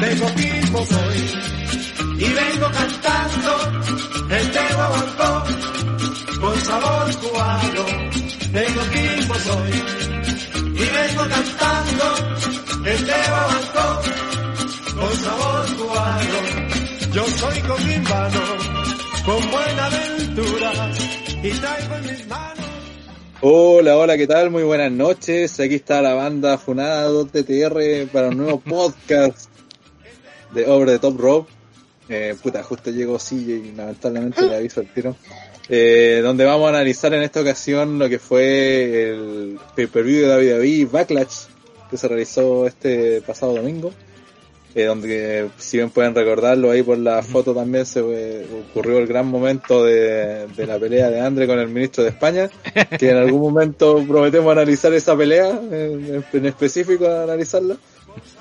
De Coquimbo soy y vengo cantando el tema bancó con sabor cubano. De Coquimbo soy y vengo cantando Hola, hola, ¿qué tal? Muy buenas noches. Aquí está la banda Funada 2TTR para un nuevo podcast de Over the Top Rope. Eh, puta, justo llegó Silla y lamentablemente le aviso el tiro. Eh, donde vamos a analizar en esta ocasión lo que fue el pay-per-view de WWE Backlash que se realizó este pasado domingo. Eh, donde si bien pueden recordarlo ahí por la foto también se eh, ocurrió el gran momento de, de la pelea de Andre con el ministro de España, que en algún momento prometemos analizar esa pelea, en, en específico analizarla.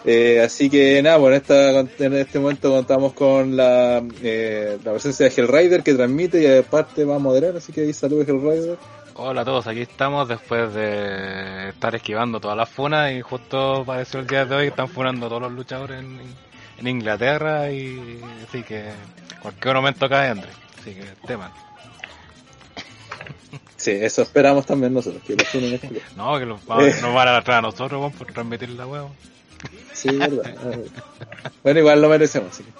Eh, así que nada, bueno, esta, en este momento contamos con la, eh, la presencia de Hellrider que transmite y aparte va a moderar, así que ahí saludos Hellrider. Hola a todos, aquí estamos después de estar esquivando todas las funas y justo pareció el día de hoy que están funando todos los luchadores en, en Inglaterra y así que cualquier momento cae Andre, así que teman. Sí, eso esperamos también nosotros, que lo funen este No, que los, vamos, nos van a atrás a nosotros weón, por transmitir la huevo. Sí, verdad. bueno, igual lo merecemos, así que.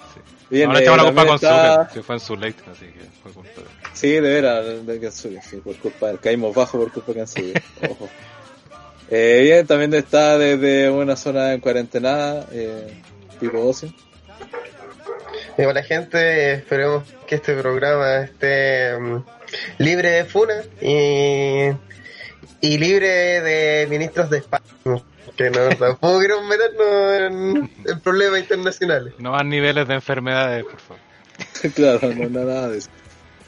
Bien, eh, echamos la culpa con está- Zucker, que fue en su late, así que fue culpa de. Sí, de veras, de Kensuke, sí, por culpa de caímos bajo por culpa de Kensuke. Ojo. Eh, bien, también está desde una zona en cuarentena, eh, tipo ocio. Y hola gente, esperemos que este programa esté mm, libre de funa y, y libre de ministros de España. Que no, tampoco queremos meternos en, en problemas internacionales. No más niveles de enfermedades, por favor. claro, no, no, nada de eso.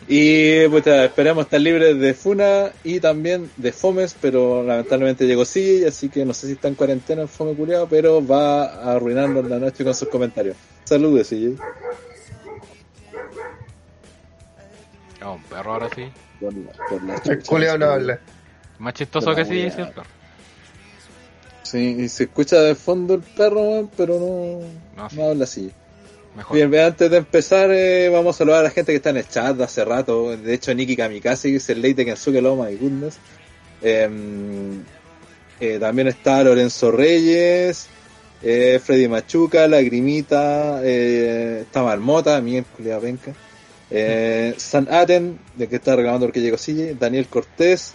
Y pues esperamos estar libres de Funa y también de Fomes, pero lamentablemente llegó sí, así que no sé si está en cuarentena el Fome culiado, pero va a arruinarnos la noche con sus comentarios. Saludos, sí. No, un perro ahora sí. Por la, por la El no habla. Más chistoso que sí, sí, el perro. Sí, y se escucha de fondo el perro, pero no, No, sí. no habla así. Mejor. Bien, antes de empezar, eh, vamos a saludar a la gente que está en el chat de hace rato. De hecho, Nikki Kamikaze dice el late Kensuke Loma my goodness. Em, eh, también está Lorenzo Reyes, eh, Freddy Machuca, Lagrimita, eh, está Marmota, mi culiada penca. Eh, San Aten, de que está reclamando porque llegó Sille, Daniel Cortés,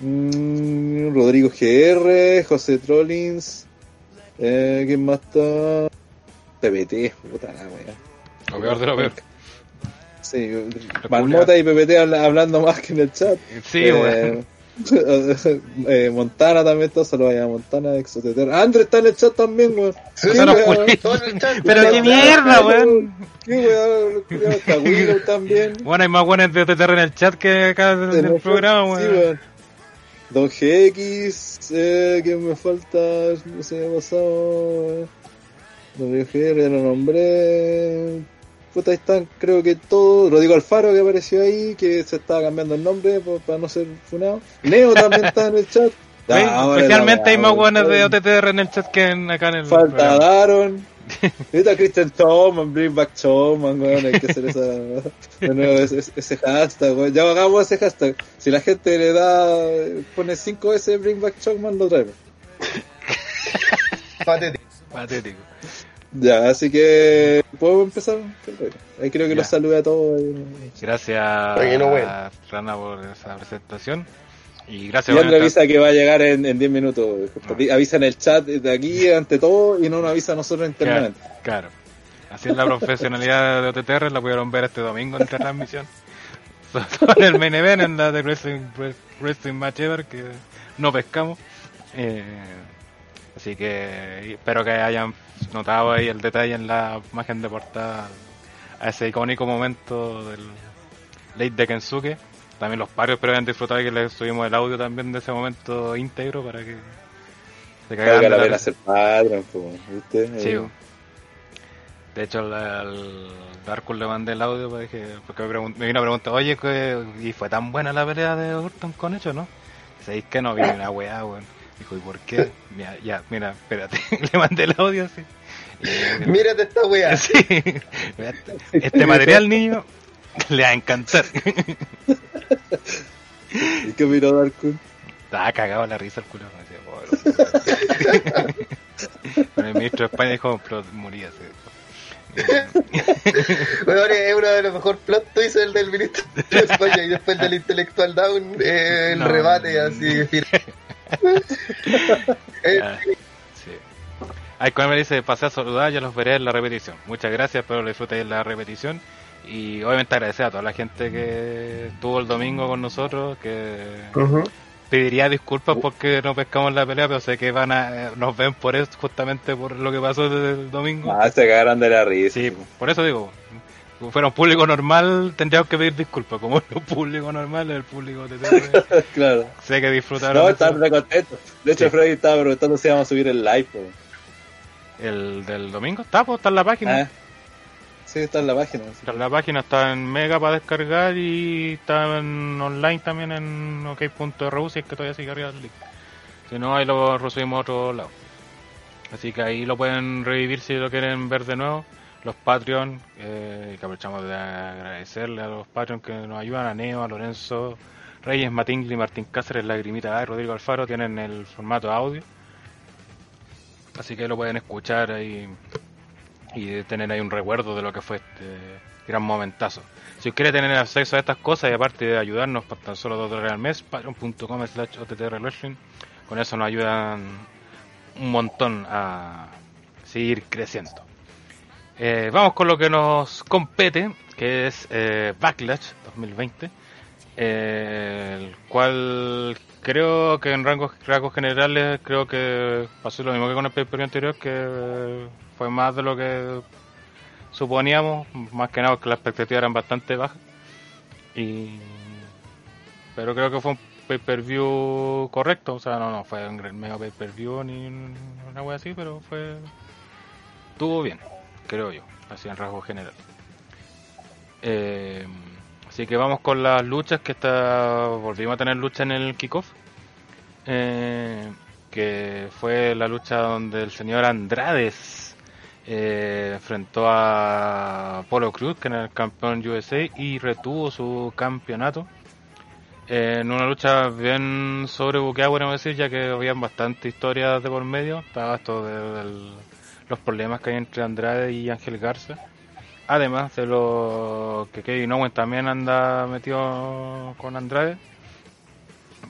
mm, Rodrigo GR, José Trollins, eh, ¿quién más está? PPT, puta la wea. Lo peor de lo peor. Sí, Marmota y PPT habla- hablando más que en el chat. Sí, Eh, weón. eh, Montana también está, saludos a Montana, Exoteter. André está en el chat también, weón. Sí, ¿Qué Eso no weón? Pero qué mierda, weón. ¿Qué weón? Está Willow también. Bueno, hay más buenos de TTR en el chat que acá en el programa, sí, weón. weón. Don GX, eh, ¿quién me falta? No se me ha pasado. Don GR, ya lo nombré. Puta, ahí están, creo que todos. Rodrigo Alfaro que apareció ahí, que se estaba cambiando el nombre por- para no ser funado. Neo también está en el chat. Sí, Ah, Especialmente hay más weá, buenos de. OTTR en el chat que en, acá en el Falta programa. Daron. Ahorita Christian Showman, Bring Back Showman, weón, hay que hacer esa, de nuevo ese, ese hashtag, weón. Ya hagamos ese hashtag. Si la gente le da, pone 5 veces Bring Back Showman, lo traemos. Patético. Patético. Ya, así que, ¿puedo empezar? Ahí creo que Ya. los saludé a todos. Gracias, no, bueno. Rana, por esa presentación. Y gracias, Y avisa que va a llegar en, en 10 minutos. Avisa en el chat de aquí ante todo y no nos avisa a nosotros Claro, internamente. claro. Así es la profesionalidad de OTTR, la pudieron ver este domingo en esta transmisión. Sobre el main event en la de Wrestling, Wrestling Match Ever, que no pescamos. Eh, así que espero que hayan notado ahí el detalle en la imagen de portada a ese icónico momento del late de Kensuke. También los parios espero hayan disfrutado que les subimos el audio también de ese momento íntegro para que Se cagaban Valga de la pena ser po, ¿viste? Sí. De hecho, al, al Darkul le mandé el audio para que, porque me, me vino a preguntar, oye, ¿qué- ¿y fue tan buena la pelea de Orton con hecho, no? ¿Sabéis que no? Viene una weá, weón. Dijo, ¿y por qué? Mira, ya, mira, espérate. le mandé el audio así. Y- Mírate esta weá. Sí. Este, material, niño, le va a encantar. ¿Y qué opinó Darkun? Estaba cagado la risa el culo. Pero el ministro de España dijo, pero moría. Weón, es uno de los mejores plot twists el del ministro de España y después del intelectual down, eh, el No. rebate así. Ah, sí. Ay, cuando me dice, pasé a saludar, ya los veré en la repetición. Muchas gracias, espero lo disfruten en la repetición. Y obviamente agradecer a toda la gente que estuvo el domingo con nosotros, que pediría disculpas porque no pescamos la pelea, pero sé que van a, eh, nos ven por eso, justamente por lo que pasó desde el domingo. Ah, se cagaron de la risa. Sí, por eso digo, si fuera un público normal, tendríamos que pedir disculpas. Como es un público normal, el público de TV, claro. sé que disfrutaron No, estaban re contentos. De hecho, Sí. Freddy estaba preguntando si íbamos a subir el live. po. el del domingo está, pues, está en la página. Ah, Sí, está en la página. sí. Está en la página, está en Mega para descargar y está en online también en ok.ru si es que todavía sigue arriba el link. Si no, ahí lo resubimos a otro lado. Así que ahí lo pueden revivir si lo quieren ver de nuevo. Los Patreon, eh, que aprovechamos de agradecerle a los Patreon que nos ayudan, a Neo, a Lorenzo, Reyes, Matingli, Martín Cáceres, Lagrimita A, Rodrigo Alfaro, tienen el formato audio. Así que lo pueden escuchar ahí y tener ahí un recuerdo de lo que fue este gran momentazo. Si quiere tener acceso a estas cosas y aparte de ayudarnos por tan solo 2 dólares al mes, patreon.com slash con eso nos ayudan un montón a seguir creciendo. Eh, vamos con lo que nos compete, que es eh, Backlash 2020, eh, el cual creo que en rangos, rasgos generales creo que pasó lo mismo que con el pay anterior, que fue más de lo que suponíamos, más que nada porque las expectativas eran bastante bajas. Y pero creo que fue un pay-per-view correcto, o sea, no, no fue un mega pay-per-view ni una wea así, pero fue estuvo bien, creo yo, así en rasgos generales. Eh, así que vamos con las luchas que está volvimos a tener lucha en el kickoff. Eh, que fue la lucha donde el señor Andrades eh, enfrentó a Polo Cruz, que era el campeón USA, y retuvo su campeonato. Eh, en una lucha bien sobrebuqueada, podemos decir, ya que habían bastantes historias de por medio. Estaba esto de, del- los problemas que hay entre Andrade y Ángel Garza. Además de lo que Kevin Owens también anda metido con Andrade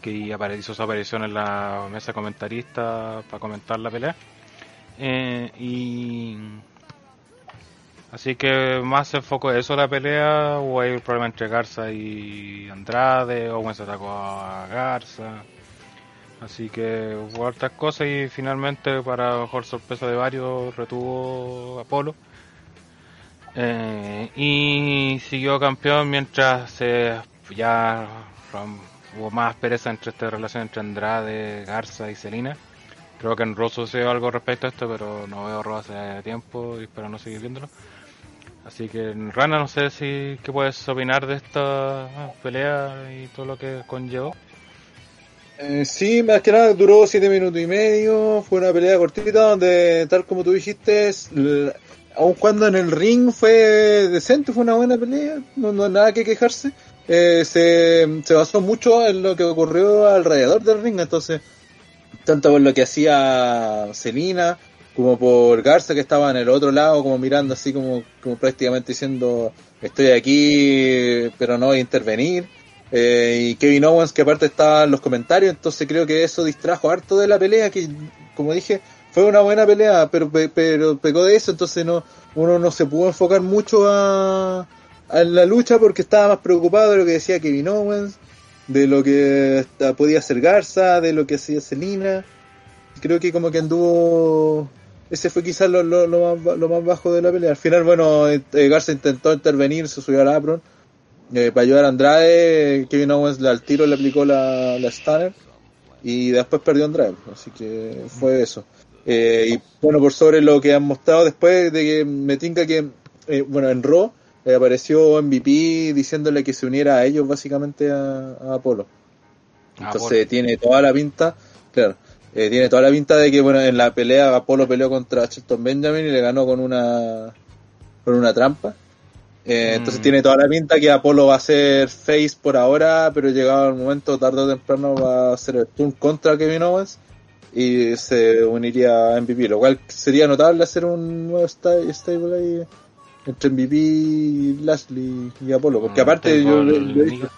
que hizo su aparición en la mesa comentarista para comentar la pelea. Eh, y así que más se enfocó en eso la pelea, hubo ahí un problema entre Garza y Andrade, Owens atacó a Garza. Así que hubo hartas cosas y finalmente, para mejor sorpresa de varios, retuvo a Polo. Eh, y siguió campeón mientras se ya hubo más pereza entre esta relación entre Andrade, Garza y Selina. Creo que en Raw sucedió algo respecto a esto, pero no veo Raw hace tiempo y espero no seguir viéndolo. Así que Rana, no sé si qué puedes opinar de esta pelea y todo lo que conllevó. Eh, sí, más que nada duró siete minutos y medio, fue una pelea cortita donde, tal como tú dijiste, aun cuando en el ring fue decente, fue una buena pelea, no, no hay nada que quejarse, eh, se, se basó mucho en lo que ocurrió alrededor del ring, entonces, tanto por lo que hacía Celina, como por Garza que estaba en el otro lado, como mirando así como, como prácticamente diciendo, estoy aquí, pero no voy a intervenir. Eh, y Kevin Owens que aparte estaba en los comentarios, entonces creo que eso distrajo harto de la pelea, que como dije, fue una buena pelea, pero pe- pero de eso, entonces no uno no se pudo enfocar mucho a, a la lucha porque estaba más preocupado de lo que decía Kevin Owens, de lo que podía hacer Garza, de lo que hacía Selina. Creo que como que anduvo ese fue quizás lo, lo, más, lo más bajo de la pelea. Al final, bueno, eh, Garza intentó intervenir, se subió al apron eh, para ayudar a Andrade. Kevin Owens al tiro le aplicó la, la stunner. y después perdió Andrade, así que fue eso. Eh, y bueno, por sobre lo que han mostrado después de que me tinca que, eh, bueno, en Raw eh, apareció MVP diciéndole que se uniera a ellos básicamente a, a Apolo. Ah, Entonces tiene toda la pinta, claro, eh, tiene toda la pinta de que bueno en la pelea Apolo peleó contra Shelton Benjamin y le ganó con una con una trampa. Eh, Entonces Mm. tiene toda la pinta que Apolo va a ser face por ahora, pero llegado el momento tarde o temprano va a ser el turn contra Kevin Owens y se uniría a MVP, lo cual sería notable hacer un nuevo sta- stable ahí entre MVP, Lashley y Apolo, porque Mm, aparte yo, yo he Liga.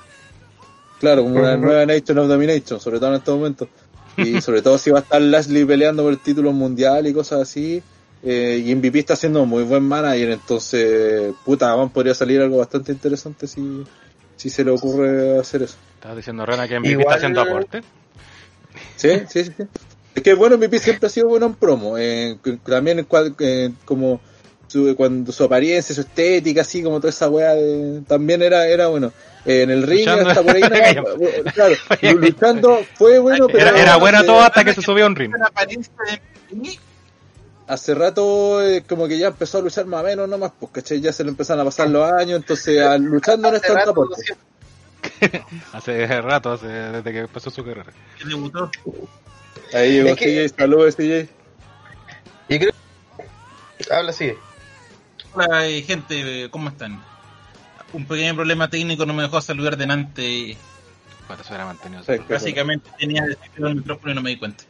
Claro, como una nueva Nation of Domination, sobre todo en este momento. Y sobre todo si va a estar Lashley peleando por el título mundial y cosas así. Eh, y MVP está haciendo muy buen manager, entonces, puta, podría salir algo bastante interesante si, si se le ocurre hacer eso. Estás diciendo, Rena, que MVP Igual- está haciendo aporte. Sí, sí, sí. Es que bueno, MVP siempre ha sido bueno en promo. eh, también eh, como su, cuando su apariencia, su estética, así como toda esa weá, de- también era, era bueno. Eh, en el ring Luchando. hasta por ahí, no, claro, luchando fue bueno, pero Era, era buena eh, todo hasta que se subió a un ring. Hace rato eh, como que ya empezó a luchar más o menos nomás, pues ¿cachai? ya se le empezaron a pasar los años, entonces a, luchando no es tanto aporte. Hace rato, hace, desde que empezó su carrera. debutó. Ahí llegó que- CJ, saludos CJ. Y creo... Habla así. Hola, eh, gente, ¿cómo están? Un pequeño problema técnico no me dejó saludar delante. Cuando se hubiera mantenido. Sí. Básicamente tenía el micrófono y no me di cuenta.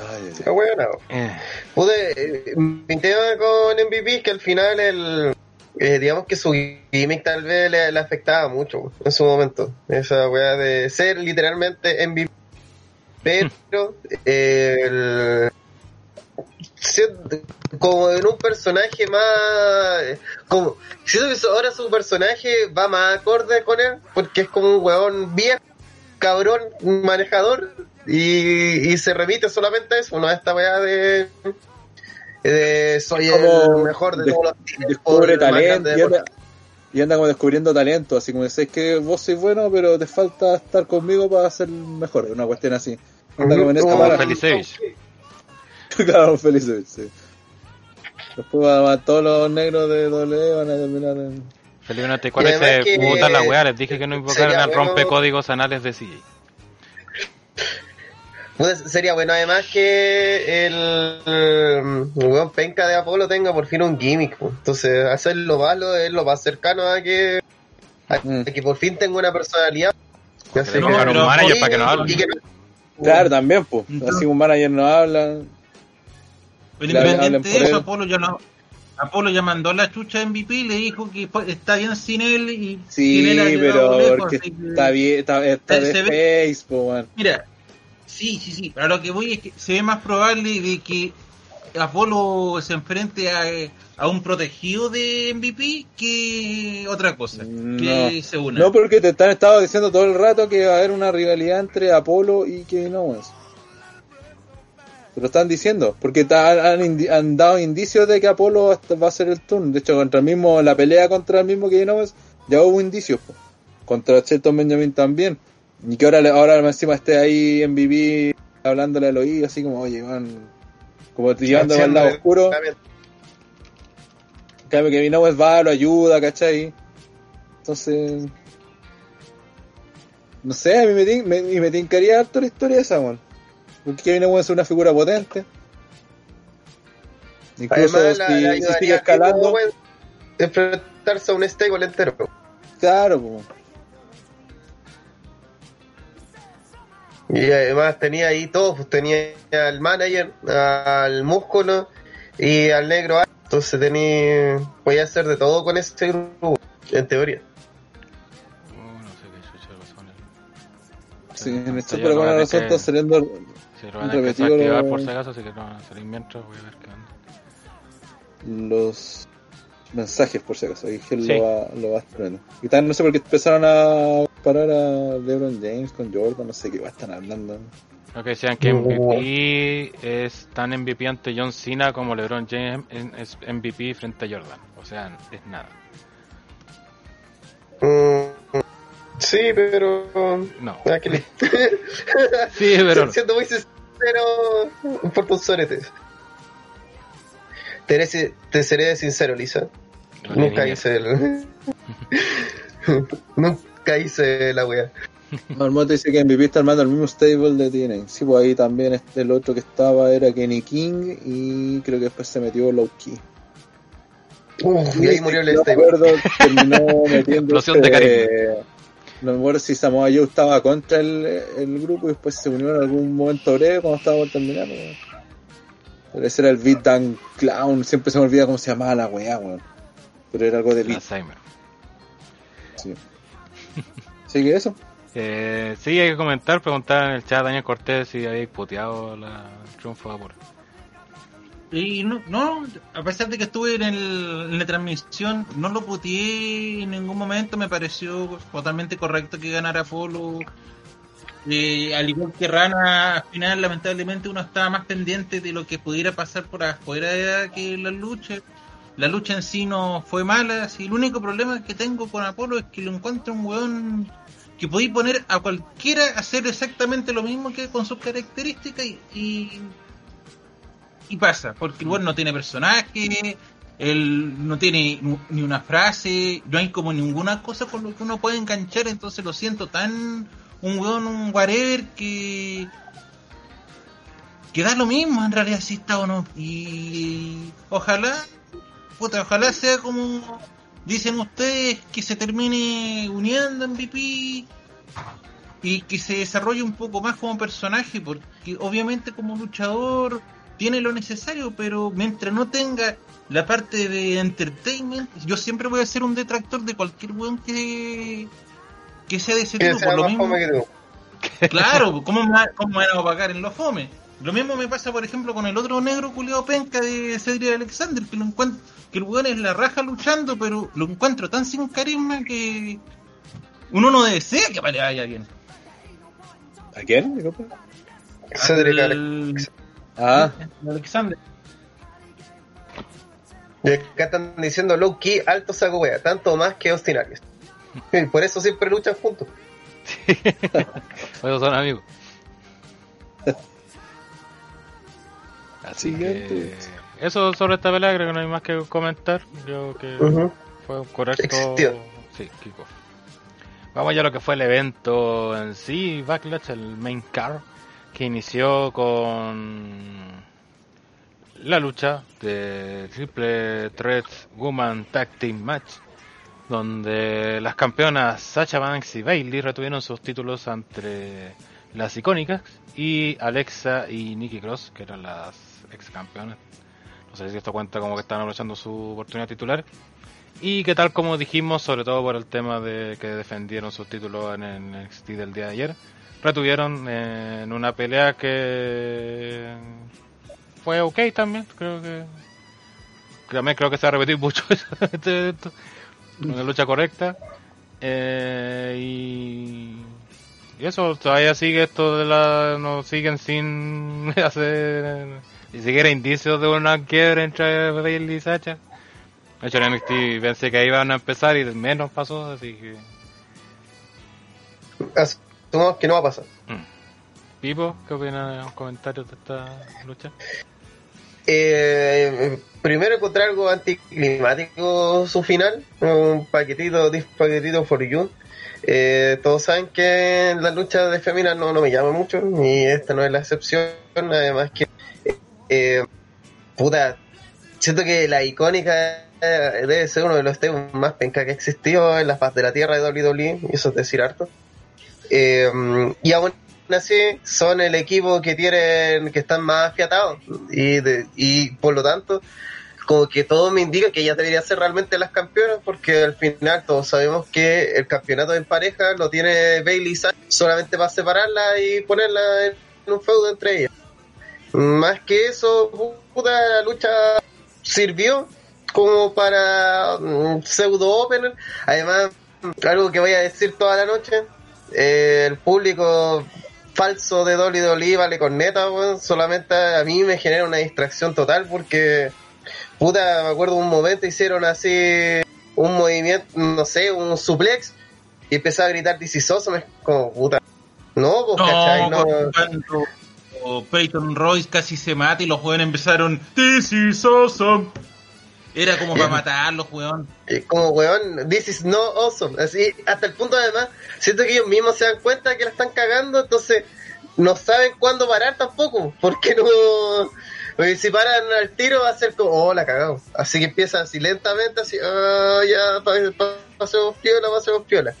Ay, ay, ay. Ah, bueno, Eh, Pude, eh, mi tema con MVP es que al final el, eh, digamos que su gimmick tal vez le, le afectaba mucho en su momento. Esa weá de ser literalmente MVP. Pero eh, el- como en un personaje más como siento que ahora su personaje va más acorde con él porque es como un weón viejo cabrón manejador y, y se remite solamente a eso no a esta weá de de soy Como el mejor de des- todos los tiempos, Descubre talento y de anda, y anda como descubriendo talento, así como decís que vos sois bueno, pero te falta estar conmigo para ser mejor, una cuestión así. Anda como en esta vara. Felicevich. claro, feliz, sí. Después va- va- todos los negros de W van a terminar en... Felipe 94 Y además se botar la weá. Les dije que no invocaran al bueno- rompecódigos anales de CJ. Pues sería bueno además que el, el weón penca de Apolo tenga por fin un gimmick. pues. Entonces hacerlo malo es lo más cercano a que, a, Mm. a que por fin tenga una personalidad. Ya sé No, un manager y- para que no hable. Claro, también, pues. Entonces- Así un manager no habla. Pero independiente de eso. Apolo ya no. Apolo ya mandó la chucha a MVP y le dijo que está bien sin él y Sí, sin él ha llegado pero lejos, porque así está bien, está, está de se face, po, man. Mira, sí, sí, sí, pero lo que voy es que se ve más probable de que Apolo se enfrente a, a un protegido de MVP que otra cosa, que No. se una. No, porque te están estado diciendo todo el rato que va a haber una rivalidad entre Apolo y Kevin Owens. Te lo están diciendo, porque han, han dado indicios de que Apolo va a ser el turno. De hecho, contra el mismo, la pelea contra el mismo Kevin Owens, ya hubo indicios. Contra Shelton Benjamin también. Y que ahora, ahora encima esté ahí en BB hablándole al oído, así como, oye, man, como llevando al lado oscuro. En cambio, Kevin Owens va, lo ayuda, ¿cachai? Entonces. No sé, a mí me, tin- me, me tincaría harto la historia esa, man. Porque Kevin Owens es una figura potente. Incluso Además, la, si, la si sigue escalando, enfrentarse a un stable entero. claro, po. Y además tenía ahí todo, pues tenía al manager, al músculo y al negro. Entonces tenía, podía hacer de todo con ese grupo, en teoría. Uh, no sé qué chucha pasó el- Sí, en Entonces esto, ya pero lo bueno, van a razón tener está que- saliendo Sí, lo van a lo- por si acaso, así que no van a salir mientras. Voy a ver qué onda. los mensajes, por si acaso. Ahí Gel Sí. lo, va, lo va. Y también no sé por qué empezaron a parar a LeBron James con Jordan, no sé qué va a estar hablando. Lo que decían que MVP es tan MVP ante John Cena como LeBron James es MVP frente a Jordan. O sea, es nada. Mm, Sí, pero. No. Sí, pero no. Siendo muy sincero, por tus soretes. Te, seré- te seré sincero, Lisa. No, Nunca niña. hice el. Nunca hice la wea. Marmota dice que MVP está armando el mismo stable de TNA. Sí, pues ahí también este, el otro que estaba era Kenny King y creo que después se metió Low Key. Uf, y ahí murió el no stable. acuerdo, terminó metiendo. Explosión de este, No me acuerdo si Samoa Joe estaba contra el, el grupo y después se unió en algún momento breve cuando estaba por terminar. Ese era el Beat Dan Clown, siempre se me olvida cómo se llamaba la weá, weón. Pero era algo de Beat. Alzheimer. Sí. Así que eso. Eh, sí, hay que comentar, preguntar en el chat a Daniel Cortés si habéis puteado la triunfo de Apura. Y no, no, a pesar de que estuve en, el, en la transmisión, no lo puteé en ningún momento, me pareció totalmente correcto que ganara Polo. Eh, al igual que Rana, al final lamentablemente uno estaba más pendiente de lo que pudiera pasar por afuera que la lucha. La lucha en sí no fue mala, sí, el único problema que tengo con Apolo es que lo encuentro un weón que podéis poner a cualquiera a hacer exactamente lo mismo que con sus características y, y, pasa, porque el weón no tiene personaje, él no tiene ni una frase, no hay como ninguna cosa con lo que uno puede enganchar, entonces lo siento tan un weón, un whatever que que da lo mismo en realidad si está o no. Y ojalá puta, ojalá sea como dicen ustedes que se termine uniendo en VP y que se desarrolle un poco más como personaje porque obviamente como luchador tiene lo necesario pero mientras no tenga la parte de entertainment yo siempre voy a ser un detractor de cualquier weón que que sea de ese tipo por lo mismo. Claro, ¿cómo me, cómo van a pagar en los fome? Lo mismo me pasa, por ejemplo, con el otro negro culiado penca de Cedric Alexander, que lo encuentro, que el weón es la raja luchando, pero lo encuentro tan sin carisma que uno no desea que le vaya bien. ¿A quién? Cedric Alex. Al- Ah, Alexander. Y acá están diciendo low key, alto saco wea, tanto más que Austin Aries. Por eso siempre luchan juntos. Esos son amigos. Así Siguiente. que eso sobre esta pelea creo que no hay más que comentar. Creo que fue un correcto. Existió. Sí, kickoff. Vamos ya a lo que fue el evento en sí, Backlash, el main car, que inició con la lucha de Triple Threat Woman Tag Team Match, donde las campeonas Sacha Banks y Bailey retuvieron sus títulos entre las icónicas y Alexa y Nikki Cross, que eran las ex campeonas. No sé si esto cuenta como que están aprovechando su oportunidad titular. Y que tal como dijimos, sobre todo por el tema de que defendieron sus títulos en el NXT del día de ayer, retuvieron en una pelea que fue ok también, creo que también creo que se va a repetir mucho evento. Una lucha correcta Eh, y y eso todavía sigue esto de la no siguen sin hacer ni siquiera indicios de una quiebra entre Bailey y Sacha de hecho en NXT pensé que ahí iban a empezar y menos pasó así que Asumamos que no va a pasar. mm. Pipo ¿qué opinas los comentarios de esta lucha? Eh, primero encontré algo anticlimático su final, un paquetito, this paquetito for you. Eh, todos saben que la lucha de femina no, no me llama mucho y esta no es la excepción, además que eh, puta, siento que la icónica eh, debe ser uno de los temas más penca que ha existido en la faz de la tierra de WWE, y eso es decir harto. Eh, y aún así son el equipo que tienen que están más afiatados. Y, de- y por lo tanto como que todo me indica que ellas deberían ser realmente las campeonas porque al final todos sabemos que el campeonato en pareja lo tiene Bailey y Sasha solamente para separarla y ponerla en un feudo entre ellas. Más que eso puta la lucha sirvió como para mm, pseudo opener. Además algo que voy a decir toda la noche eh, el público falso de WWE vale con neta, weón. solamente a mí me genera una distracción total porque, puta, me acuerdo un momento hicieron así un movimiento, no sé, un suplex y empezaba a gritar This is awesome, es como puta. No, pues, No, ¿cachai? No. cuando Peyton Royce casi se mata y los jóvenes empezaron This is awesome. Era como para matarlos, weón. Eh, Como weón, this is no awesome. Así, hasta el punto además, siento que ellos mismos se dan cuenta que la están cagando, entonces no saben cuándo parar tampoco, porque no. porque si paran al tiro va a ser como, oh, la cagamos. Así que empiezan así lentamente, así, ah, ya, pa- pa- pasemos piola, pasemos piola.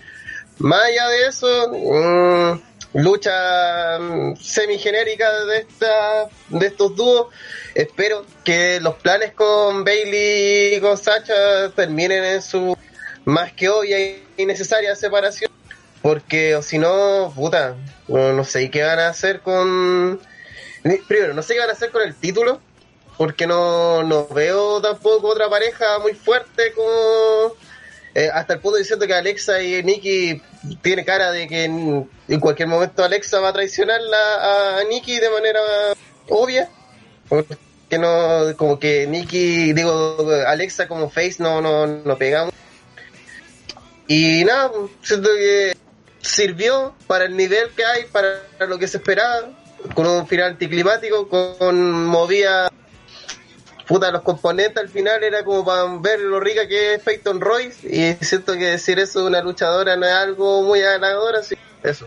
Más allá de eso, mm, lucha mm, semigenérica de esta, de estos dúos. Espero que los planes con Bailey y con Sacha terminen en su más que obvia y necesaria separación. Porque o si no, puta, no, no sé qué van a hacer con... Primero, no sé qué van a hacer con el título. Porque no, no veo tampoco otra pareja muy fuerte como... eh, hasta el punto diciendo que Alexa y Nikki tiene cara de que en, cualquier momento Alexa va a traicionarla a, a Nikki de manera obvia. Porque no, como que Nikki, digo, Alexa como face no, no, no pegamos. Y nada, siento que sirvió para el nivel que hay, para lo que se esperaba, con un final anticlimático, con movía puta los componentes al final era como para ver lo rica que es Peyton Royce y siento que decir eso de una luchadora no es algo muy ganador así eso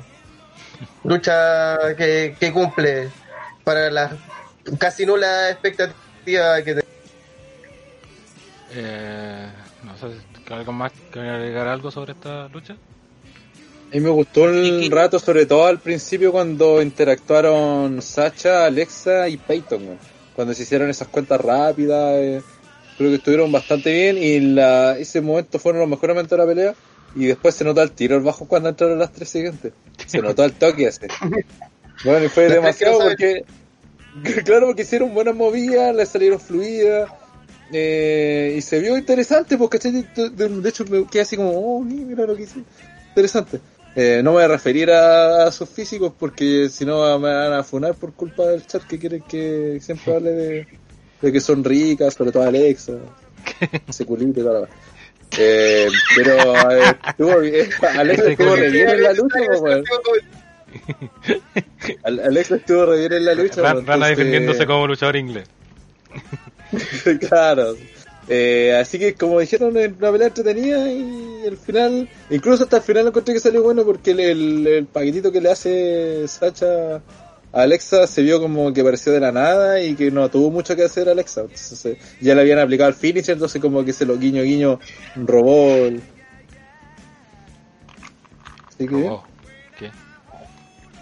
lucha que, que cumple para la casi nula expectativa que te- Eh, no sé si algo más que agregar algo sobre esta lucha. A mí me gustó ¿Y un rato, sobre todo al principio cuando interactuaron Sacha, Alexa y Peyton. Cuando se hicieron esas cuentas rápidas, eh, creo que estuvieron bastante bien y la, ese momento fueron los mejores momentos de la pelea y después se notó el tiro al bajo cuando entraron las tres siguientes, se notó el toque ese. Bueno, y fue demasiado porque, claro, porque hicieron buenas movidas, le salieron fluidas. Eh, y se vio interesante porque de- de hecho me quedé así como oh mira lo que hice interesante Eh, no me voy a referir a, a sus físicos porque si no me van a funar por culpa del chat que quieren que siempre hable de, de que son ricas, sobre todo Alexa, ese culito y cosa. eh, pero eh, estuvo bien- Alexa estuvo re bien en la lucha, weón. Alexa estuvo re bien en la lucha. Ran- Rana defendiéndose como luchador inglés. claro. Eh, así que como dijeron, es una pelea entretenida y al final, incluso hasta el final encontré que salió bueno porque el, el, el paquetito que le hace Sacha a Alexa se vio como que pareció de la nada y que no tuvo mucho que hacer Alexa. Entonces, eh, ya le habían aplicado el finisher, entonces como que se lo guiño guiño robó el... Así que, Oh, ¿qué?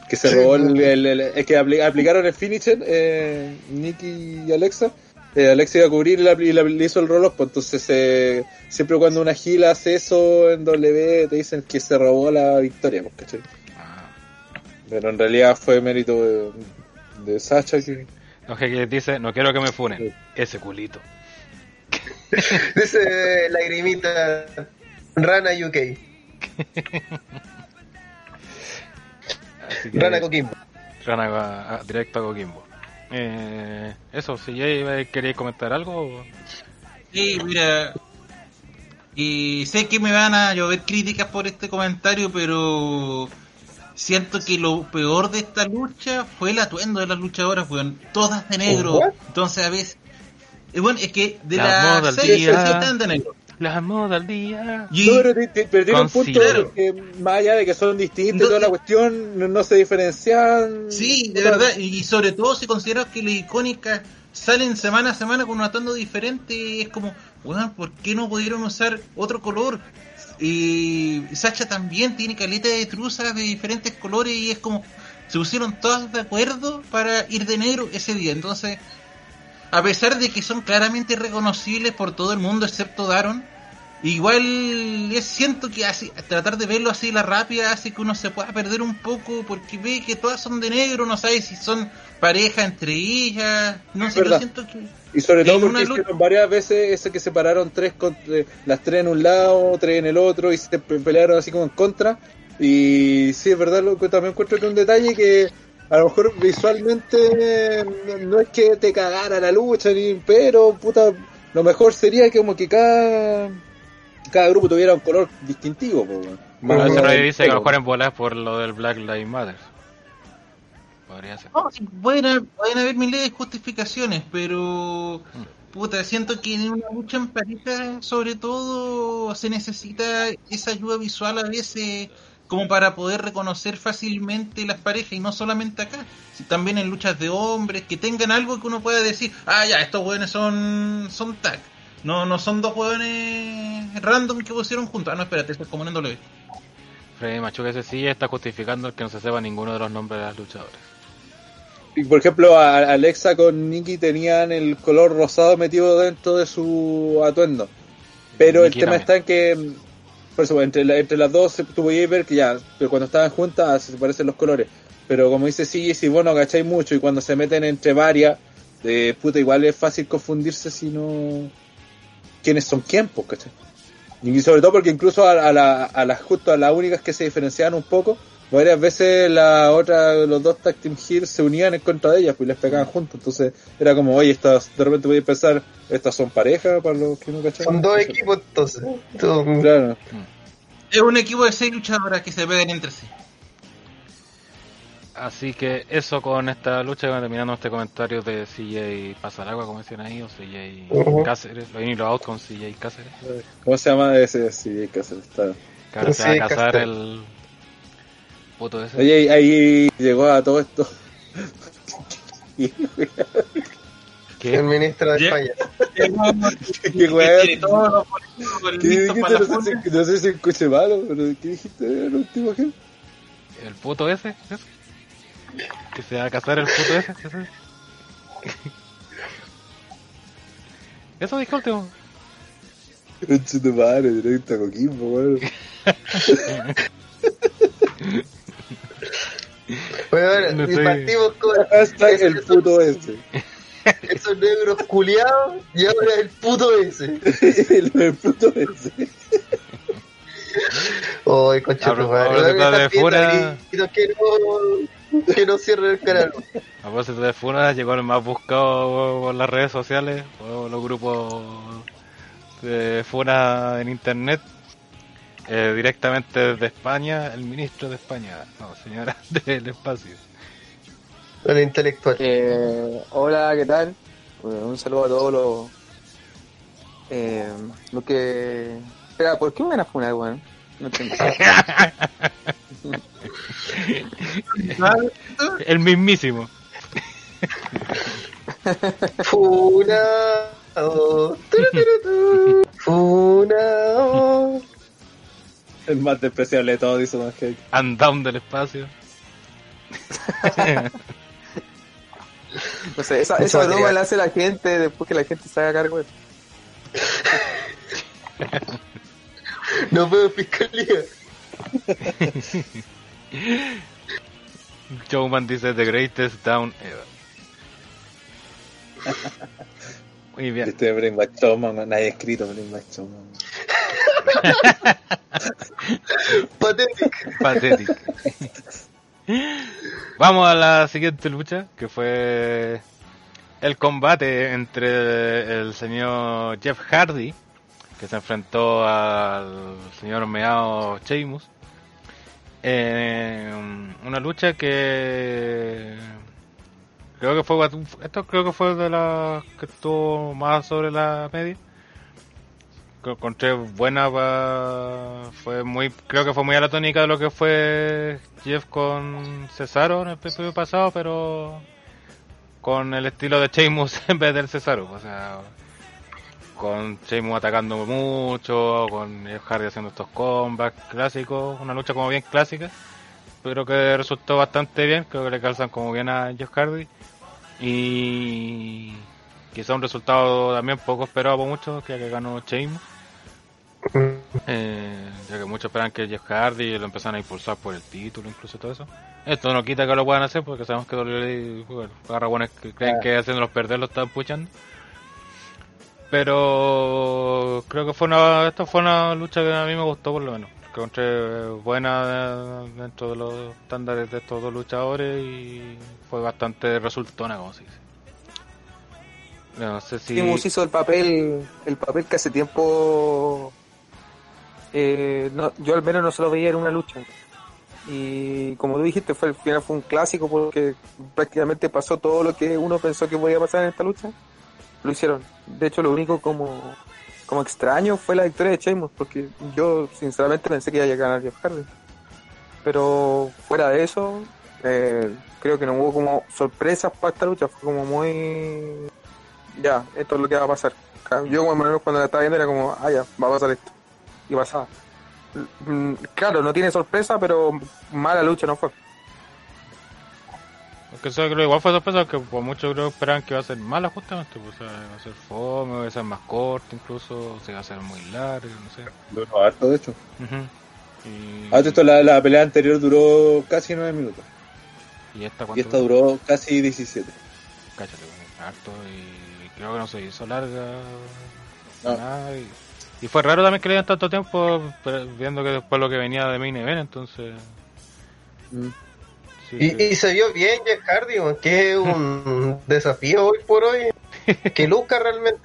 que se robó el, el- el- es que apli- aplicaron el finisher eh, Nicky y Alexa eh, Alexa iba a cubrir y, la- y la- le hizo el up pues entonces eh, siempre cuando una gila hace eso en W te dicen que se robó la victoria pues, ¿cachai? Ah. pero en realidad fue mérito de, de Sacha que No, que dice, no quiero que me funen. Ese culito. dice lagrimita Rana UK Así que- Rana Coquimbo Rana a- a- directo a Coquimbo. Eh, eso, si ya iba- queréis comentar algo. Sí, mira. Y sé que me van a llover críticas por este comentario, pero siento que lo peor de esta lucha fue el atuendo de las luchadoras, weón. Todas de negro. ¿What? Entonces a veces. bueno, es que de La seis, día. seis están de negro. La moda al día. Y, No, pero, pero tiene un punto Considero. que más allá de que son distintos No, toda la cuestión no, no se diferencian sí, de verdad. Y sobre todo si consideras que las icónicas salen semana a semana con un atuendo diferente, es como, weón, ¿por qué no pudieron usar otro color? Y Sacha también tiene caleta de truzas de diferentes colores y es como, se pusieron todas de acuerdo para ir de negro ese día. Entonces, a pesar de que son claramente reconocibles por todo el mundo excepto Daron, igual es siento que así, tratar de verlo así la rápida hace que uno se pueda perder un poco porque ve que todas son de negro, no sabe si son pareja entre ellas, no sé, yo siento que Y sobre todo porque hicieron varias veces eso que separaron tres, con- eh, las tres en un lado, tres en el otro y se pe- pelearon así como en contra. Y sí, es verdad, lo que también encuentro que un detalle que a lo mejor visualmente eh, no es que te cagara la lucha, ni pero puta, lo mejor sería que como que cada, cada grupo tuviera un color distintivo. po. Bueno, eso del dice que a lo mejor en bola es por lo del Black Lives Matter. Podría ser. No, sí, pueden, haber- pueden haber miles de justificaciones, pero puta, siento que en una lucha en pareja, sobre todo, se necesita esa ayuda visual a veces como para poder reconocer fácilmente las parejas y no solamente acá, si también en luchas de hombres, que tengan algo que uno pueda decir, ah ya, estos hueones son, son tag. No, no son dos hueones random que pusieron juntos. Ah, no, espérate, eso es como en. Freddy Machuca ese sí está justificando el que no se sepa ninguno de los nombres de las luchadoras. Y por ejemplo, a- Alexa con Nikki tenían el color rosado metido dentro de su atuendo. Pero Nikki el tema también. está en que, por eso, entre, la- entre las dos tú podías ver que ya, pero cuando estaban juntas ah, se parecen los colores. Pero como dice sí, si vos no cacháis mucho y cuando se meten entre varias, de puta, igual es fácil confundirse si no. quiénes son quién, pues, ¿cachai? Y sobre todo porque incluso a, a la- a las justo a las únicas que se diferenciaban un poco, varias veces la otra, los dos tag team heels se unían en contra de ellas, pues y les pegaban juntos. Entonces era como, oye, estas, de repente podéis pensar, estas son pareja para los que no cachaban. Son dos equipos entonces. Claro. Es un equipo de seis luchadoras que se pegan entre sí. Así que eso con esta lucha, terminando este comentario de CJ Pasaragua, como decían ahí, o CJ Ujú. Cáceres, lo in y lo out con CJ Cáceres, ¿Cómo se llama ese? Que hacer. Está. ahora se va a casar Cáceres. el puto ese. Oye, ahí- ahí llegó a todo esto. ¿Qué? El ministro de Ya. España. ¿Qué ¿Qué la No sé, funa. si, no sé si escuché malo, pero ¿qué dijiste el último que? ¿El puto ese? ¿Ese? ¿Que se va a casar el puto ese? ¿Ese? Eso dijo último. Conche tu madre, directo a Coquimbo, weón. Bueno, No estoy- partimos con ese- el puto ese. esos negros culiados y ahora el puto ese. el, el puto ese. Ay, concha tu madre. de fuera. Que no, que no cierren el canal. A propósito de Funa, llegó el más buscado por las redes sociales, por los grupos de Funa en internet, eh, directamente desde España, el ministro de España, no, señora del espacio. El intelectual. Eh, hola, ¿qué tal? Bueno, un saludo a todos los, eh, los que... Espera, ¿por qué me van a funar, weón? No entiendo. El mismísimo. Funao. Turuturutu. El más despreciable de todos, dice Don. And down del espacio. No sé, esa, esa broma la hace la gente después que la gente se haga cargo de eso. No veo fiscalía. Showman dice The Greatest Down Ever. Muy bien. Este Bring Back man. nadie ha escrito Bring Back Showman. Patético. Patético. Vamos a la siguiente lucha, que fue el combate entre el señor Jeff Hardy, que se enfrentó al señor Meao Sheamus. Eh, una lucha que creo que fue esto creo que fue de las que estuvo más sobre la media. Que encontré buena pa- fue muy creo que fue muy a la tónica de lo que fue Jeff con Cesaro en el episodio pasado pero con el estilo de Sheamus en vez del Cesaro o sea con Sheamus atacando mucho con Jeff Hardy haciendo estos combats clásicos una lucha como bien clásica pero que resultó bastante bien creo que le calzan como bien a Jeff Hardy y quizá un resultado también poco esperado por muchos que, que ganó Sheamus eh, ya que muchos esperan que Jeff Hardy lo empezaran a impulsar por el título, incluso todo eso. Esto no quita que lo puedan hacer porque sabemos que WWE, bueno, agarra buenos que creen que haciéndolos perder lo están puchando. Pero creo que fue una, esto fue una lucha que a mí me gustó por lo menos. Encontré buena eh, dentro de los estándares de estos dos luchadores y fue bastante resultona, como se dice. No sé si... Timus hizo el papel, el papel que hace tiempo eh, no, yo al menos no se lo veía en una lucha. Y como tú dijiste, fue, al final fue un clásico porque prácticamente pasó todo lo que uno pensó que podía pasar en esta lucha. Lo hicieron. De hecho, lo único como, como extraño fue la victoria de Sheamus, porque yo sinceramente pensé que iba a ganar Jeff Hardy. Pero fuera de eso, eh, creo que no hubo como sorpresas para esta lucha, fue como muy... Ya, esto es lo que va a pasar. Yo cuando la estaba viendo era como, ah ya, va a pasar esto. Y pasaba. Mm, Claro, no tiene sorpresa, pero mala lucha no fue. Porque eso creo igual fue sorpresa que por mucho creo esperaban que iba a ser mala justamente, pues, o sea, va a ser fome, va a ser más corta incluso, o sea, va a ser muy larga, no sé. Duró harto, de hecho. Ujú. Y, Ah, esto, la, la pelea anterior duró casi 9 minutos. y esta Y esta duró casi 17. Cáchate, bueno, harto y creo que no se hizo larga No. nada, y, y fue raro también que le dieran tanto tiempo pero viendo que después lo que venía de main event entonces Mm. Sí, Y, y se vio bien Jeff Hardy, que es un desafío hoy por hoy que luca realmente.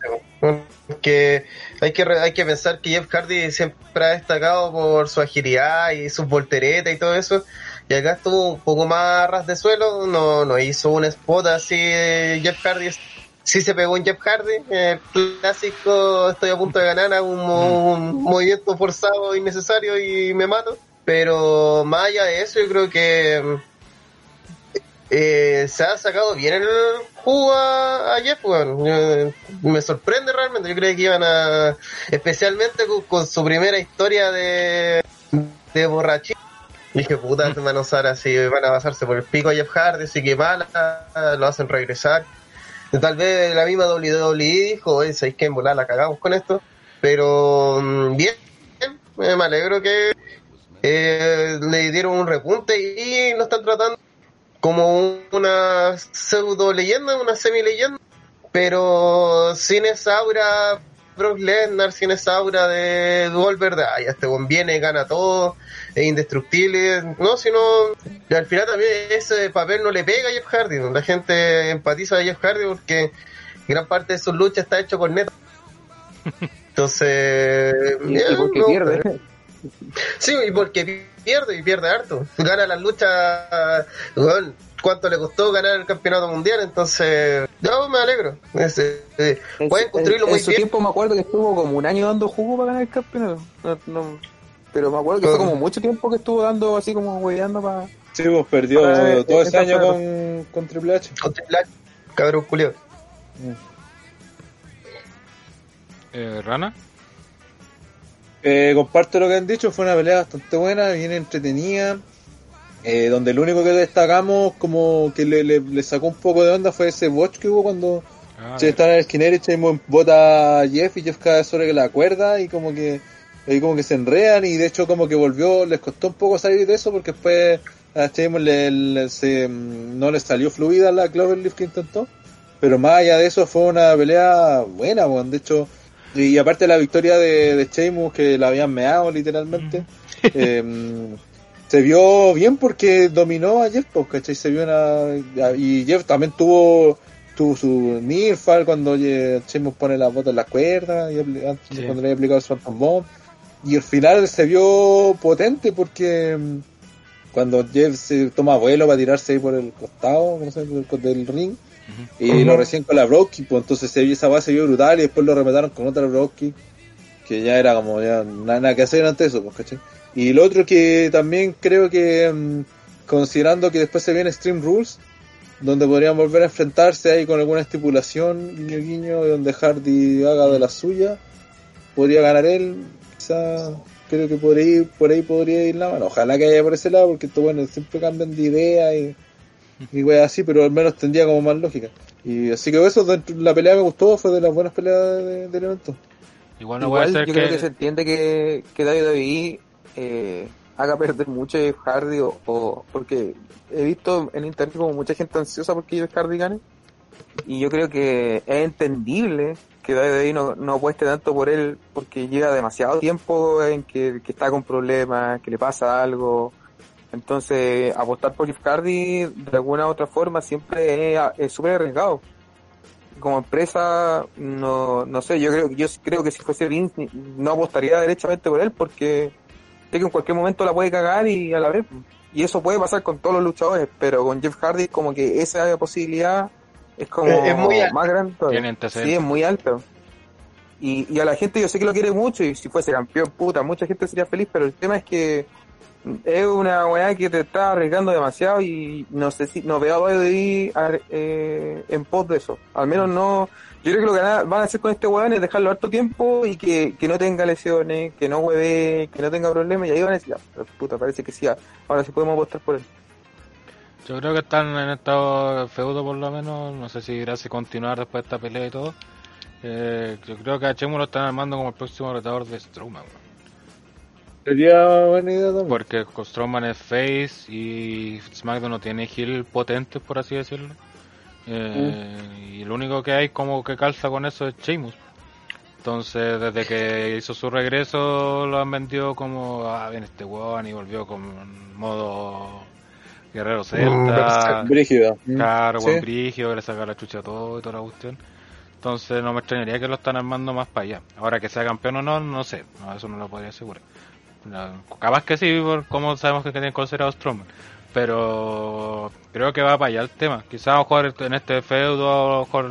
Que hay que hay que pensar que Jeff Hardy siempre ha destacado por su agilidad y sus volteretas y todo eso. Y acá estuvo un poco más a ras de suelo, no, no hizo un spot así de Jeff Hardy. Sí se pegó en Jeff Hardy, el clásico estoy a punto de ganar, hago un, mo- un movimiento forzado innecesario y me mato. Pero más allá de eso, yo creo que mm, eh, se ha sacado bien el jugo a, a Jeff, weón. Yo- me sorprende realmente. Yo creo que iban a, especialmente con, con su primera historia de, de borrachín. Dije, puta, se van a usar así, van a basarse por el pico a Jeff Hardy, así que mala, lo hacen regresar. Tal vez la misma WWE dijo, oye, ¿sabéis que en volar la cagamos con esto? Pero mm, bien, bien, me alegro que eh, le dieron un repunte y lo están tratando como un- una pseudo leyenda, una semi leyenda, pero sin esa aura Brock Lesnar, sin esa aura de Goldberg, de, ay, este buen viene, gana todo, es indestructible, no, sino al final también ese papel no le pega a Jeff Hardy, la gente empatiza a Jeff Hardy porque gran parte de sus luchas está hecho por neta. Entonces, Y, porque no, pierde. Sí, y porque pierde y pierde harto. Gana las luchas, bueno, cuánto le costó ganar el campeonato mundial, entonces yo me alegro. Es, eh, eh, En pueden su- construirlo en- muy en su bien. tiempo me acuerdo que estuvo como un año dando jugo para ganar el campeonato. No- no- pero me acuerdo que fue como mucho tiempo que estuvo dando así como hueveando para... Sí, pues perdió todo ese año con, con Triple H. Con Triple H, Cabrón culio. eh, Rana Eh, comparto lo que han dicho, fue una pelea bastante buena, bien entretenida, eh, donde lo único que destacamos como que le, le- le sacó un poco de onda fue ese botch que hubo cuando ah, se estaba en el esquinero y Chemo bota a Jeff y Jeff cae sobre la cuerda y como que ahí como que se enredan y de hecho como que volvió, les costó un poco salir de eso porque después a Chemo le, le- se, mm, no le salió fluida la Cloverleaf que intentó, pero más allá de eso fue una pelea buena, weón. de hecho y aparte la victoria de, de Sheamus que la habían meado literalmente em, se vio bien porque dominó a Jeff pues, ¿cachai? se vio una y Jeff también tuvo tuvo su Nirfal cuando eh, Sheamus pone la bota en la cuerda y antes- cuando le había aplicado el Phantom Bomb. Y al final se vio potente porque mm, cuando Jeff se toma vuelo para tirarse ahí por el costado no sé, por el- y lo recién con la Brocky, pues entonces se vio esa base vio brutal y después lo remataron con otra Brocky, que ya era como ya nada, nada que hacer ante eso, pues, ¿cachai? Y lo otro que también creo que, mm, considerando que después se viene Extreme Rules, donde podrían volver a enfrentarse ahí con alguna estipulación, guiño guiño, donde Hardy haga de la suya, podría ganar él, quizá creo que por ahí, por ahí podría ir la mano. Ojalá que haya por ese lado, porque esto bueno, siempre cambian de idea y y wey así, pero al menos tendría como más lógica. Y así que eso, dentro- la pelea me gustó, fue de las buenas peleas de- evento. igual no Igual puede yo ser creo que, que se entiende que, que WWE eh, haga perder mucho a Jeff Hardy o, o- porque he visto en internet como mucha gente ansiosa porque Jeff Hardy gane y yo creo que es entendible que WWE no, no apueste tanto por él porque llega demasiado tiempo en que, que está con problemas, que le pasa algo. Entonces, apostar por Jeff Hardy de alguna u otra forma siempre es súper arriesgado. como empresa, no, no sé, yo creo, yo creo que si fuese Vince no apostaría derechamente por él porque sé que en cualquier momento la puede cagar y a la vez. Y eso puede pasar con todos los luchadores, pero con Jeff Hardy como que esa posibilidad es como Es muy más grande. Sí, es muy alto. Y, y a la gente yo sé que lo quiere mucho y si fuese campeón, puta, mucha gente sería feliz, pero el tema es que es una weá que te está arriesgando demasiado y no sé si no veo a WWE eh, en pos de eso. Al menos no. Yo creo que lo que van a- hacer con este weón es dejarlo harto tiempo y que, que no tenga lesiones, que no hueve, que no tenga problemas y ahí van a decir, pero puta, parece que sí, ahora sí podemos apostar por él. Yo creo que están en estado feudo por lo menos. No sé si irá a continuar después de esta pelea y todo. Eh, yo creo que a Chemo lo están armando como el próximo retador de Strowman. Sería buena idea también. Porque con Strowman es face y SmackDown no tiene heel potentes, por así decirlo. Eh, Y lo único que hay como que calza con eso es Sheamus. Entonces, desde que hizo su regreso, lo han vendido como, ah, bien este weón, y volvió con modo guerrero celta, Brígida. Mm. Claro, Sí. buen brigio, que le saca la chucha a todo y toda la cuestión. Entonces no me extrañaría que lo están armando más para allá. Ahora que sea campeón o no, no sé. No, eso no lo podría asegurar. No, capaz que sí, por cómo sabemos que tienen considerado Strowman. Pero creo que va para allá el tema. Quizás a en este feudo, a lo mejor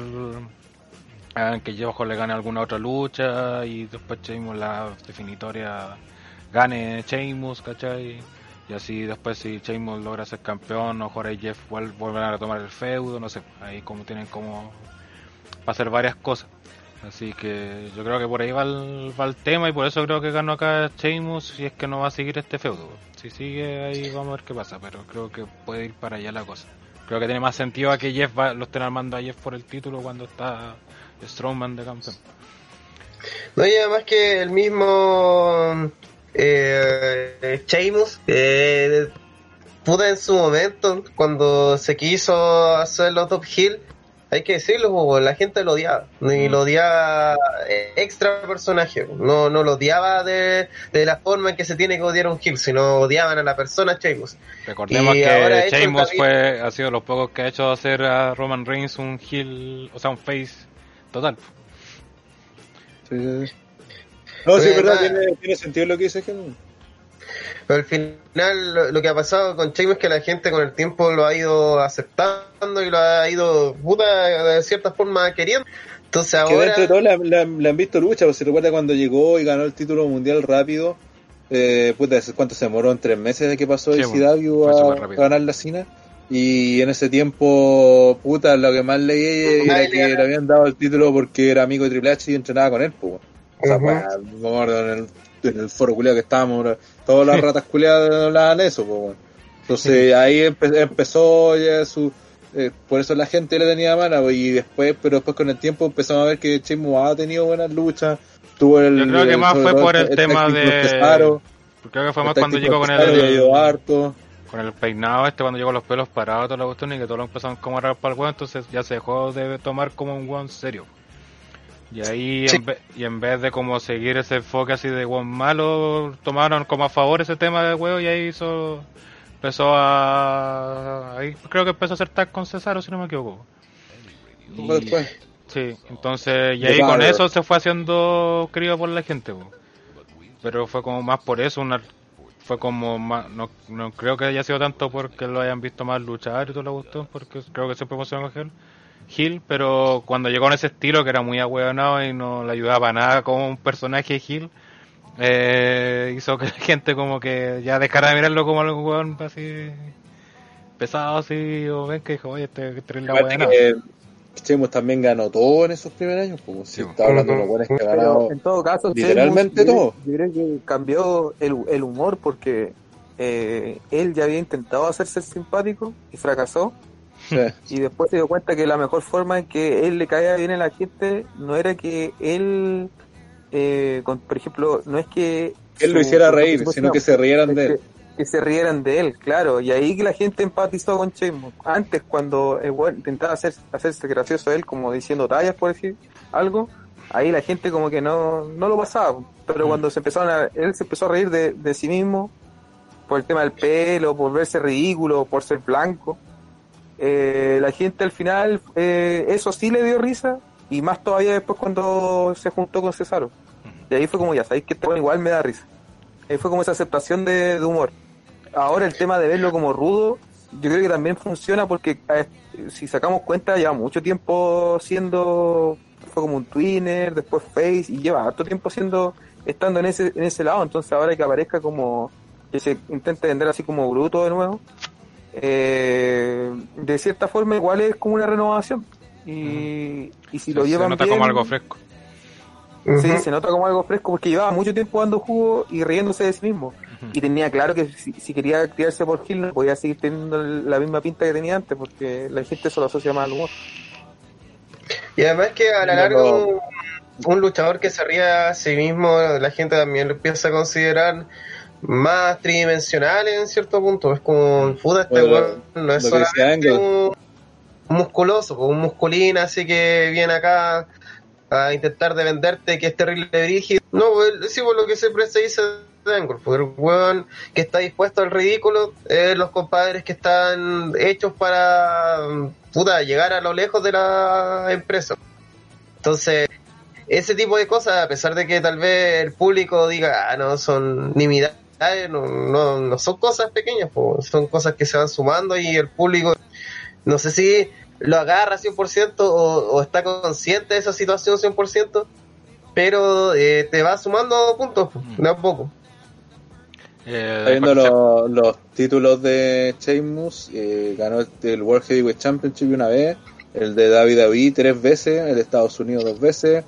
que yo a le gane alguna otra lucha y después Sheamus la definitoria gane Sheamus, ¿cachai? Y así después si Sheamus logra ser campeón, a lo ahí Jeff vuel- volverá a retomar el feudo, no sé, ahí como tienen como para hacer varias cosas. Así que yo creo que por ahí va el, tema y por eso creo que ganó acá Sheamus si es que no va a seguir este feudo. Si sigue ahí vamos a ver qué pasa, pero creo que puede ir para allá la cosa. Creo que tiene más sentido a que Jeff va, lo estén armando a Jeff por el título cuando está Strongman de campeón. No, y además que el mismo eh, Sheamus, eh, puta en su momento, cuando se quiso hacer los top hill, hay que decirlo, la gente lo odiaba, y lo odiaba eh, extra personaje, no, no lo odiaba de, de la forma en que se tiene que odiar un hill, sino odiaban a la persona Sheamus. Recordemos Y que Sheamus fue, ha sido de los pocos que ha hecho hacer a Roman Reigns un heel, o sea, un face total. Sí, sí, sí. No, sí, es verdad, tiene, tiene sentido lo que dice Gemma. Pero al final lo, lo que ha pasado con Sheamus es que la gente con el tiempo lo ha ido aceptando y lo ha ido, puta, de cierta forma queriendo. Entonces Que ahora... dentro de todo le, le han- le han visto lucha, pues si recuerda cuando llegó y ganó el título mundial rápido, eh, puta, ¿cuánto se demoró? En tres meses de que pasó Sí, el bueno, CW a, a ganar la cina. Y en ese tiempo, puta, lo que más leí era que le habían dado el título porque era amigo de Triple H y entrenaba con él, pues. O sea, weá, me acuerdo en el, en el foro culiado que estábamos. Todas las ratas culiadas hablaban eso, pues, bueno. Entonces ahí empe- empezó ya su... eh, por eso la gente le tenía mala, pues, y después, pero después con el tiempo empezamos a ver que Sheamus ha tenido buenas luchas. Tuvo el, Yo creo que el- más fue por el tema de- Cesaro, Creo que fue el más cuando llegó con ayudó el, harto. con el peinado este, cuando llegó con los pelos parados, toda la cuestión, y que todos lo empezaron como a para el huevo, entonces ya se dejó de tomar como un one serio. Y ahí, Sí. en, ve- y en vez de como seguir ese enfoque así de one malo, tomaron como a favor ese tema de huevo y ahí hizo, empezó a, ahí creo que empezó a hacer tag con Cesaro, si no me equivoco. Poco después. Sí, entonces, y ahí con eso se fue haciendo querido por la gente, pero fue como más por eso, una, fue como más, no, no creo que haya sido tanto porque lo hayan visto más luchar y todo lo gustó, porque creo que siempre funcionó con Gil, Gil, pero cuando llegó en ese estilo que era muy ahueonado y no le ayudaba nada como un personaje Gil, eh, hizo que la gente como que ya dejara de mirarlo como algo hueón así pesado así, o ven que dijo, oye, este, este es la que Sheamus también ganó todo en esos primeros años, pues, si Sí, está hablando de los buenos que ganado. En todo caso, literalmente Sheamus, todo. Yo creo, yo creo que cambió el, el humor porque eh, él ya había intentado hacerse simpático y fracasó. Sí. Y después se dio cuenta que la mejor forma en que él le caía bien a la gente no era que él, eh, con- por ejemplo, no es que Él lo hiciera reír, sino que se rieran de él. que, que se rieran de él, claro. Y ahí que la gente empatizó con Sheamus. Antes, cuando intentaba hacer, hacerse gracioso él, como diciendo tallas, por decir algo, ahí la gente como que no, no lo pasaba. Pero Mm. cuando se empezaron a, él se empezó a reír de, de sí mismo, por el tema del pelo, por verse ridículo, por ser blanco. Eh, la gente al final, eh, eso sí le dio risa, y más todavía después cuando se juntó con Cesaro. Y ahí fue como, ya sabéis que weón igual me da risa. Ahí fue como esa aceptación de, de humor. Ahora el tema de verlo como rudo, yo creo que también funciona porque eh, si sacamos cuenta, lleva mucho tiempo siendo, fue como un twinner, después face, y lleva harto tiempo siendo, estando en ese, en ese lado, entonces ahora que aparezca como, que se intente vender así como bruto de nuevo, eh, de cierta forma igual es como una renovación. Y, y si lo se llevan nota bien, como algo fresco. Sí, se nota como algo fresco porque llevaba mucho tiempo dando jugo y riéndose de sí mismo. Y tenía claro que si, si quería criarse por Hill no podía seguir teniendo la misma pinta que tenía antes porque la gente se lo asocia más al humor. Y además que a la larga un, un luchador que se ría a sí mismo, la gente también lo empieza a considerar más tridimensional en cierto punto. Es como, puta, este Bueno, weón no es solamente un, un musculoso, pues, un musculín así que viene acá a intentar de venderte que es terrible brígido. No, pues, sí, por lo que siempre se dice de Angle, pues, el weón que está dispuesto al ridículo, eh, los compadres que están hechos para puta, llegar a lo lejos de la empresa. Entonces, ese tipo de cosas, a pesar de que tal vez el público diga, ah, no, son nimiedades, no, no, no son cosas pequeñas, po, son cosas que se van sumando y el público, no sé si lo agarra 100% o, o está consciente de esa situación 100%, pero eh, te va sumando puntos, po, de a poco. Eh, Está viendo después- los, los títulos de Sheamus, eh, ganó el, el World Heavyweight Championship una vez, el de David David tres veces, el de Estados Unidos dos veces,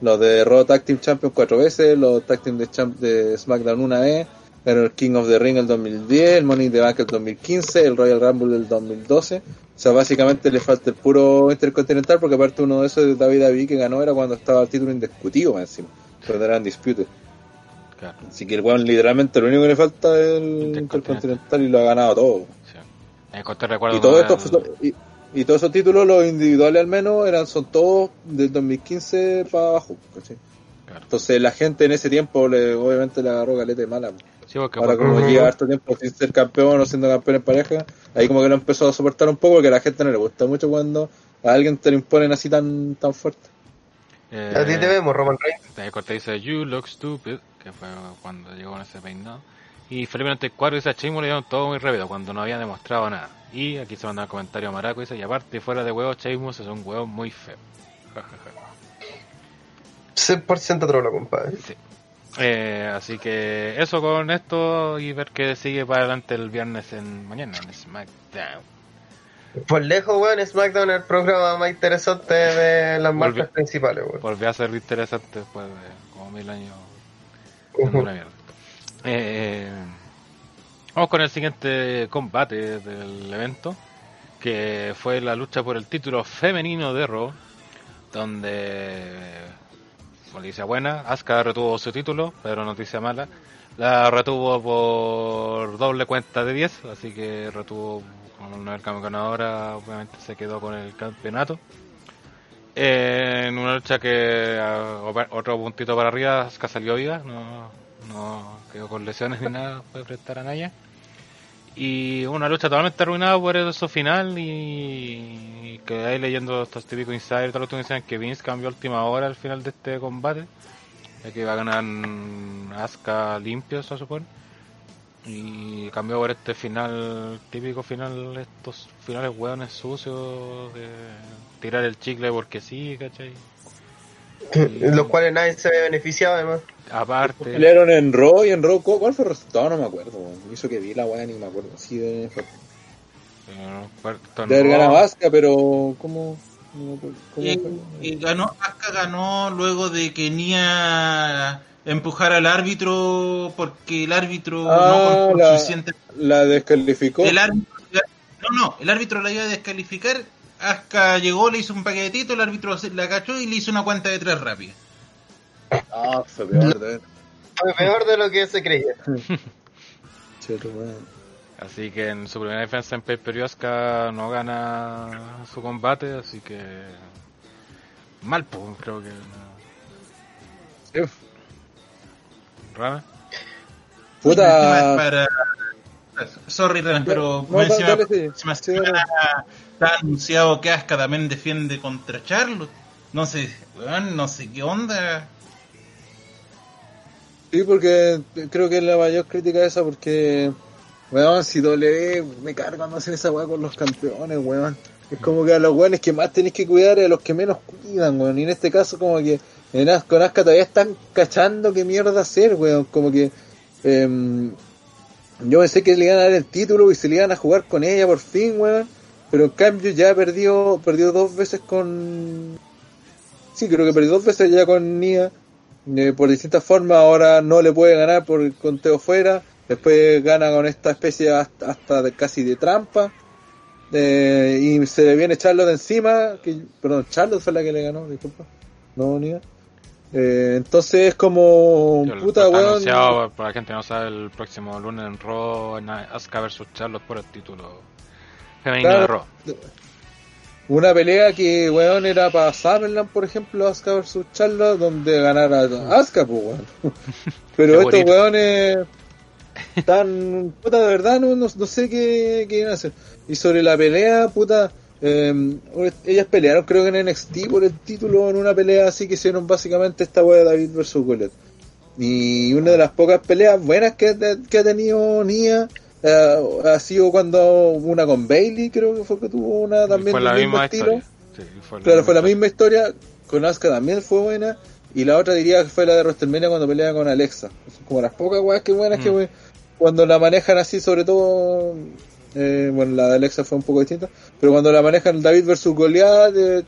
los de Raw Tag Team Champions cuatro veces, los Tag Team de, Champ- de SmackDown una vez, ganó el King of the Ring el 2010, el Money in the Bank el 2015, el Royal Rumble el 2012. O sea, básicamente le falta el puro Intercontinental porque aparte uno de esos de David David que ganó era cuando estaba el título indiscutido encima, cuando eran disputed. Claro, Así que el weón literalmente lo único que le falta es el Intercontinental y lo ha ganado todo. sí. Recuerdo Y todo esto y, y todos esos títulos, los individuales al menos, eran son todos del 2015 para abajo. Claro. Entonces la gente en ese tiempo le, obviamente le agarró caleta de mala. Sí, porque Ahora como Ujú. lleva harto tiempo sin ser campeón o siendo campeón en pareja, ahí como que lo empezó a soportar un poco porque a la gente no le gusta mucho cuando a alguien te lo imponen así tan tan fuerte. eh, A ti te vemos, Roman Reigns. Te corté dice You look stupid, que fue cuando llegó con ese peinado. Y Felipe 94 dice a Sheamus le dieron todo muy rápido cuando no había demostrado nada. Y aquí se manda el comentario a Maraco dice, y aparte fuera de huevos, Sheamus es un huevo muy feo. Ja, ja, ja. 100% trolo, compadre. Sí. Eh, así que eso con esto y ver qué sigue para adelante el viernes en mañana en SmackDown. Por lejos, weón, SmackDown es el programa más interesante de las marcas principales, weón. Volvió a ser interesante después de como mil años una mierda. Eh, vamos con el siguiente combate del evento, que fue la lucha por el título femenino de Raw, donde, noticia buena, Asuka retuvo su título, pero noticia mala, la retuvo por doble cuenta de 10, así que retuvo con el cambio ganadora, obviamente se quedó con el campeonato. En una lucha que otro puntito para arriba, Asuka salió viva, no, no quedó con lesiones ni nada, puede prestar a Naya. Y una lucha totalmente arruinada por eso final y, y que ahí leyendo estos típicos insiders, todos los que decían que Vince cambió a última hora al final de este combate, ya que iba a ganar Asuka limpio, se supone. Y cambió por este final, típico final, estos finales hueones sucios de tirar el chicle porque sí, ¿cachai? Los cuales nadie se ve beneficiado, además. Aparte, Pelearon en Raw y en Raw, ¿cu- ¿cuál fue el resultado? No me acuerdo. Hizo que vi la weá ni me acuerdo. Sí, de, de no- Asuka, pero ¿cómo? ¿Cómo Eh, eh, ganó, Asuka ganó luego de que Nia empujara al árbitro porque el árbitro Ah, no con la- suficiente. La descalificó. El árbitro, no, no, el árbitro la iba a descalificar. Asuka llegó, le hizo un paquetito, el árbitro la cachó y le hizo una cuenta de tres rápida. Ah, fue peor de Fue peor de lo que se creía. Así que en su primera defensa en pay-per-view Asuka no gana su combate, así que mal, pues creo que Sí. Rana. Puta. para sorry, Renan, pero No, me encima- dale, sí. encima Sí, está, anunciado que Asuka también defiende contra Charlotte. No sé, weón, no sé qué onda. Sí, porque creo que es la mayor crítica esa, porque, weón, si W me carga cuando hacen esa weá con los campeones, weón. Es como que a los weones que más tenéis que cuidar y a los que menos cuidan, weón. Y en este caso, como que con Asuka todavía están cachando qué mierda hacer, weón. Como que em, yo pensé que le iban a dar el título y se le iban a jugar con ella por fin, weón. Pero en cambio ya perdió, perdió dos veces con... Sí, creo que perdió dos veces ya con Nia. Eh, por distintas formas, ahora no le puede ganar por el conteo fuera, después gana con esta especie hasta, hasta de, casi de trampa, eh, y se le viene Charlotte encima, que, perdón, Charlotte fue la que le ganó, disculpa, no Nia. Eh, entonces es como, Yo, puta weón, anunciado, para la gente no sabe, el próximo lunes en Raw, en Asuka vs Charlotte por el título femenino de Raw. Una pelea que weón era para Summerland, por ejemplo, Asuka vs Charlotte, donde ganara Asuka, pues weón. Pero estos weones tan puta de verdad no, no, no sé qué, qué iban a hacer. Y sobre la pelea, puta, eh, ellas pelearon creo que en NXT por el título en una pelea así que hicieron básicamente esta wea de David vs Goliath. Y una de las pocas peleas buenas que, que ha tenido Nia eh, ha sido cuando una con Bailey, creo que fue que tuvo una también fue la del mismo misma estilo. historia. Sí, fue la Claro, fue la misma misma historia. Con Asuka también fue buena. Y la otra diría que fue la de WrestleMania cuando pelea con Alexa. Son como las pocas weas que buenas que Mm. cuando la manejan así, sobre todo. eh, bueno, la de Alexa fue un poco distinta. Pero cuando la manejan David versus Goliath, eh,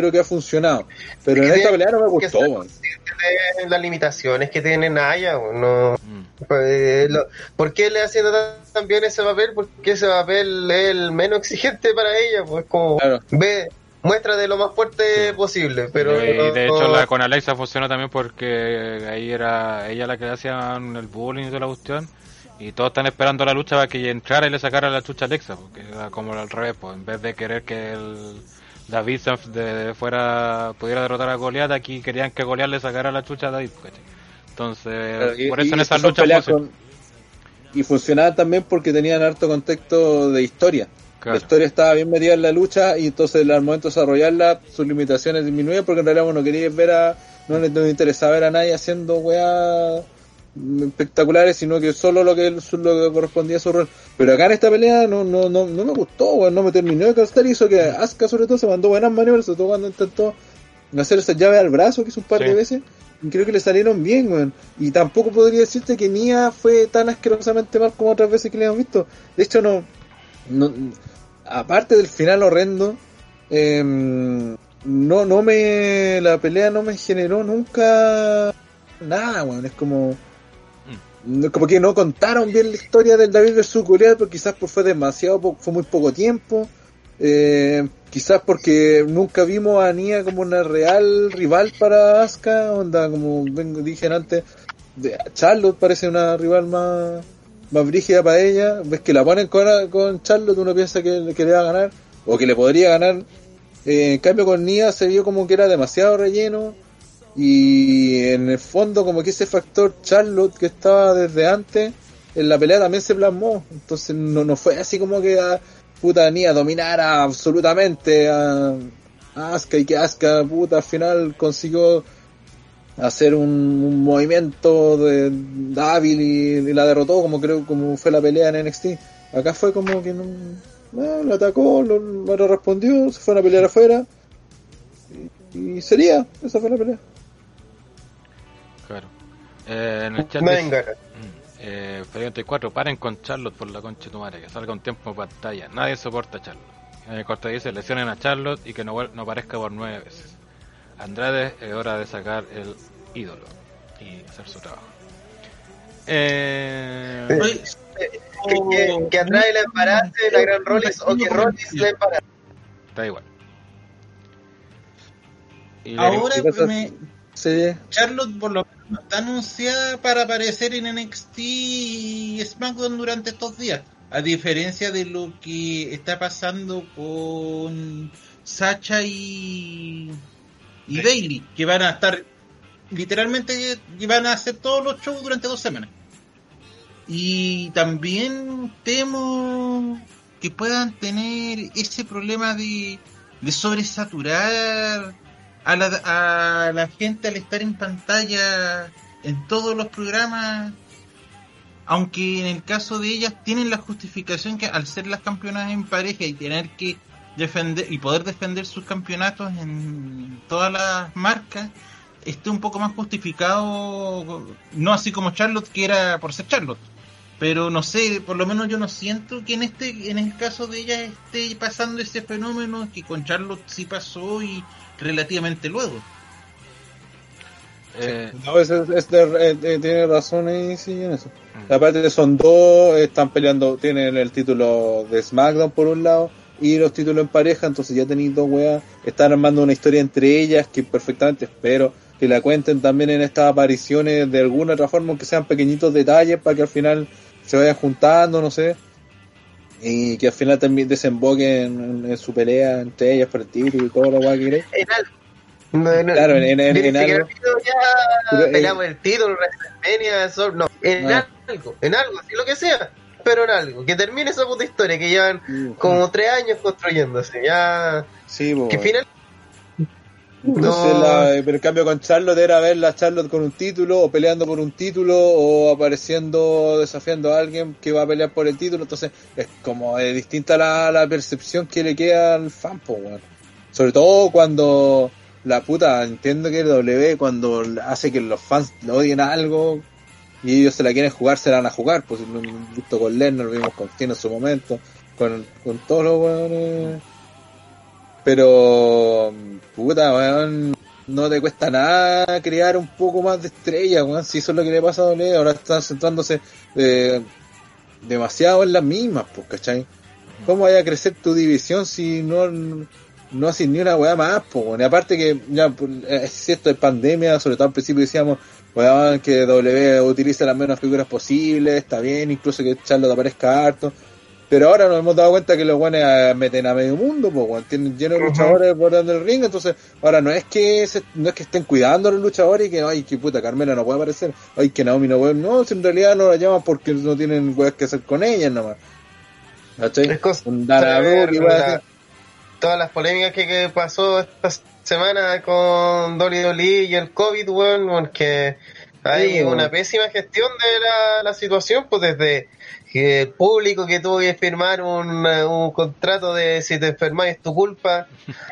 creo que ha funcionado. Pero en esta pelea no me gustó, de las limitaciones que tiene Naya, no, Mm. pues, lo- ¿por qué le haciendo tan, bien ese papel? Porque ese papel es el menos exigente para ella, pues como Claro. ve, muestra de lo más fuerte posible, pero y de hecho no- la con Alexa funcionó también porque ahí era ella la que le hacían el bullying y toda la cuestión y todos están esperando la lucha para que entrara y le sacara la chucha a Alexa porque era como al revés pues en vez de querer que el David se- de, fuera pudiera derrotar a Goliath aquí querían que Goliath le sacara la chucha a David ¿cachai? entonces y- por eso en esas luchas con- Y funcionaban también porque tenían harto contexto de historia. Claro. La historia estaba bien metida en la lucha y entonces al momento de desarrollarla sus limitaciones disminuían porque en realidad uno quería ver a, no le no le interesaba ver a nadie haciendo weas espectaculares, sino que solo lo que, lo que correspondía a su rol. Pero acá en esta pelea no, no, no, no me gustó, weón, no me terminó de castar y hizo que Asuka sobre todo se mandó buenas maniobras, sobre todo cuando intentó hacer esa llave al brazo que hizo un par Sí. de veces. Y creo que le salieron bien, weón. Y tampoco podría decirte que Nia fue tan asquerosamente mal como otras veces que le hemos visto. De hecho, no. no aparte del final horrendo, em, no, no me. La pelea no me generó nunca nada, weón. Es como. Como que no contaron bien la historia del David vs Goliath, porque quizás pues fue demasiado, fue muy poco tiempo. Eh, quizás porque nunca vimos a Nia como una real rival para Asuka, onda como dije antes, de, Charlotte parece una rival más, más brígida para ella, ves que la ponen con, con Charlotte, uno piensa que, que le va a ganar, o que le podría ganar, Eh, en cambio con Nia se vio como que era demasiado relleno, y en el fondo como que ese factor Charlotte que estaba desde antes, en la pelea también se plasmó, entonces no, no fue así como que a, puta Nia dominara absolutamente a, a Asuka y que Asuka puta al final consiguió hacer un, movimiento de, hábil y, la derrotó como creo como fue la pelea en NXT acá fue como que no, no, lo atacó lo, lo respondió se fue a pelear afuera y sería esa fue la pelea Claro. Eh, en el chat no dice-. Mm, Eh, Felipe 34, paren con Charlotte por la concha de tu madre, que salga un tiempo en pantalla. Nadie soporta a Charlotte. En el corte dice, lesionen a Charlotte y que no, no aparezca por nueve veces. Andrade, es hora de sacar el ídolo y hacer su trabajo. Eh, Que, que, que atrae la embarace la gran Rollins o que Rollins la embarace. da igual. Y Ahora me, sí Charlotte por lo menos está anunciada para aparecer en NXT y SmackDown durante estos días. A diferencia de lo que está pasando con Sacha y, y Bailey, que van a estar literalmente y van a hacer todos los shows durante dos semanas. Y también temo que puedan tener ese problema de, de sobresaturar a la, a la gente al estar en pantalla en todos los programas, aunque en el caso de ellas tienen la justificación que al ser las campeonas en pareja y tener que defender y poder defender sus campeonatos en todas las marcas, esté un poco más justificado, no así como Charlotte que era por ser Charlotte. Pero no sé, por lo menos yo no siento que en este, en el caso de ella esté pasando ese fenómeno que con Charlotte sí pasó y relativamente luego. Eh, no, es, es eh, eh, tiene razón ahí sí en eso. Mm. Aparte son dos, están peleando, tienen el título de SmackDown por un lado y los títulos en pareja, entonces ya tenéis dos weas, están armando una historia entre ellas que perfectamente espero que la cuenten también en estas apariciones de alguna otra forma, que sean pequeñitos detalles para que al final se vayan juntando, no sé, y que al final también desemboquen en, su pelea entre ellas por el título y todo lo que querés. En algo. No, claro, en, en, en algo. Ya eh, peleamos el título, WrestleMania, no, en algo, en algo, así lo que sea, pero en algo. Que termine esa puta historia que llevan como tres años construyéndose, ya. Sí, que final no. pero en cambio con Charlotte era ver la Charlotte con un título o peleando por un título o apareciendo, desafiando a alguien que va a pelear por el título. Entonces es como es distinta la, la percepción que le queda al fan, Sobre todo cuando la puta, entiendo que el W cuando hace que los fans lo odien a algo y ellos se la quieren jugar, se la van a jugar. Pues lo hemos visto con Lennon, lo vimos con Tino en su momento, con, con todos los pero, puta, weón, no te cuesta nada crear un poco más de estrellas, weón. Si eso es lo que le pasa a Dole, ahora están centrándose eh, demasiado en las mismas, pues, ¿cachai? ¿Cómo vaya a crecer tu división si no, no haces ni una weá más, pues, Y aparte que, ya, pues, es cierto, es pandemia, sobre todo al principio decíamos, weón, que W utilice las menos figuras posibles, está bien, incluso que Charlotte aparezca harto pero ahora nos hemos dado cuenta que los guanes ah, meten a medio mundo, pues tienen lleno de luchadores por dentro del ring, entonces ahora no es que no es que estén cuidando a los luchadores y que ay que puta Carmela no puede aparecer, ay que Naomi no puede, no, si en realidad no la llaman porque no tienen weas que hacer con ellas nomás. ¿Cachai? Todas las polémicas que, pasó esta semana con Dolly Dolly y el COVID, weón, porque hay una pésima gestión de la, la situación, pues desde que el público que tuvo que firmar un, un contrato de si te enfermas es tu culpa,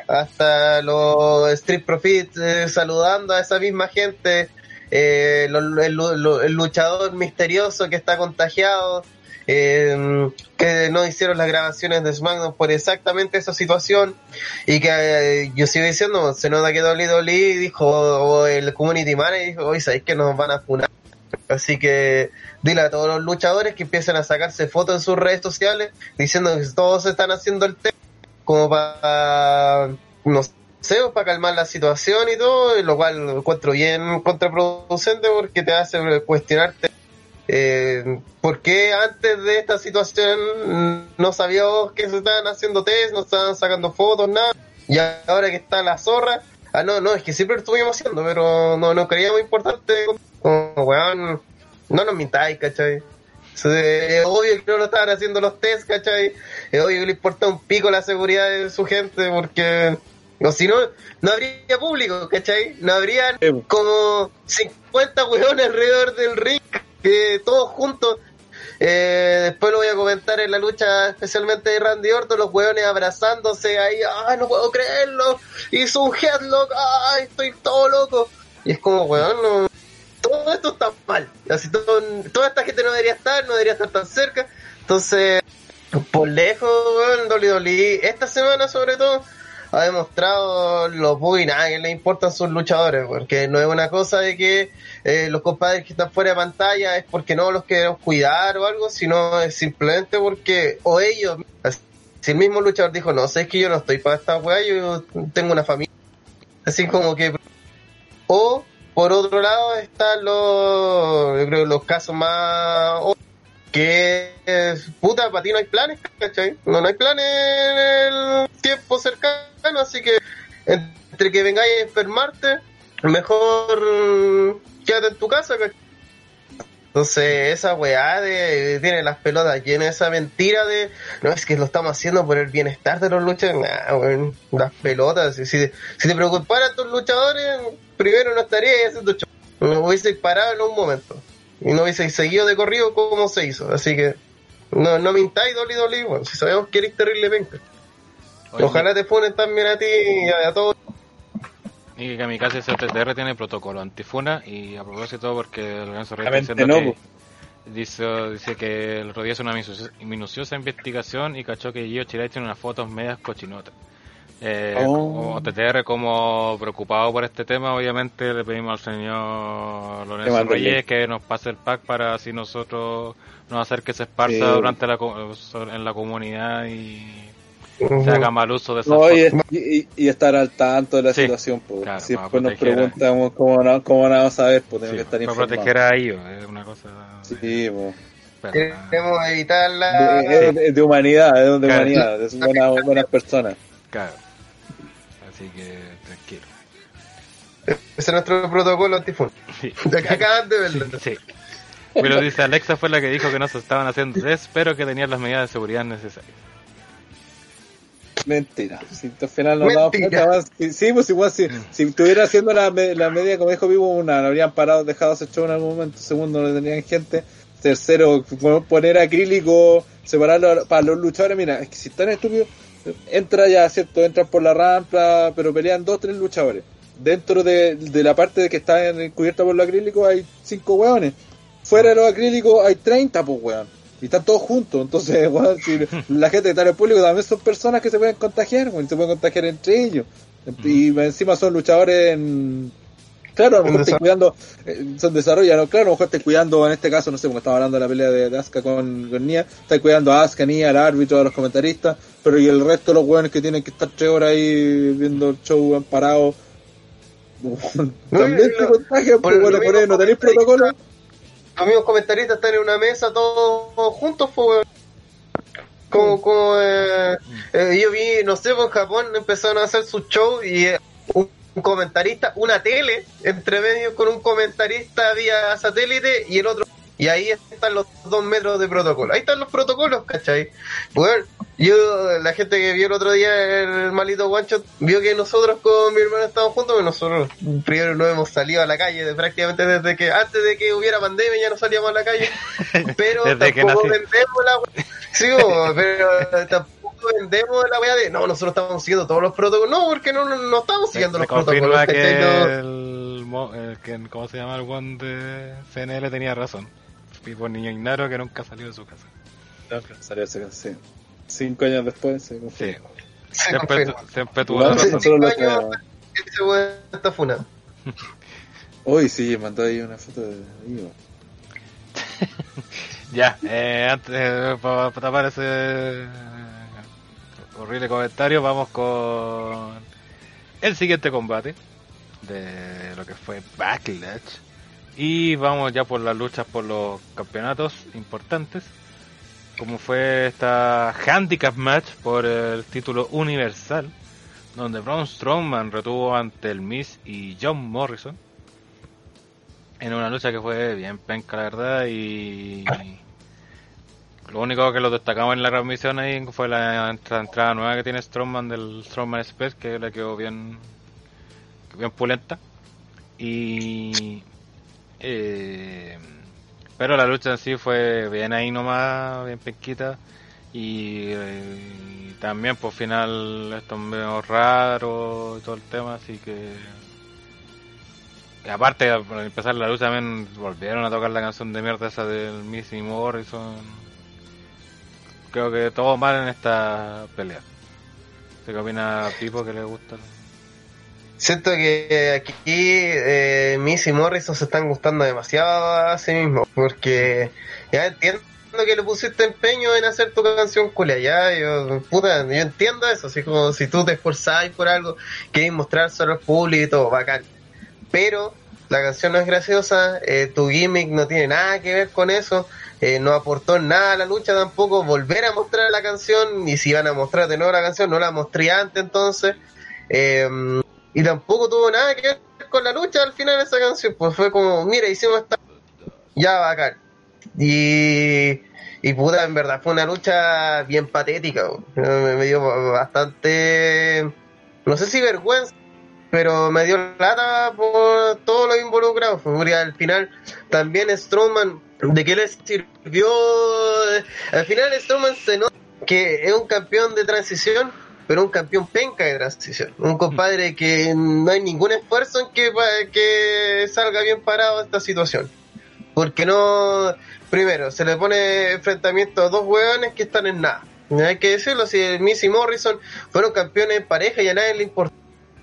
hasta los Street Profits eh, saludando a esa misma gente, eh, el, luchador misterioso que está contagiado, eh, que no hicieron las grabaciones de SmackDown por exactamente esa situación y que yo sigo diciendo, se nota que Dolly dijo, o el community manager dijo, hoy sabéis que nos van a funar. Así que dile a todos los luchadores que empiecen a sacarse fotos en sus redes sociales diciendo que todos están haciendo el tema como para, no sé, para calmar la situación y todo, lo cual encuentro bien contraproducente porque te hace cuestionarte eh, por qué antes de esta situación no sabíamos que se estaban haciendo test, no estaban sacando fotos, nada, y ahora que está la zorra, ah no, no, es que siempre lo estuvimos haciendo, pero no, no creíamos importante, como weón no nos mintáis, ¿cachai? Es obvio que no lo estaban haciendo los test, ¿cachai? Es obvio que le importa un pico la seguridad de su gente, porque o si no, no habría público, ¿cachai? No habrían como 50 weones alrededor del ring, que todos juntos. Eh, después lo voy a comentar en la lucha, especialmente de Randy Orton, los weones abrazándose ahí, ¡ay, no puedo creerlo! Hizo un headlock, ¡ay, estoy todo loco! Y es como, weón, no, todo esto está mal. Así todo, toda esta gente no debería estar, no debería estar tan cerca. Entonces, por lejos, weón, Dolly Dolly, esta semana sobre todo, ha demostrado los muy nada que le importan sus luchadores, porque no es una cosa de que eh, los compadres que están fuera de pantalla es porque no los queremos cuidar o algo, sino es simplemente porque, o ellos, si el mismo luchador dijo, no, sé, es que yo no estoy para esta weá, yo tengo una familia. Así como que, o por otro lado están los, yo creo, los casos más que es, puta, para ti no hay planes, ¿cachai? No, no hay planes en el tiempo cercano, así que entre que vengáis a enfermarte, mejor quédate en tu casa, ¿cachai? Entonces, esa weá de, tiene las pelotas llenas esa mentira de, no, es que lo estamos haciendo por el bienestar de los luchadores. Nah, weón, las pelotas. Si, si, si te preocuparan tus luchadores, primero no estarías haciendo show. No hubiese parado en un momento. Y no hubiese seguido de corrido como se hizo. Así que, no, no mintáis, Dolly Dolly, weón. Si sabemos que eres terrible, venga. Oye, Ojalá te funen también a ti y a, a todos. Y que Kamikaze CTR tiene protocolo antifuna y a propósito porque el Lorenzo Rey está diciendo que dice, dice que el rodillo es una minuciosa, minuciosa investigación y cachó que Gio Chirai tiene unas fotos medias cochinotas. Eh, Oh. Como TTR como preocupado por este tema, obviamente le pedimos al señor Lorenzo Reyes que nos pase el pack para así nosotros no hacer que se esparza Sí. durante la, en la comunidad y se haga mal uso de esas No, y, fotos. y- y- y estar al tanto de la Sí, situación, pues. claro, si para después nos preguntamos cómo no, cómo no vamos a ver, pues tenemos Sí, que estar para informados. proteger a ellos, es una cosa... Sí, pues. pero, Queremos evitar la... De, de- de humanidad, de, de Claro. humanidad, de buenas, buenas personas. Claro. Así que tranquilo. Ese es nuestro protocolo antifun. Sí. De acaban de verlo. Sí. Pero dice Alexa fue la que dijo que no se estaban haciendo test, pero que tenían las medidas de seguridad necesarias. Mentira. Si al final nos damos Mentira. cuenta más. Sí, pues igual si, si estuviera haciendo la, la medida como dijo Vivo, una, lo habrían parado, dejado ese show en algún momento. Segundo, no tenían gente. Tercero, poner acrílico, separarlo para los luchadores. Mira, es que si están estúpidos, entra ya, ¿cierto? Entran por la rampa, pero pelean dos, tres luchadores. Dentro de, de la parte de que está en- cubierta por los acrílicos hay cinco hueones. Fuera de los acrílicos hay 30, pues weón. Y están todos juntos. Entonces, si la gente que está en el público también son personas que se pueden contagiar, se pueden contagiar entre ellos. Y encima son luchadores en... Claro, a lo mejor En están cuidando, eh, son desarrollados, claro, a lo mejor están cuidando, en este caso, no sé, porque estaba hablando de la pelea de, de Asuka con, con Nia, están cuidando a Asuka, Nia, al árbitro, a los comentaristas, pero y el resto de los weones que tienen que estar tres horas ahí viendo el show weón, parados, también lo- contagian, pues bueno, por ahí no tenéis protocolo. Los mismos comentaristas están en una mesa todos juntos, pues, weón. Como, como, eh, eh, yo vi, no sé, pues en Japón empezaron a hacer su show y eh, un, un comentarista, una tele, entre medio con un comentarista vía satélite y el otro. Y ahí están los dos metros de protocolo. Ahí están los protocolos, ¿cachai? Bueno, yo, la gente que vio el otro día el malito guancho, vio que nosotros con mi hermano estábamos juntos, pero nosotros primero no hemos salido a la calle, de, prácticamente desde que, antes de que hubiera pandemia ya no salíamos a la calle. Pero Desde tampoco vendemos la wea. Sí, pero tampoco vendemos la weá de, no, nosotros estamos siguiendo todos los protocolos. No, porque no, no, no estamos Se, siguiendo se los protocolos. confirma ¿cachai? que el, mo- el que, ¿cómo se llama el one de CNL tenía razón. Tipo niño ignaro que nunca salió de su casa. Salió ese sí. Cinco años después se Sí. Siempre, siempre tuvo la razón. Ese weón está funado. Uy, sí, mandó ahí una foto de Ivo. Ya, eh, antes, para, tapar ese eh, horrible comentario, vamos con el siguiente combate de lo que fue Backlash. Y vamos ya por las luchas por los campeonatos importantes. Como fue esta handicap match por el título universal, donde Braun Strowman retuvo ante el Miz y John Morrison. En una lucha que fue bien penca, la verdad, y lo único que lo destacamos en la transmisión ahí fue la entra- entrada nueva que tiene Strowman del Strowman Express, que le quedó bien, bien pulenta. Y. eh, pero la lucha en sí fue bien ahí nomás, bien penquita. Y, eh, también por final esto es medio raro y todo el tema, así que. Aparte, al empezar la lucha también volvieron a tocar la canción de mierda esa del Missy Morrison. Creo que todo mal en esta pelea. ¿Qué opina Pipo que le gusta? Siento que aquí eh, Miss y Morrison se están gustando demasiado a sí mismos, porque ya entiendo que le pusiste empeño en hacer tu canción culia, ya, yo, puta, yo entiendo eso, así como si tú te esforzás por algo, querés mostrárselo al público y todo, bacán. Pero la canción no es graciosa, eh, tu gimmick no tiene nada que ver con eso, eh, no aportó nada a la lucha tampoco, volver a mostrar la canción, y si van a mostrar de nuevo la canción, no la mostré antes entonces, eh, y tampoco tuvo nada que ver con la lucha al final de esa canción, pues fue como, mira, hicimos esta, ya bacán. Y, y puta, en verdad fue una lucha bien patética. Me, dio bastante, no sé si vergüenza, pero me dio lata por todos los involucrados. Porque al final también Strowman, ¿de qué le sirvió? Al final Strowman se nota que es un campeón de transición, pero un campeón penca de transición. Un compadre que no hay ningún esfuerzo en que, que salga bien parado esta situación. Porque no, primero, se le pone enfrentamiento a dos hueones que están en nada. Hay que decirlo, si el Miss y Morrison fueron campeones en pareja y a nadie le importó.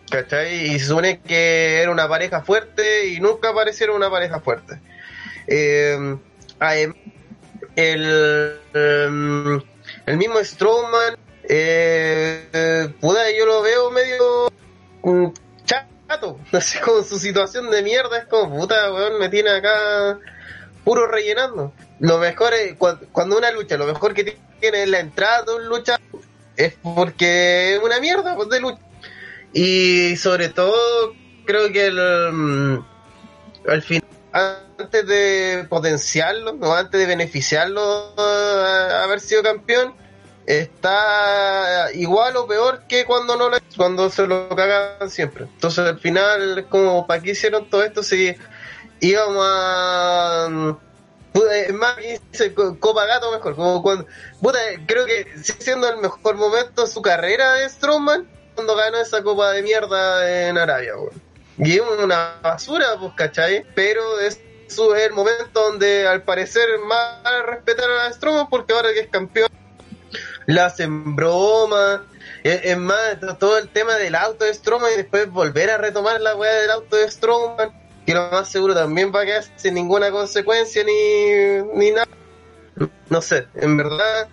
¿Cachai? Y se supone que era una pareja fuerte y nunca aparecieron una pareja fuerte. Eh, adem- el, em, el mismo Strowman, eh, eh, puta, yo lo veo medio mm, chato, así como su situación de mierda, es como puta, weón, me tiene acá puro rellenando. Lo mejor es, cua- cuando una lucha, lo mejor que tiene la entrada de un lucha, es porque es una mierda pues, de lucha. Y sobre todo, creo que el, mm, al final, antes de potenciarlo, o antes de beneficiarlo a haber sido campeón, está igual o peor que cuando no lo, cuando se lo cagan siempre. Entonces al final, como, ¿para qué hicieron todo esto si íbamos a... Puta, Es más, Copa Gato mejor. Como cuando, creo que siendo el mejor momento de su carrera de Strowman cuando ganó esa copa de mierda en Arabia. Y es una basura, pues, ¿cachai? Pero es, es el momento donde al parecer más respetaron a Strowman porque ahora que es campeón la hacen broma. Es, es más, to- todo el tema del auto de Strowman y después volver a retomar la weá del auto de Strowman, que lo más seguro también va a quedar sin ninguna consecuencia ni, ni nada. No sé, en verdad,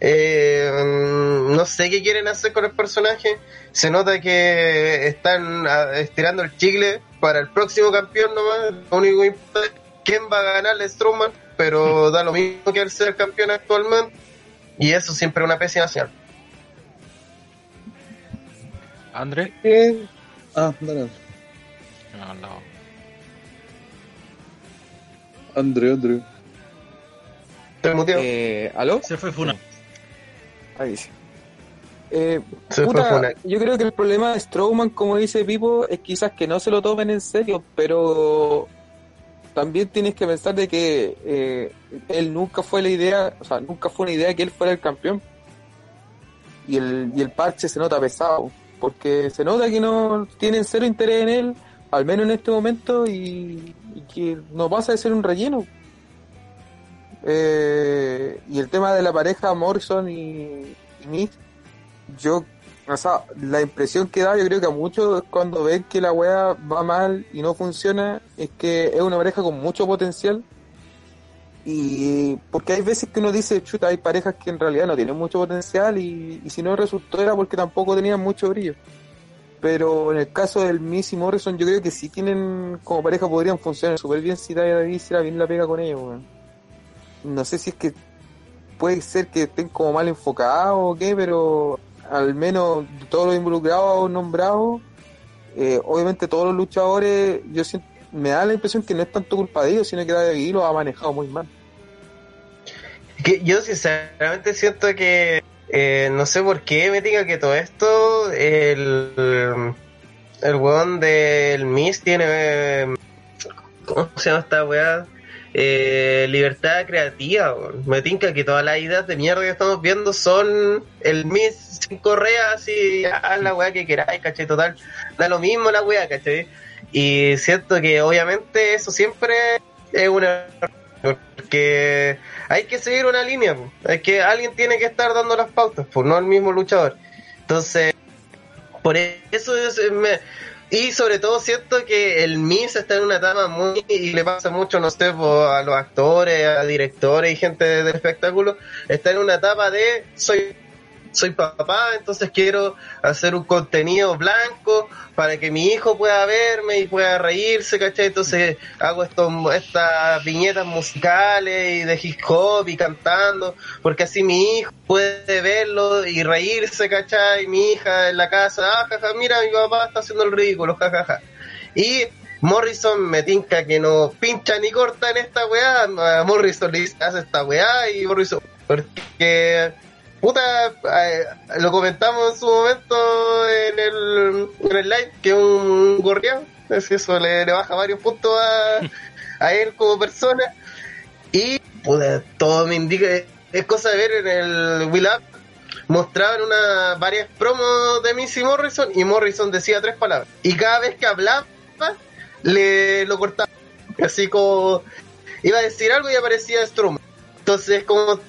eh, mm, no sé qué quieren hacer con el personaje. Se nota que están estirando el chicle para el próximo campeón nomás. Lo único que importa es quién va a ganarle a Strowman, pero da lo mismo que el ser campeón actualmente. Y eso siempre es una pésima señal. André. Eh, Ah, dale. No, no. André, André. Estoy muteado. Eh, ¿Aló? Se fue Funa. Ahí sí. Eh, Se fue puta, Funai. yo creo que el problema de Strowman, como dice Pipo, es quizás que no se lo tomen en serio, pero también tienes que pensar de que eh, él nunca fue la idea, o sea, nunca fue una idea que él fuera el campeón. Y el, y el parche se nota pesado, porque se nota que no tienen cero interés en él, al menos en este momento, y, que no pasa de ser un relleno. Eh, y el tema de la pareja Morrison y, y yo, o sea, la impresión que da, yo creo que a muchos cuando ven que la weá va mal y no funciona, es que es una pareja con mucho potencial. Y porque hay veces que uno dice, chuta, hay parejas que en realidad no tienen mucho potencial y, y si no resultó era porque tampoco tenían mucho brillo. Pero en el caso del Miss y Morrison, yo creo que sí tienen, como pareja podrían funcionar súper bien si David hiciera bien la pega con ellos, weón. No sé si es que puede ser que estén como mal enfocados o qué, pero al menos todos los involucrados nombrados, eh, obviamente todos los luchadores, yo siento, me da la impresión que no es tanto culpa de ellos, sino que David lo ha manejado muy mal. Que yo sinceramente siento que eh, no sé por qué me diga que todo esto el el weón del Miss tiene ¿cómo se llama esta weá? Eh, libertad creativa me tinca que todas las ideas de mierda que estamos viendo son el Miss sin correa así haz la weá que queráis caché total da lo mismo la weá caché y siento que obviamente eso siempre es una porque hay que seguir una línea, es que alguien tiene que estar dando las pautas, pues no el mismo luchador. Entonces, por eso es, me- y sobre todo siento que el Miz está en una etapa muy y le pasa mucho, no sé, a los actores, a directores y gente del espectáculo, está en una etapa de soy soy papá, entonces quiero hacer un contenido blanco para que mi hijo pueda verme y pueda reírse, ¿cachai? Entonces hago estos, estas viñetas musicales y de hip hop y cantando, porque así mi hijo puede verlo y reírse, ¿cachai? Mi hija en la casa, ah, jaja, mira, mi papá está haciendo el ridículo, jajaja. Y Morrison me tinca que no pincha ni corta en esta weá. Morrison le hace esta weá y Morrison. Porque, puta, eh, lo comentamos en su momento en el, en el live, que un gorrión. Eso le, baja varios puntos a, a él como persona. Y, puta, todo me indica, es cosa de ver en el Will Up. Mostraban una, varias promos de Missy Morrison y Morrison decía tres palabras. Y cada vez que hablaba, le lo cortaba. Así como iba a decir algo y aparecía Strum. Entonces, como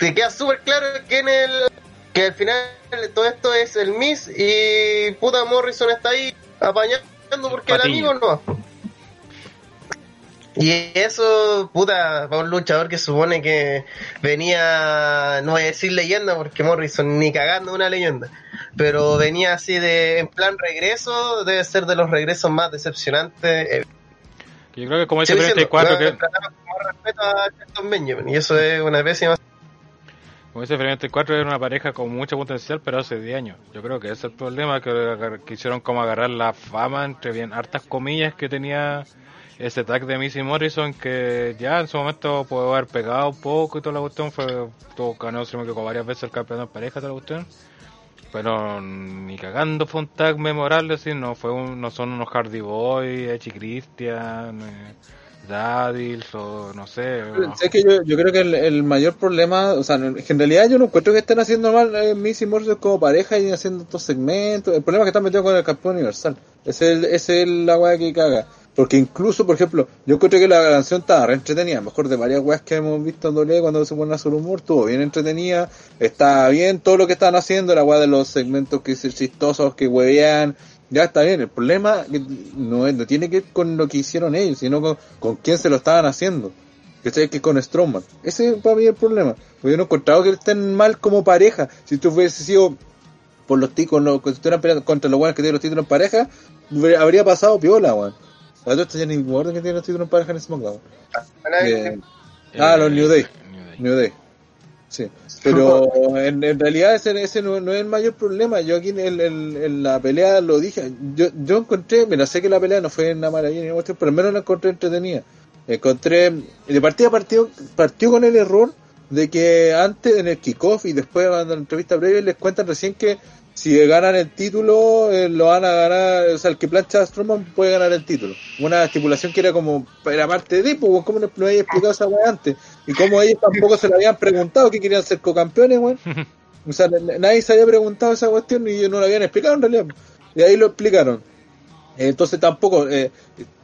te queda súper claro que en el que al final todo esto es el Miss y puta Morrison está ahí apañando porque el amigo no. Y eso, puta, para un luchador que supone que venía, no voy a decir leyenda porque Morrison ni cagando una leyenda, pero venía así de, en plan regreso, debe ser de los regresos más decepcionantes. eh, Yo creo que como diciendo, 34, weón, que, trataron con más respeto a Benjamin, y eso es una pésima. Como dice 34 era una pareja con mucho potencial, pero hace 10 años. Yo creo que ese es el problema, que quisieron como agarrar la fama, entre bien hartas comillas, que tenía ese tag de Missy Morrison, que ya en su momento pudo haber pegado un poco y toda la cuestión, fue, tuvo ganado, si me equivoco, varias veces el campeonato en pareja, toda la cuestión. Pero ni cagando fue un tag memorable, así, no fue no son unos Hardy Boy, Echi Christian, eh, Daddies, o no sé. o- Es que yo, yo creo que el, el mayor problema, o sea, en realidad yo no encuentro que estén haciendo mal eh, Missy Morrison como pareja y haciendo estos segmentos. El problema es que están metidos con el campeón universal. Es, el, es la weá que caga. Porque incluso, por ejemplo, yo encuentro que la canción estaba re entretenida, mejor de varias weas que hemos visto en Dole cuando se pone a hacer humor, estuvo bien entretenida, está bien todo lo que están haciendo, la weá de los segmentos que son chistosos, que huevean, ya está bien, el problema que no, es- no tiene que ver con lo que hicieron ellos, sino con, con quién se lo estaban haciendo. Que que es con Strowman. Ese es para mí el problema. Porque yo no he encontrado que estén mal como pareja. Si tú hubiese sido por los ticos, los, que estuvieran peleando contra los buenos que tienen los títulos en pareja, habría pasado piola, weón. La otra ya ni acuerdo que tiene los títulos en pareja en SmackDown. Eh, ah, los New Day. New Day. New Day. Sí. Pero en, en realidad ese, ese no, no es el mayor problema. Yo aquí en, el- en- en la pelea lo dije. Yo, yo encontré, mira, sé que la pelea no fue una maravilla ni pero al menos la encontré entretenida. Encontré, de partida partió, partió con el error de que antes en el kickoff y después en la entrevista previa les cuentan recién que si ganan el título eh, lo van a ganar, o sea, el que plancha a Strowman puede ganar el título. Una estipulación que era como, era parte de, pues, ¿cómo no, no había explicado esa weá antes? Y como ellos tampoco se lo habían preguntado que querían ser co-campeones, weón. O sea, nadie se había preguntado esa cuestión y ellos no lo habían explicado en realidad. Y ahí lo explicaron. Entonces tampoco eh,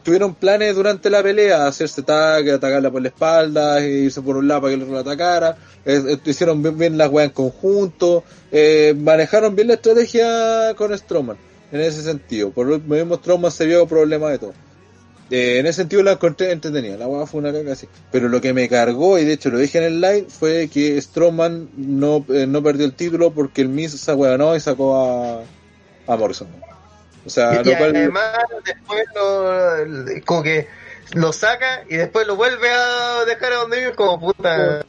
tuvieron planes durante la pelea, hacerse tag, atacarla por la espalda, e irse por un lado para que el otro la atacara, eh, eh, hicieron bien, bien las en conjunto, eh, manejaron bien la estrategia con Strowman, en ese sentido. Por lo mismo Strowman se vio problema de todo. Eh, en ese sentido la encontré entretenida, la wea fue una caca así. Pero lo que me cargó, y de hecho lo dije en el live, fue que Strowman no, eh, no perdió el título porque el Miz se no y sacó a Morrison. O sea, Y, cual- además después lo, como que lo saca y después lo vuelve a dejar a donde vive como puta.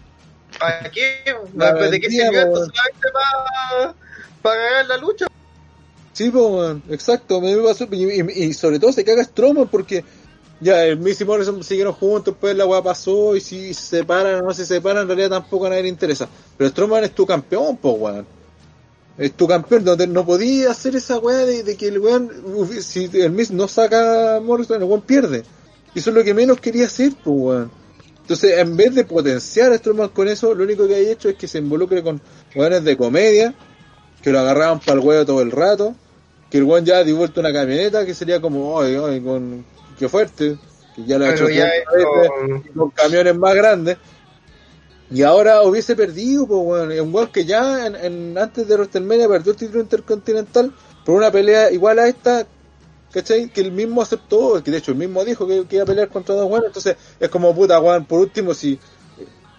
¿Para qué? La ¿De qué sirvió esto? Solamente para para ganar la lucha. Sí, pues, exacto, me pasó, y, y- y sobre todo se caga Strowman porque ya el Miz y Morrison siguieron juntos, pues la weá pasó y si se separan o no se separan, en realidad tampoco a nadie le interesa. Pero Strowman es tu campeón, pues, weón. Es tu campeón, no, no podía hacer esa weá de, de que el weón, si el Miz no saca a Morrison, el weón pierde. Y eso es lo que menos quería hacer, pues, weón. Entonces, en vez de potenciar a Strowman con eso, lo único que hay hecho es que se involucre con weones de comedia, que lo agarraban para el huevo todo el rato, que el weón ya dio vuelta una camioneta, que sería como, ay, ay, con, qué fuerte, que ya lo ha hecho ya veces, con camiones más grandes. Y ahora hubiese perdido, pues. Es un weón que ya en, en- antes de WrestleMania perdió el título intercontinental por una pelea igual a esta, ¿cachai? Que él mismo aceptó, que de hecho él mismo dijo que, que iba a pelear contra dos weones. Entonces es como puta, weón. Por último, si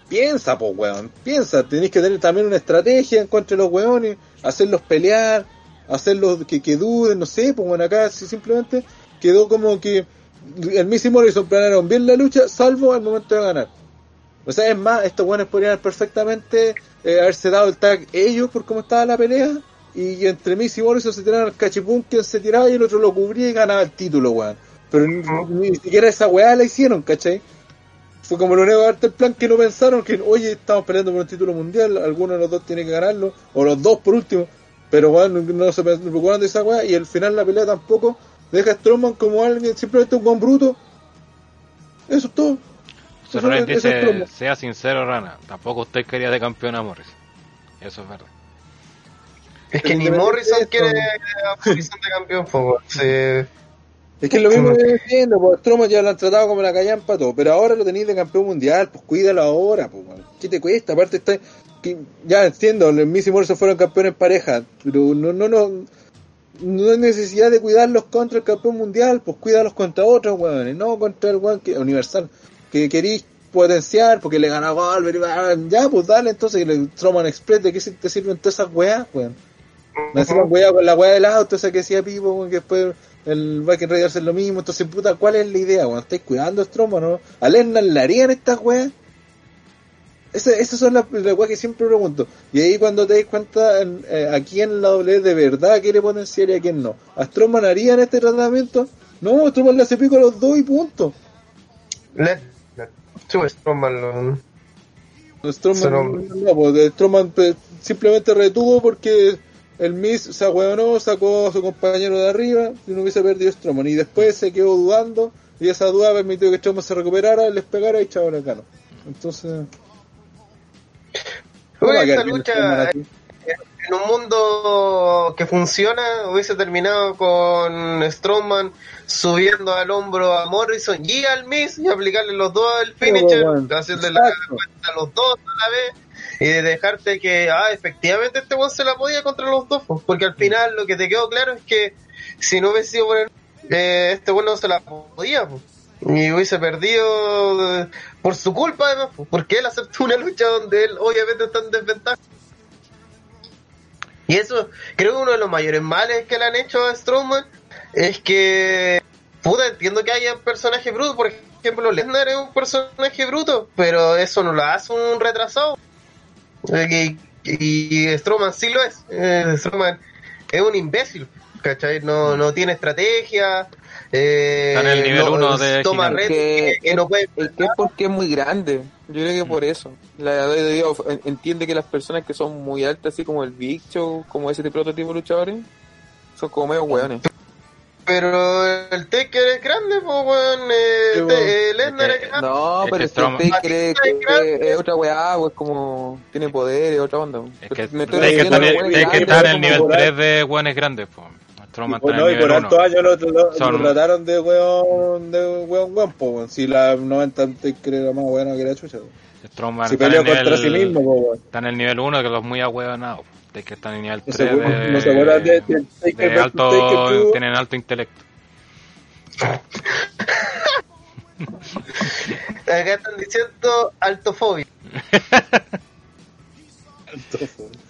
piensa, pues, weón, piensa. Tenéis que tener también una estrategia en contra de los weones, hacerlos pelear, hacerlos que, que duden, no sé, pues, bueno, acá si simplemente quedó como que el y Morrison planearon bien la lucha, salvo al momento de ganar. O sea, es más, estos buenos podrían perfectamente eh, haberse dado el tag ellos por cómo estaba la pelea. Y entre Miz y Morrison se tiraron el cachipún, quien se tiraba y el otro lo cubría y ganaba el título, weón. pero ni, ni siquiera esa weá la hicieron, ¿cachai? Fue como lo único parte del plan que no pensaron que, oye, estamos peleando por un título mundial, alguno de los dos tiene que ganarlo, o los dos por último, pero weón, no, no se preocuparon de esa weá, y al final la pelea tampoco deja a Strowman como alguien, simplemente un buen bruto. Eso es todo. Eso- es sea sincero, Rana, tampoco usted quería de campeón a Morris. Eso es verdad. Es que ni Morrison quiere a Morrison de campeón, po. Sí. Es que es lo mismo que estoy diciendo, pues Strowman ya lo han tratado como la callampa todo, pero ahora lo tenéis de campeón mundial, pues cuídalo ahora, pues. ¿qué te cuesta? Aparte está, que, ya entiendo, los Miss y Morrison fueron campeones pareja, pero no, no, no, no hay necesidad de cuidarlos contra el campeón mundial, pues cuídalos contra otros, weón, no contra el weón que, universal, que queréis potenciar porque le ganó Goldberg, y ya, pues dale, entonces, que el Strowman Express, ¿de qué te sirven todas esas weas, weón? Me weá con la weá del auto, esa que decía Pipo, weón, que después el Viking Raiders hace lo mismo. Entonces, puta, ¿cuál es la idea, weón? ¿Estáis cuidando a Strowman, no? ¿A Lesnar le harían estas weas? Esa- Esas son las, las weas que siempre pregunto. Y ahí cuando te das cuenta en- eh, a quién la W de verdad quiere potenciar y a quién no. ¿A Strowman harían este tratamiento? No, Strowman le hace pico a los dos y punto. Le- le- sí, pues, Strowman lo- Pero- no, pues, Strowman pues, simplemente retuvo porque el Miss se ahueonó, sacó a su compañero de arriba y no hubiese perdido Strowman. Y después se quedó dudando y esa duda permitió que Strowman se recuperara, les pegara y chavo cano. Entonces, ¿cómo va a Oye, quedar esta lucha? En un mundo que funciona hubiese terminado con Strowman subiendo al hombro a Morrison y al Miz y aplicarle los dos al finisher, bueno, la cuenta a los dos a la vez y de dejarte que, ah, efectivamente este weón se la podía contra los dos, porque al final lo que te quedó claro es que si no hubiese sido por el, eh, este weón no se la podía, pues. Y hubiese perdido eh, por su culpa, además, porque él aceptó una lucha donde él obviamente está en desventaja. Y eso, creo que uno de los mayores males que le han hecho a Strowman es que, puta, entiendo que haya personajes brutos, por ejemplo, Lesnar es un personaje bruto, pero eso no lo hace un retrasado. Eh, Y, y Strowman sí lo es. Eh, Strowman es un imbécil, ¿cachai? No, no tiene estrategia. Eh, Está en el nivel no- uno de Toma gigante. retos que, que no puede Es que es porque es muy grande. Yo creo que por eso. La WWE entiende que las personas que son muy altas, así como el Big Show, como ese tipo de luchadores, son como medio hueones. Pero el Taker es grande, pues, weón. Eh, eh, Lesnar Es grande. No, pero es que está grande. que es otra weá, pues como tiene poder, es otra onda. Es que estar a en- el nivel por ahí. 3 de buenos grandes. Po. Strowman Y por, y altos 1. años lo, lo- Son- lo trataron de weón, de weón. Si la 90 Taker era más bueno que la chucha. weón. Strowman Si peleó el contra sí nivel- mismo, po, weón. Está en el nivel 1 que los muy ahueonados. De que están en el nivel No se 3 acuerdan- de, no se acuerdan de- de alto, tienen alto intelecto. Acá están diciendo altofobia.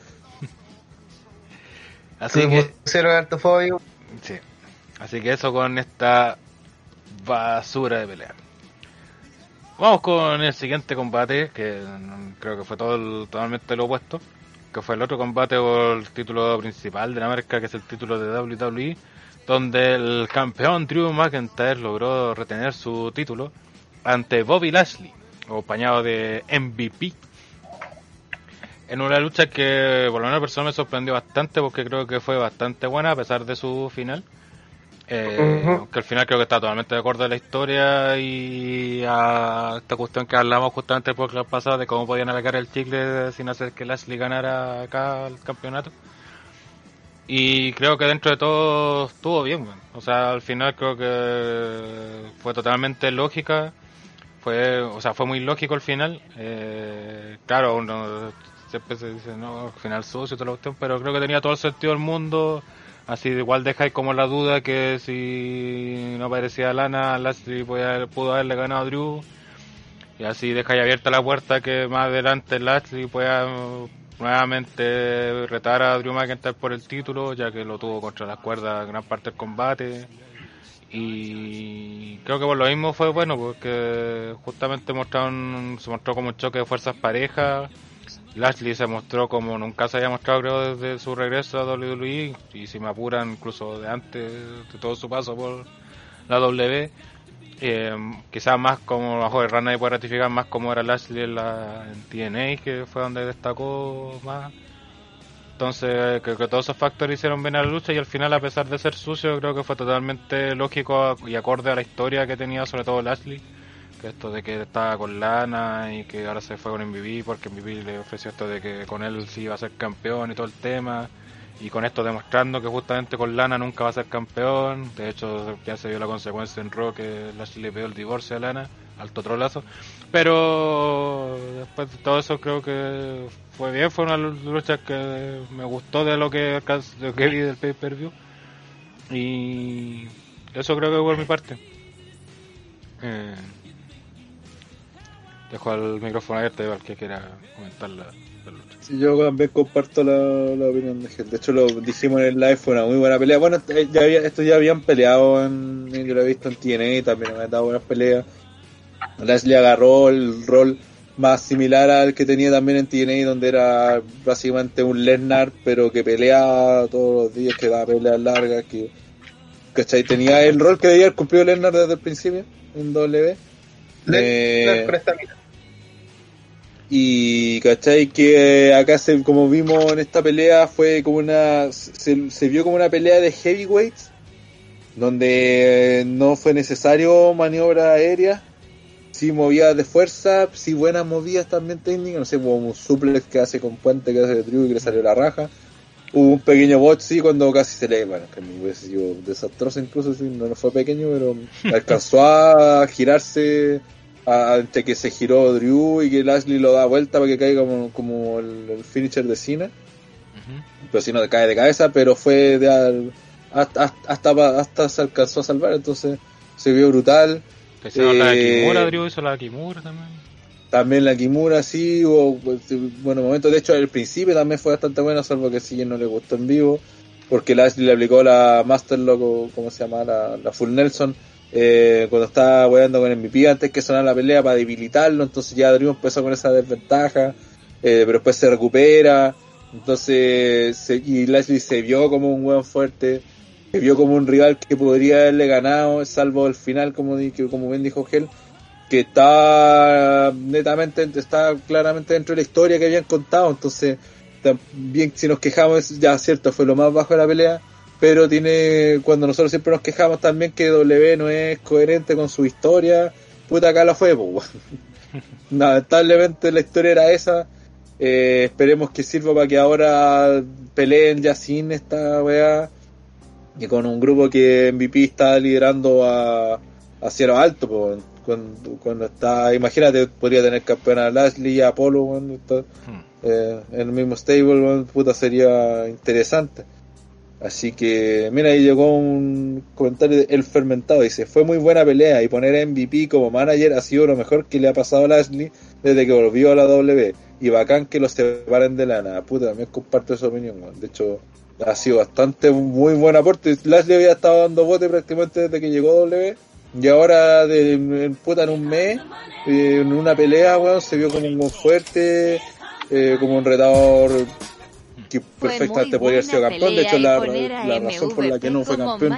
Así Sí, que, altofobia. sí. Así que eso con esta basura de pelea. Vamos con el siguiente combate, que mm, creo que fue todo el- totalmente lo opuesto, que fue el otro combate por el título principal de la marca, que es el título de WWE, donde el campeón Drew McIntyre logró retener su título ante Bobby Lashley, acompañado de MVP. En una lucha que por lo menos persona me sorprendió bastante porque creo que fue bastante buena a pesar de su final. Eh, Ujú. Aunque al final creo que está totalmente de acuerdo a la historia y a esta cuestión que hablamos justamente el podcast pasado de cómo podían alargar el chicle sin hacer que Lashley ganara acá el campeonato. Y creo que dentro de todo estuvo bien. O sea, al final creo que fue totalmente lógica. Fue, o sea, fue muy lógico al final. Eh, claro, uno siempre se dice, no, al final sucio y toda la cuestión, pero creo que tenía todo el sentido del mundo. Así igual dejáis como la duda que si no aparecía Lana, Lashley pudo haberle ganado a Drew. Y así dejáis abierta la puerta que más adelante Lashley pueda uh, nuevamente retar a Drew McIntyre por el título, ya que lo tuvo contra las cuerdas gran parte del combate. Y creo que por lo mismo fue bueno, porque justamente mostraron, se mostró como un choque de fuerzas parejas. Lashley se mostró como nunca se había mostrado, creo, desde su regreso a WWE. Y si me apuran, incluso de antes, de todo su paso por la W. Eh, quizás más como, bajo el Rana puede ratificar más como era Lashley en, la, TNA, que fue donde destacó más. Entonces, creo que todos esos factores hicieron bien a la lucha y al final, a pesar de ser sucio, creo que fue totalmente lógico y acorde a la historia que tenía, sobre todo Lashley. Esto de que estaba con Lana y que ahora se fue con MVP porque MVP le ofreció esto de que con él sí iba a ser campeón y todo el tema. Y con esto demostrando que justamente con Lana nunca va a ser campeón. De hecho, ya se vio la consecuencia en Raw que Lashley le pidió el divorcio a Lana, alto trolazo. Pero después de todo eso creo que fue bien, fue una lucha que me gustó de lo que, de lo que vi del pay-per-view. Y eso creo que fue por mi parte. Eh, dejo el micrófono abierto igual que quiera comentar la, la lucha. Sí, yo también comparto la, la opinión de gente. De hecho, lo dijimos en el live, fue una muy buena pelea. Bueno, eh, ya había, estos ya habían peleado en, yo lo he visto en TNA, también han dado buenas peleas. Leslie agarró el rol más similar al que tenía también en TNA, donde era básicamente un Lesnar, pero que peleaba todos los días, que daba peleas largas, que ¿cachai? tenía el rol que debía haber cumplido Lesnar desde el principio en W. Le- Eh. Y cachai que acá se, como vimos en esta pelea fue como una se, se vio como una pelea de heavyweights donde no fue necesario maniobra aérea sí movidas de fuerza sí buenas movidas también técnicas no sé como un suplex que hace con puente que hace de Drew y que le salió la raja. Hubo un pequeño bot sí cuando casi se le bueno que me hubiese sido desastroso incluso sí, no, no fue pequeño pero alcanzó a girarse a- entre que se giró Drew y que Lashley lo da vuelta para que caiga como, como el, el finisher de Cena pero si no cae de cabeza pero fue de al- hasta, hasta, hasta, se alcanzó a salvar entonces se vio brutal Que la Eh, Kimura, Drew hizo la Kimura también. también la Kimura sí hubo pues, buenos momentos de hecho al principio también fue bastante bueno salvo que sí no le gustó en vivo porque Lashley le aplicó la Master Loco ¿cómo se llama? la, la Full Nelson eh, cuando estaba weando con MVP antes que sonara la pelea para debilitarlo entonces ya Drew empezó con esa desventaja eh, pero después se recupera entonces se, y Lashley se vio como un buen fuerte se vio como un rival que podría haberle ganado salvo el final como como bien dijo Gel que está netamente está claramente dentro de la historia que habían contado entonces también si nos quejamos ya cierto fue lo más bajo de la pelea pero tiene cuando nosotros siempre nos quejamos también que W no es coherente con su historia puta acá la fue pues, lamentablemente la historia era esa Eh, esperemos que sirva para que ahora peleen ya sin esta weá y con un grupo que MVP está liderando a, a cielo alto pues, cuando, cuando está imagínate podría tener campeona a Lashley y a Apolo está Hmm. eh, en el mismo stable, weón, puta, sería interesante. Así que, mira, ahí llegó un comentario de El Fermentado, dice, fue muy buena pelea y poner MVP como manager ha sido lo mejor que le ha pasado a Lashley desde que volvió a la W. Y bacán que los separen de lana. Puta, también comparto esa opinión, weón. De hecho, ha sido bastante muy buen aporte. Lashley había estado dando bote prácticamente desde que llegó a W. Y ahora, de, puta, en un mes, eh, en una pelea, weón, se vio como un fuerte, eh, como un retador que perfectamente podría haber sido campeón. De hecho, y la, la razón por la que no fue campeón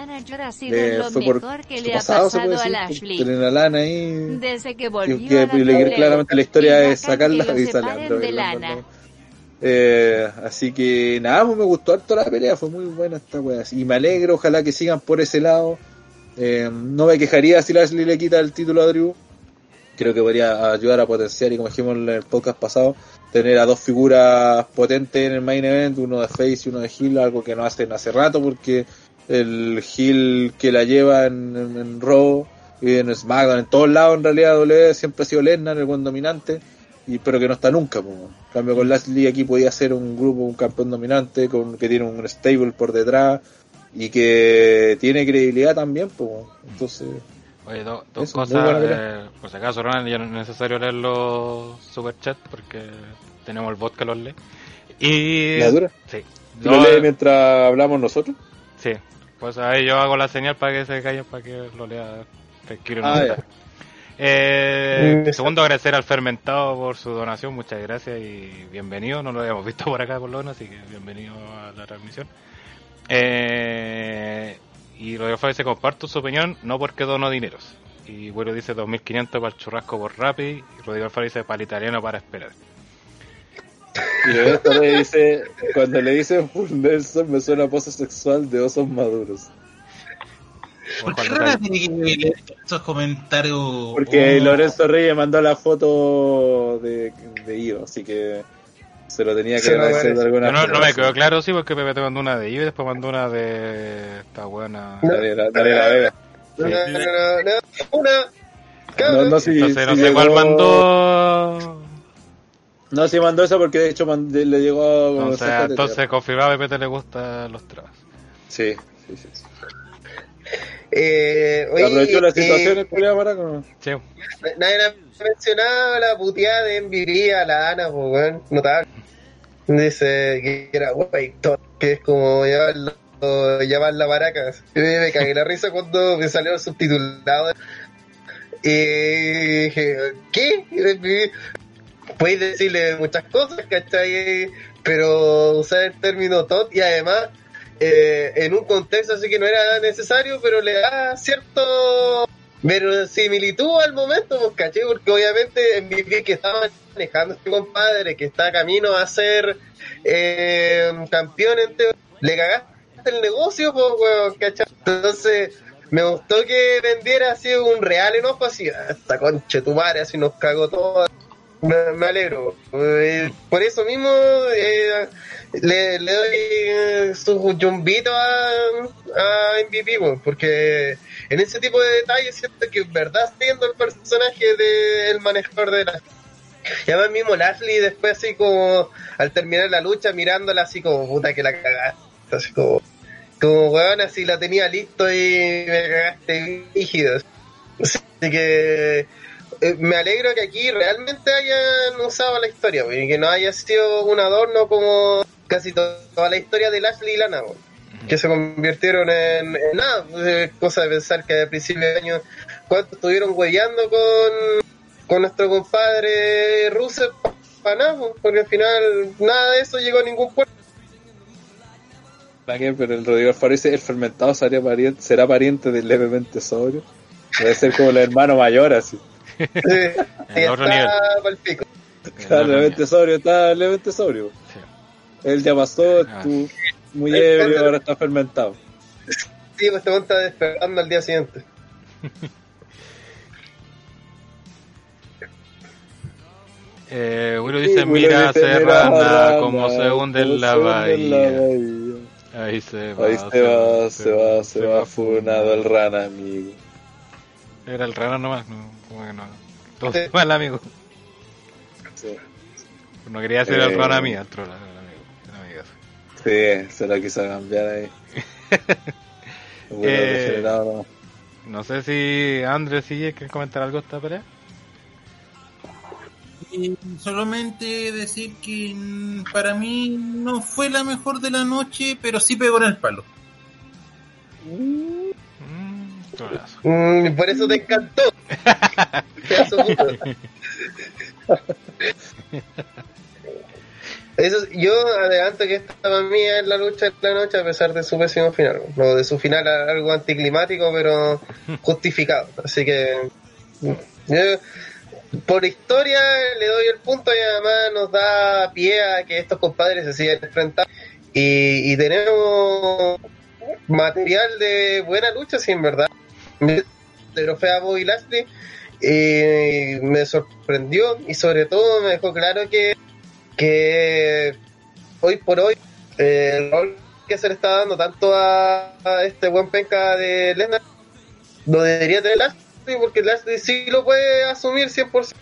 eh, lo fue por que su pasado, se puede decir, tener a Lana ahí. Desde que que, volvió que a la claramente la historia Y es sacarla que y sacarla. de lana. Eh, así que nada, pues me gustó harto la pelea, fue muy buena esta wea. Y me alegro, ojalá que sigan por ese lado. Eh, no me quejaría si Lashley le quita el título a Drew. Creo que podría ayudar a potenciar, y como dijimos en el podcast pasado, tener a dos figuras potentes en el main event, uno de Face y uno de Hill, algo que no hacen hace rato, porque el Hill que la lleva en, en, Raw y en SmackDown, en todos lados en realidad W siempre ha sido Lesnar, el buen dominante, y pero que no está nunca. pues. En cambio con Lashley aquí podía ser un grupo, un campeón dominante, con que tiene un stable por detrás y que tiene credibilidad también. pues. Entonces, Oye, do- dos Eso, cosas. eh, por si acaso, Ronald, ya no es necesario leer los superchats porque tenemos el bot que los lee. Y. ¿La dura? Sí. ¿y lo No, lee mientras hablamos nosotros? Sí. Pues ahí yo hago la señal para que se callen, para que lo lea tranquilo. Ah, no ya. está. Eh, Mm, segundo, agradecer al Fermentado por su donación, muchas gracias y bienvenido. No lo habíamos visto por acá por lo menos, así que bienvenido a la transmisión. Eh, Y Rodrigo Fabio dice, comparto su opinión, no porque dono dineros. Y Willow dice 2500 para el churrasco por Rappi. Y Rodrigo Alfaro dice para el italiano para esperar. Y esto le dice, cuando le dicen Full Nelson me suena a pose sexual de osos maduros. ¿Por qué Rana tal- tiene que leer esos comentarios? Porque Oh, Lorenzo Reyes mandó la foto de, de Io, así que se lo tenía que Se agradecer de alguna Yo no, no me quedó claro, sí, porque Pepe te mandó una de y después mandó una de esta buena. Dale, dale la vega. Una. No, no, si, Entonces no si sé llegó- cuál mandó. No, si mandó esa porque de hecho le llegó a Entonces, mensaje de entonces confirmado a Pepe le gustan los trabas. Sí, sí, sí. sí. Eh, oye, Aprovechó la eh, situación el culiao para con... Sí. Nadie ha mencionado la puteada de MVP a la Ana, pues, weón, notable. Dice que era wey, que es como llamarlo, llamarla maracas. Yo me cagué la risa cuando me salió el subtitulado. Y dije, ¿qué? Puedes decirle muchas cosas, ¿cachai? Pero usar el término tot y además eh, en un contexto así que no era necesario, pero le da cierto verosimilitud al momento, pues, ¿cachai? Porque obviamente MVP que estaba manejando este compadre, que está camino a ser eh, campeón, en teo- le cagaste el negocio, pues, weón. Entonces, me gustó que vendiera así un real enojo, así, hasta conche tu madre, así nos cagó todo. Me, me alegro. Eh, por eso mismo eh, le, le doy eh, su yumbito a, a MVP, porque en ese tipo de detalles siento que en verdad siendo el personaje del manejador de la y además mismo Lashley después así como al terminar la lucha mirándola así como puta que la cagaste así como como weón así la tenía listo y me cagaste rígido así que eh, me alegro que aquí realmente hayan usado la historia weón, y que no haya sido un adorno como casi to- toda la historia de Lashley y Lana weón, que se convirtieron en, en nada pues, es cosa de pensar que a principios de año cuánto estuvieron huellando con con nuestro compadre Rusev para nada, pues, porque al final nada de eso llegó a ningún puerto. Pero el Rodrigo Alfaro dice, el fermentado sería pariente, será pariente del levemente sobrio. Debe ser como el hermano mayor, así. Sí, En otro nivel. pico. Claro, levemente sobrio, está levemente sobrio. Sí. Él ya pasó, Ah. tú muy ebrio, ahora está fermentado. Sí, pues este hombre está despertando al día siguiente. Eh, Willow dice, Sí, mira, Serrana, Serrana, como se hunde en la cómo se hunde en la bahía. Ahí se va. Ahí se va, se va, se va funado el rana, amigo. Era el rana nomás, no, como que no. Todo mal, amigo. Sí, No quería ser el Eh. rana mía, el troll, era el amigo. el amigo. Sí, se lo quiso cambiar ahí. Bueno, Eh. No sé si Andrés sigue quiere comentar algo de esta pelea. Eh, solamente decir que para mí no fue la mejor de la noche, pero sí pegó en el palo. Mm, Mm, por eso te encantó. Eso, yo adelanto que esta para mí es la lucha de la noche a pesar de su pésimo final. No, de su final algo anticlimático, pero justificado. Así que yo, por historia le doy el punto y además nos da pie a que estos compadres se sigan enfrentando. Y, y tenemos material de buena lucha, sí, en verdad. Pero fue a Bobby Lashley y me sorprendió y sobre todo me dejó claro que, que hoy por hoy eh, el rol que se le está dando tanto a, este buen penca de Lesnar lo debería tener Lashley porque Lashley sí lo puede asumir 100%.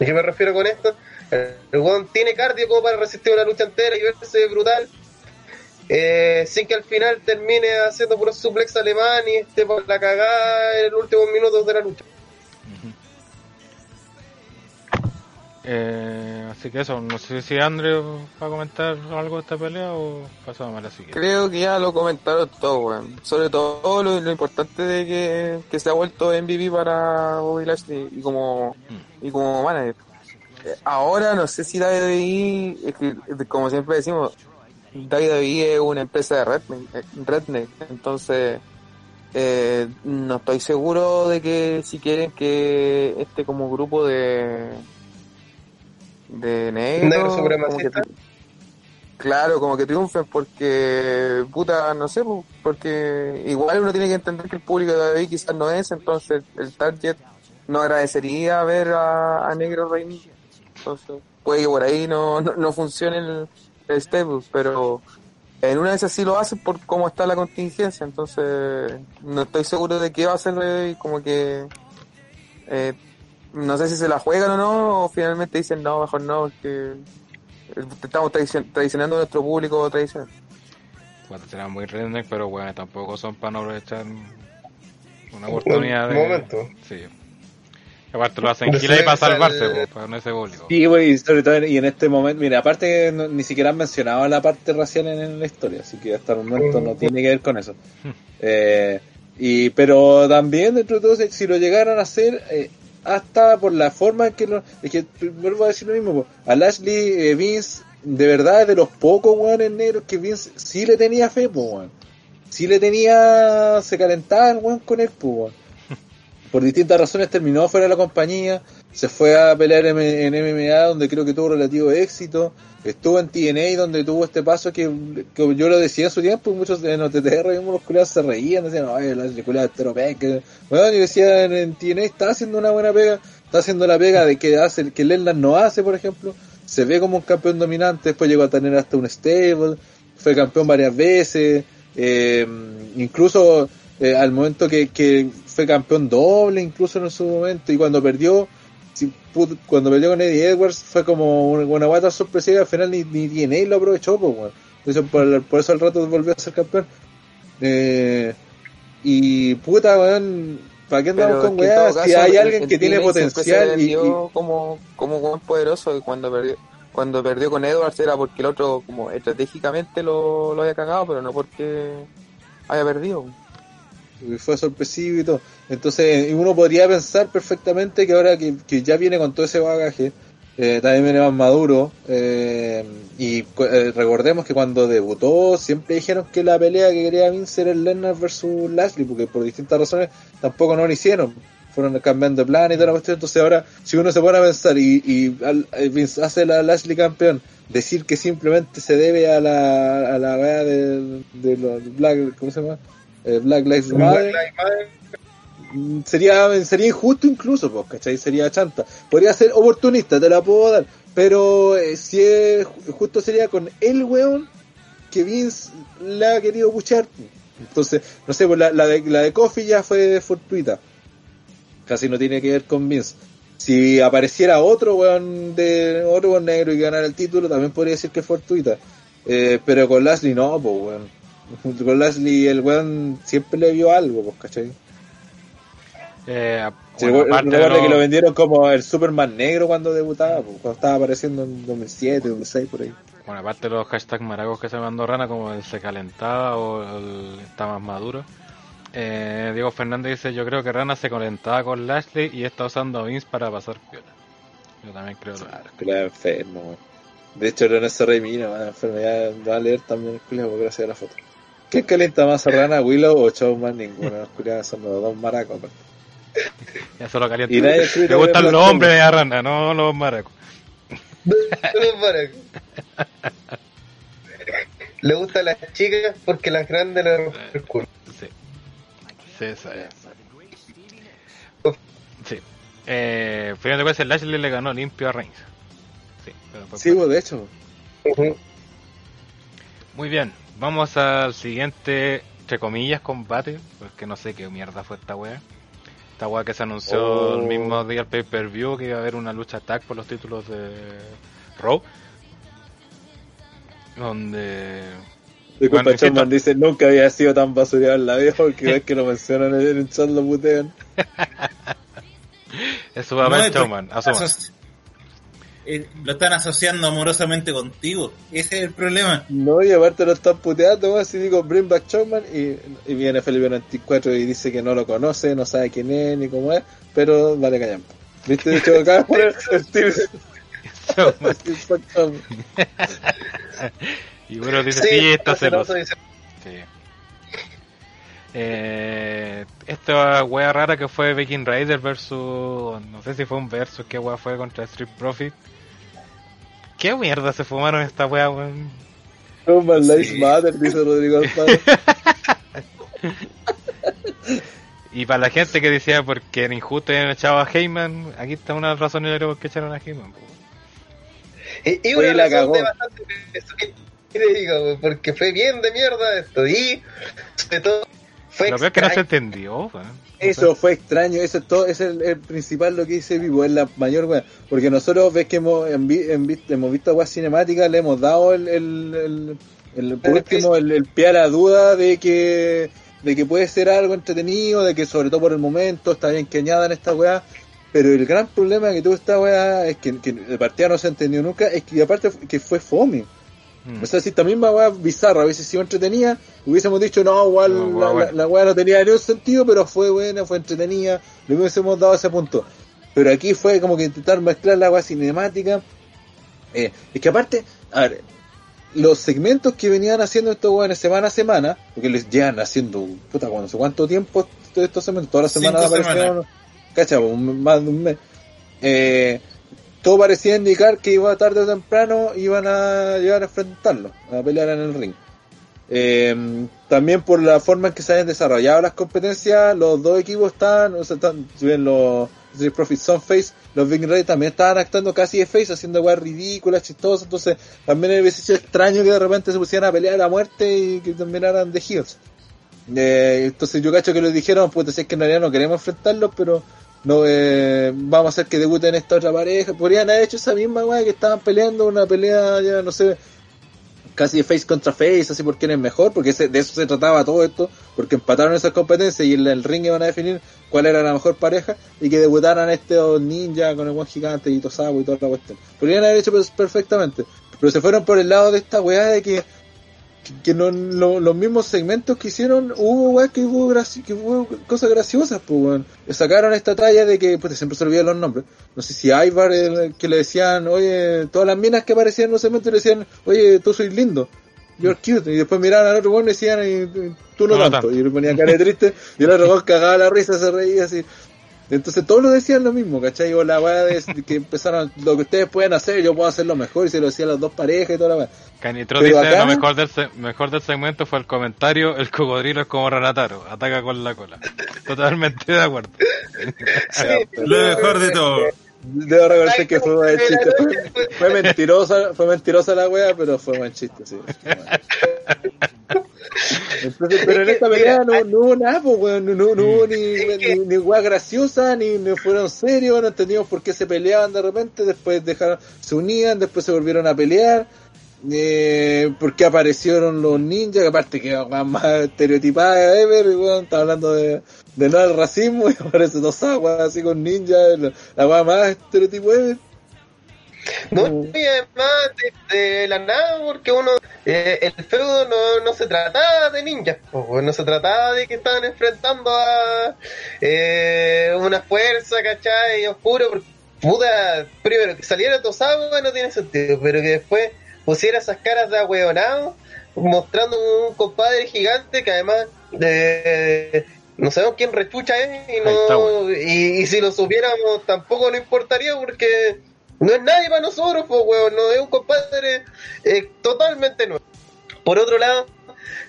¿A qué me refiero con esto? El, weón tiene cardio como para resistir una lucha entera y verse brutal eh, sin que al final termine haciendo puro suplex alemán y esté por la cagada en los últimos minutos de la lucha. Eh, así que eso, no sé si Andrés va a comentar algo de esta pelea o pasamos a la siguiente. Creo que ya lo comentaron todo, weón. Sobre todo lo, lo importante de que, que se ha vuelto MVP para Bobby Lashley y como, y como manager. Eh, Ahora no sé si WWE, es que, como siempre decimos, WWE es una empresa de redneck, eh, redneck entonces Eh, no estoy seguro de que si quieren que este como grupo de de negros Negro como que claro como que triunfen porque puta no sé po, porque igual uno tiene que entender que el público de ahí quizás no es entonces el target no agradecería ver a, a negro rey entonces puede que por ahí no, no, no funcione el, pero en una de esas sí lo hacen por cómo está la contingencia, entonces no estoy seguro de qué va a hacer eh, como que eh, no sé si se la juegan o no, o finalmente dicen no, mejor no, porque estamos tradicion- traicionando a nuestro público tradicional. Bueno, serán muy redneck, pero bueno, tampoco son para no aprovechar una oportunidad Un de. momento. Sí. Aparte lo hacen y para salvarse, al- pues, para no ese público. Sí, güey, y sobre todo, y en este momento, mira, aparte que no- ni siquiera han mencionado la parte racial en, en la historia, así que hasta el momento no tiene que ver con eso. Eh, y, pero también, dentro de todo, si- si lo llegaran a hacer, eh, hasta por la forma en que lo, es que vuelvo a decir lo mismo, po, a Lashley eh, Vince, de verdad, es de los pocos weones negros que Vince sí le tenía fe, po, weón. Sí le tenía, se calentaba el weón con él, po, weón por distintas razones terminó fuera de la compañía, se fue a pelear en, MMA donde creo que tuvo relativo éxito, estuvo en TNA donde tuvo este paso que, que yo lo decía en su tiempo y muchos en OTTR mismos los culiados se reían, decían, ay, culiada estero peca. Bueno, yo decía en, TNA está haciendo una buena pega, está haciendo la pega de que hace, que Lennon no hace, por ejemplo, se ve como un campeón dominante, después llegó a tener hasta un stable, fue campeón varias veces, eh, incluso eh, al momento que, que fue campeón doble incluso en su momento y cuando perdió cuando perdió con Eddie Edwards fue como una, una guata sorpresiva al final ni, ni TNA lo aprovechó pues bueno. Entonces, por, por eso al rato volvió a ser campeón eh, y puta weón ¿para qué andamos Pero con weas? Si hay alguien el que tiene potencial y, y- como, como buen poderoso y cuando perdió, cuando perdió con Edwards era porque el otro como estratégicamente lo, lo había cagado, pero no porque haya perdido. Fue sorpresivo y todo. Entonces, uno podría pensar perfectamente que ahora que, ya viene con todo ese bagaje, eh, también viene más maduro. eh, y eh, recordemos que cuando debutó, siempre dijeron que la pelea que quería Vince era el Lennon versus Lashley, porque por distintas razones tampoco no lo hicieron. Fueron cambiando de plan y toda la cuestión. Entonces, ahora, si uno se pone a pensar y, y al- eh, Vince hace la Lashley campeón, decir que simplemente se debe a la, a la de, de los Black, ¿cómo se llama? Eh, Black Lives Matter. Mm, sería sería injusto incluso, pues, ¿cachai? Sería chanta. Podría ser oportunista, te la puedo dar. Pero eh, si es ju- justo sería con el weón que Vince le ha querido buchar. Entonces, no sé, pues la, la de, la de Coffee ya fue fortuita. Casi no tiene que ver con Vince. Si apareciera otro weón de otro weón negro y ganara el título, también podría decir que es fortuita. Eh, pero con Lashley no, pues weón. Con Lashley el weón siempre le vio algo, pues, ¿cachai? Eh, bueno, aparte que lo vendieron como el Superman negro cuando debutaba, pues, cuando estaba apareciendo en 2007, 2006, por ahí. Bueno, aparte de los hashtags maracos que se mandó Rana, como el se calentaba o el está más maduro. Eh, Diego Fernández dice, yo creo que Rana se calentaba con Lashley y está usando a Vince para pasar piola. Yo también creo lo Claro, que era enfermo, weón. De hecho, rey mira, man, enfermedad, va a leer también el culiao gracias a la foto. ¿Quién calienta más a Rana, Willow o Showman? Ninguno, los son los dos maracos. aparte. Ya solo calienta. Le gustan los hombres a Rana, no los maracos. Le gustan las chicas porque las grandes le rompen el culo. Sí. Sí, esa es. Sí. Eh, final de cuentas, Lashley le ganó limpio a Reigns. Sí, pero Sí, de hecho. Ujú. Muy bien, vamos al siguiente, entre comillas, combate, porque no sé qué mierda fue esta wea. Esta wea que se anunció Oh. el mismo día al pay-per-view que iba a haber una lucha tag por los títulos de Raw. Donde... Disculpa, Bueno, dice, nunca había sido tan basureado en la vida porque ves que lo mencionan en el chat, lo putean. Eso va a ver es eh, lo están asociando amorosamente contigo. Ese es el problema. No, y aparte lo están puteando, si digo Bring Back Showman y, y viene Felipe 94 y dice que no lo conoce, no sabe quién es ni cómo es, pero vale callan. ¿Viste? De hecho, acá poner Steve. Y bueno, dice, sí, está celoso. dice- Sí. Eh, esta wea rara que fue Viking Raider versus. No sé si fue un versus, qué wea fue contra Street Profit. ¿Qué mierda se fumaron esta wea, weón? Human Lives Matter, dice Rodrigo Alfaro. Y para la gente que decía porque era injusto y habían echado a Heyman, aquí está una razón y por qué echaron a Heyman. Y, una la razón cagó. de bastante te digo, porque fue bien de mierda esto. Y sobre todo fue Lo es que no se extraño. entendió. Eso fue extraño, eso es todo, es el, el principal lo que dice Vivo, es la mayor wea, porque nosotros ves que hemos, en vi- en hemos visto weas cinemáticas, le hemos dado el, el, el, el- por último el, el pie a la duda de que de que puede ser algo entretenido, de que sobre todo por el momento está bien que añadan esta weá, pero el gran problema que tuvo esta weá es que, que de partida no se entendió nunca, es que aparte que fue fome. Mm. O sea, si esta misma weá bizarra hubiese sido entretenida, hubiésemos dicho, no, igual No, la, weá, la- la weá no tenía ningún sentido, pero fue buena, fue entretenida, le hubiésemos dado ese punto. Pero aquí fue como que intentar mezclar la weá cinemática. Eh, es que aparte, a ver, los segmentos que venían haciendo estos weones semana a semana, porque les llevan haciendo, puta, no sé cuánto tiempo estos segmentos, todas las semanas aparecieron, cacha, un- más de un mes. Eh, todo parecía indicar que iba tarde o temprano iban a llegar a enfrentarlo, a pelear en el ring. Eh, también por la forma en que se habían desarrollado las competencias, los dos equipos estaban, o sea, están, si bien los Street Profits son face, los Big Red también estaban actuando casi de face, haciendo weas ridículas, chistosas, entonces también hubiese sido extraño que de repente se pusieran a pelear a muerte y que terminaran de heels. Eh, entonces yo cacho que les dijeron, pues si que en realidad no queremos enfrentarlos, pero no eh, vamos a hacer que debuten esta otra pareja. Podrían haber hecho esa misma weá que estaban peleando, una pelea ya no sé, casi face contra face, así por quién es mejor, porque ese- de eso se trataba todo esto, porque empataron esas competencias y en el ring iban a definir cuál era la mejor pareja y que debutaran estos ninja con el buen gigante y Tosawa y toda la cuestión. Podrían haber hecho perfectamente, pero se fueron por el lado de esta weá de que que, no, lo- los mismos segmentos que hicieron, hubo weá que hubo, graci- que hubo cosas graciosas, pues weón. Sacaron esta talla de que, pues siempre se olvidan los nombres. No sé si Ivar, el que le decían, oye, todas las minas que aparecían en los segmentos le decían, oye, tú soy lindo. You're cute. Y después miraban al otro weón y decían, "Y- y tú no, No, no tanto. tanto. Y le ponían cara de triste. y el otro weón cagaba la risa, se reía así. Entonces todos lo decían lo mismo, ¿cachai? O la weá de que empezaron, lo que ustedes pueden hacer, yo puedo hacerlo mejor, y se lo decían las dos parejas y toda la weá. Canitro dice, acá- lo mejor del, se- mejor del segmento fue el comentario, el cocodrilo es como Ranataro, ataca con la cola. Totalmente de acuerdo. Lo mejor de todo. Debo reconocer que fue buen chiste. Fue, fue mentirosa, fue mentirosa la wea, pero fue buen chiste, sí. Entonces, pero en esta pelea no, no hubo nada, pues, weón, no, no, no hubo ni, ni, ni wea graciosa, ni, ni fueron serios, no entendimos por qué se peleaban de repente, después dejaron, se unían, después se volvieron a pelear, eh, por qué aparecieron los ninjas, que aparte que más estereotipada ever, weón, está hablando de, de no al racismo y aparece dos aguas así con ninjas, la, wea más estereotipo ever. No, y además de, de la nada, porque uno, eh, el feudo no, no se trataba de ninjas, no se trataba de que estaban enfrentando a eh, una fuerza, ¿cachai? Oscuro, porque, puta, primero, que saliera Tosawa no tiene sentido, pero que después pusiera esas caras de ahueonado, mostrando un compadre gigante que además de no sabemos quién rechucha es y está, no y, y si lo supiéramos tampoco nos importaría porque no es nadie para nosotros, pues, weón. No es un compadre eh, totalmente nuevo. Por otro lado,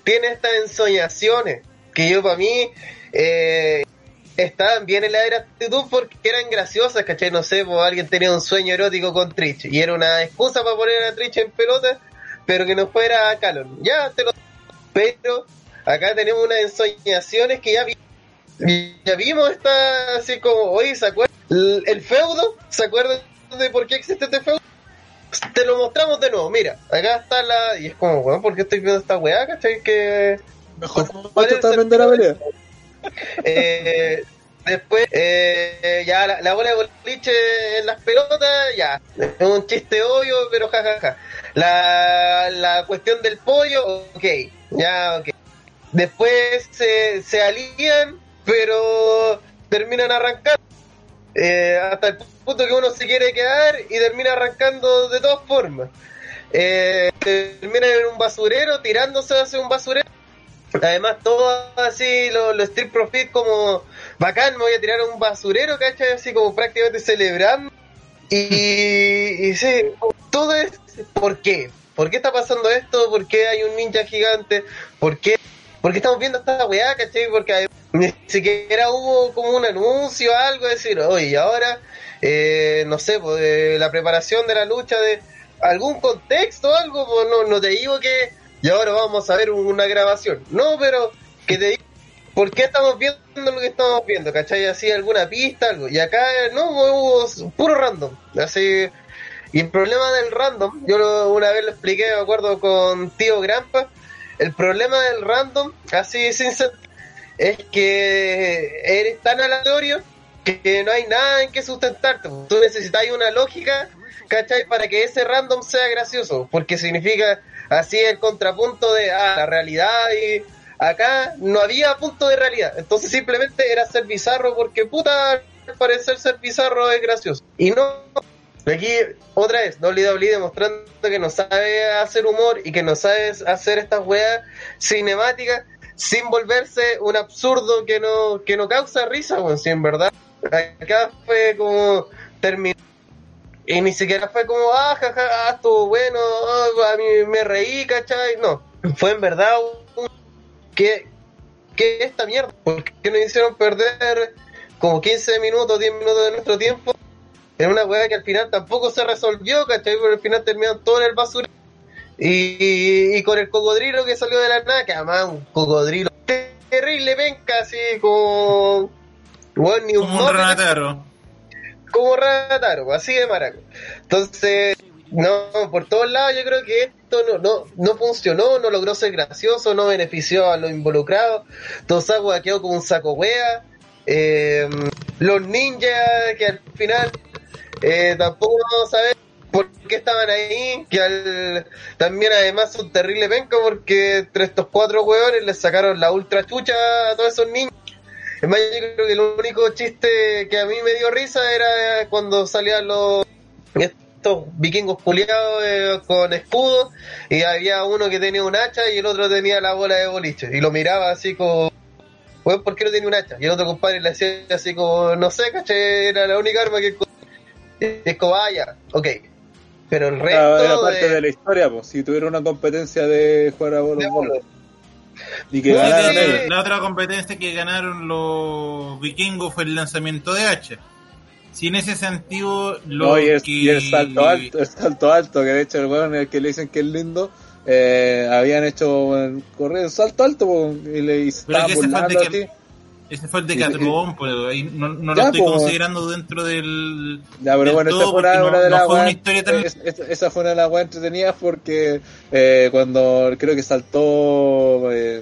tiene estas ensoñaciones que yo, para mí, eh, estaban bien en la era actitud porque eran graciosas, ¿cachai? No sé, pues alguien tenía un sueño erótico con Trish y era una excusa para poner a Trish en pelota, pero que no fuera a Calon. Ya te lo. Pero acá tenemos unas ensoñaciones que ya vi- ya vimos esta así como, oye, ¿se acuerdan? El, feudo, ¿se acuerdan de por qué existe este feudo? Te lo mostramos de nuevo, mira, acá está la... Y es como, weón, ¿por qué estoy viendo esta weá, cachai? Que... Mejor ¿Cuál es el totalmente la pelea. Eh, después, eh, ya la, la bola de boliche en las pelotas, ya. Es un chiste obvio, pero jajaja. La, la cuestión del pollo, ok. Ya, ok. Después se, se alían, pero terminan arrancando. Eh, hasta el punto que uno se quiere quedar y termina arrancando de todas formas. Eh, terminan en un basurero, tirándose hacia un basurero Además, todo así, los lo Street Profit como bacán, me voy a tirar a un basurero, ¿cachai? Así como prácticamente celebrando. Y, y sí, todo es, ¿por qué? ¿Por qué está pasando esto? ¿Por qué hay un ninja gigante? ¿Por qué? ¿Por qué estamos viendo esta weá, cachai? Porque ni siquiera hubo como un anuncio o algo, decir, oye, y ahora, eh, no sé, pues, de la preparación de la lucha, de algún contexto o algo, pues no, no te digo que, y ahora vamos a ver una grabación. No, pero que te digo, ¿por qué estamos viendo lo que estamos viendo? ¿Cachai? Así alguna pista, algo. Y acá, no, hubo puro random. Así, y el problema del random, yo lo- una vez lo expliqué, me acuerdo, con tío Grampa. El problema del random, así sin es que eres tan aleatorio que no hay nada en que sustentarte. Tú necesitas una lógica, ¿cachai? Para que ese random sea gracioso, porque significa así el contrapunto de ah, la realidad y acá no había punto de realidad. Entonces simplemente era ser bizarro porque puta, al parecer ser bizarro es gracioso. Y no Aquí, otra vez, WWE demostrando que no sabe hacer humor y que no sabe hacer estas weas cinemáticas sin volverse un absurdo que no, que no causa risa, en verdad. Acá fue como terminó. Y ni siquiera fue como, ah, jaja, ah, estuvo bueno, ah, a mí me reí, ¿cachai? No, fue en verdad un... que ¿Qué es esta mierda? ¿Por qué nos hicieron perder como 15 minutos, 10 minutos de nuestro tiempo en una weá que al final tampoco se resolvió, ¿cachai? Pero al final terminaron todo en el basura. Y, y con el cocodrilo que salió de la nada, que además un cocodrilo terrible venca, así como. Bueno, ni un Como un mote, ranataro. como Rataro, así de maraco. Entonces, no, por todos lados yo creo que esto no, no, no funcionó, no logró ser gracioso, no benefició a los involucrados. Tosawa quedó como un saco wea. Eh, los ninjas que al final eh, tampoco vamos a saber por qué estaban ahí, que al, también además son terrible penca porque entre estos cuatro hueones les sacaron la ultra chucha a todos esos niños. Es más, yo creo que el único chiste que a mí me dio risa era cuando salían los estos vikingos culiados eh, con escudo y había uno que tenía un hacha y el otro tenía la bola de boliche y lo miraba así como weón, ¿por qué no tiene un hacha? Y el otro compadre le hacía así como, no sé, caché, era la única arma que encontré. Y es como, ah, ya, ok. Pero el resto Era, era parte de- de la historia, pues, si tuviera una competencia de jugar a de voleibol bolos. y que sí, sí. La otra competencia que ganaron los vikingos fue el lanzamiento de hacha. Si en ese sentido lo No, y, es, que... y el salto alto, el salto alto, que de hecho el weón el que le dicen que es lindo, eh, habían hecho correr el salto alto y le y Pero que ese el de que- Ese fue el de Y- Catrón, pues ahí no, no lo estoy pues. considerando dentro del... Ya, pero del bueno, esa fue una, de no las una historia tan- es- es- esa fue una de las weas entretenidas porque eh, cuando creo que saltó eh,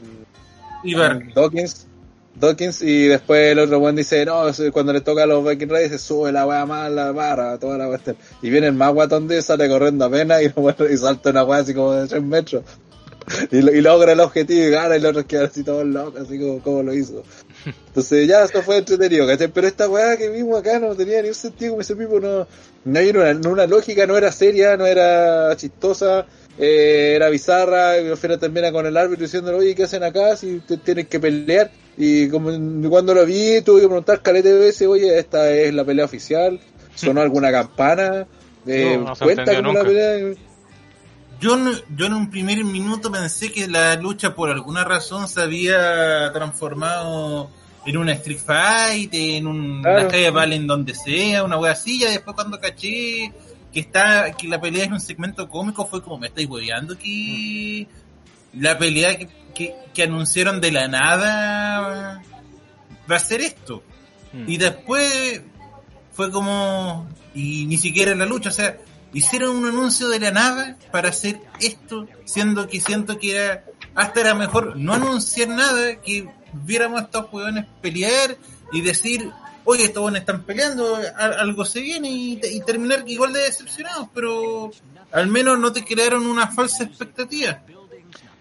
Ibar. Dawkins, Dawkins y después el otro weón dice, no, cuando le toca a los Viking Raiders se sube la wea más la barra, toda la cuestión. Y viene el más guatón de sale corriendo apenas y, bueno, y salta una wea así como de 3 metros. Y, lo- y logra el objetivo y gana y los otros quedan así todos locos, así como, como lo hizo. Entonces ya esto fue entretenido, ¿cachai? Pero esta weá que vimos acá no tenía ni un sentido, como ese tipo no, no hay una, no una lógica, no era seria, no era chistosa, eh, era bizarra, y al final termina con el árbitro diciéndole, oye, ¿qué hacen acá? Si te tienes que pelear. Y como cuando lo vi, tuve que preguntar calete de veces, oye, esta es la pelea oficial, sonó alguna campana, eh, No, no cuenta como la pelea. Yo, yo en un primer minuto pensé que la lucha por alguna razón se había transformado en una Street Fight, en un, Claro. una calle Valen donde sea, una wea así, y después cuando caché que está que la pelea es un segmento cómico fue como me estáis hueveando que la pelea que, que, que anunciaron de la nada va a ser esto. Mm. Y después fue como. Y ni siquiera en la lucha, o sea, hicieron un anuncio de la nada para hacer esto, siendo que siento que era. Hasta era mejor no anunciar nada, que viéramos a estos huevones pelear y decir, oye, estos huevones están peleando, algo se viene y, y terminar igual de decepcionados, pero al menos no te crearon una falsa expectativa.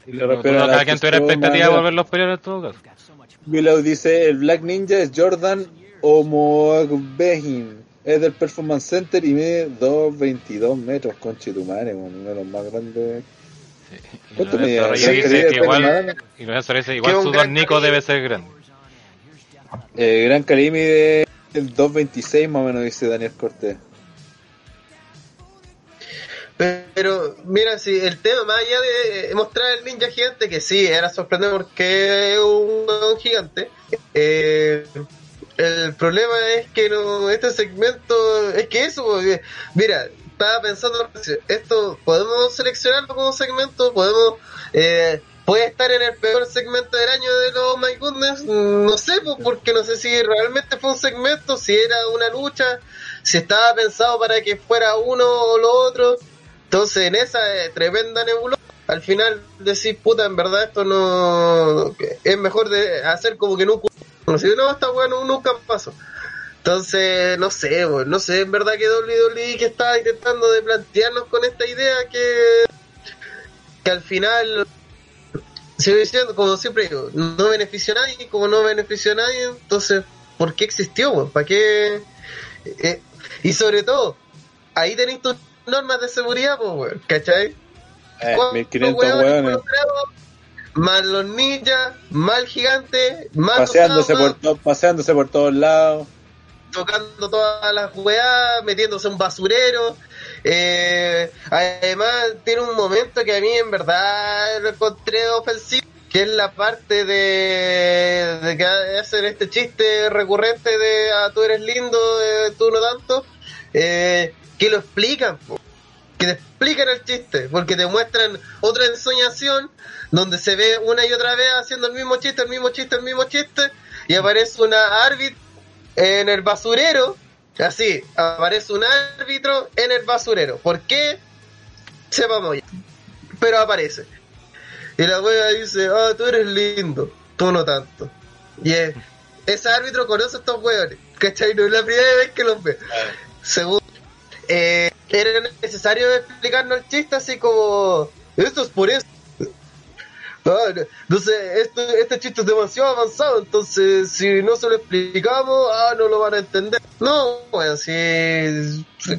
Y le la cada quien tuviera expectativa de volverlos a pelear en todo caso. Willow dice, el Black Ninja es Jordan Omogbehin. Es del Performance Center y mide 2.22 metros, conche tu madre, weón, uno de los más grandes. Y ¿Cuánto Lorenzo medía? Reyes ¿Gran dice calidad que de igual, y Lorenzo dice igual su Don Nico debe ser grande. Eh, Gran Cali mide el 2.26 más o menos, dice Daniel Cortés. Pero, mira, si el tema, más allá de mostrar el ninja gigante, que sí, era sorprendente porque es un, un gigante, eh, el problema es que no, este segmento, es que eso, porque, mira, estaba pensando, esto, podemos seleccionarlo como segmento, podemos, eh, puede estar en el peor segmento del año de los My Goodness, no sé, pues, porque no sé si realmente fue un segmento, si era una lucha, si estaba pensado para que fuera uno o lo otro. Entonces, en esa eh, tremenda nebulosa, al final decís, puta, en verdad esto no. Es mejor de hacer como que nunca. No sé, no, está bueno, nunca pasó. Entonces, no sé, weón, no sé, en verdad que WWE que estaba intentando de plantearnos con esta idea que. que al final. Sigo diciendo, como siempre digo, no benefició a nadie, como no benefició a nadie, entonces, ¿por qué existió, weón? ¿Para qué? Eh, y sobre todo, ahí tenéis tus normas de seguridad, pues, weón, ¿cachai? Eh, ¿Cuántos 1500 weones hueones involucrados? Más los ninjas, más el gigante, más paseándose los por, paseándose por todos lados. tocando todas las weas, metiéndose en un basurero. Eh, además, tiene un momento que a mí en verdad lo encontré ofensivo, que es la parte de, de que hacen este chiste recurrente de ah, tú eres lindo, eh, tú no tanto, eh, que lo explican, po. Que te explican el chiste, porque te muestran otra ensoñación donde se ve una y otra vez haciendo el mismo chiste, el mismo chiste, el mismo chiste, y aparece una árbitra en el basurero, así, aparece un árbitro en el basurero. ¿Por qué? Sepamos ya. Pero aparece. Y la wea dice, ah, tú eres lindo, tú no tanto. Y es, ese árbitro conoce a estos weones, ¿cachai? No es la primera vez que los ve. Segundo, eh, era necesario explicarnos el chiste así como, esto es por eso. No- esto, este chiste es demasiado avanzado, entonces si no se lo explicamos, ah, no lo van a entender. No, bueno, sí,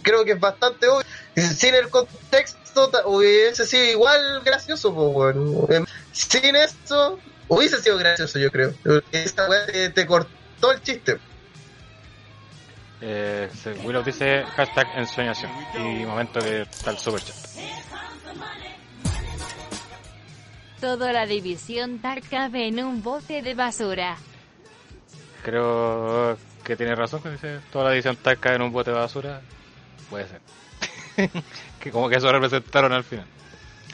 creo que es bastante obvio. Sin el contexto, hubiese sido igual gracioso, pues, bueno. Em, Sin eso, hubiese sido gracioso, yo creo. Esta weá te cortó el chiste. Eh, Willow dice hashtag ensoñación. Y momento que está el super chat. Toda la división Dark cabe en un bote de basura. Creo que tiene razón cuando dice toda la edición está cae en un bote de basura. Puede ser. que como que eso representaron al final.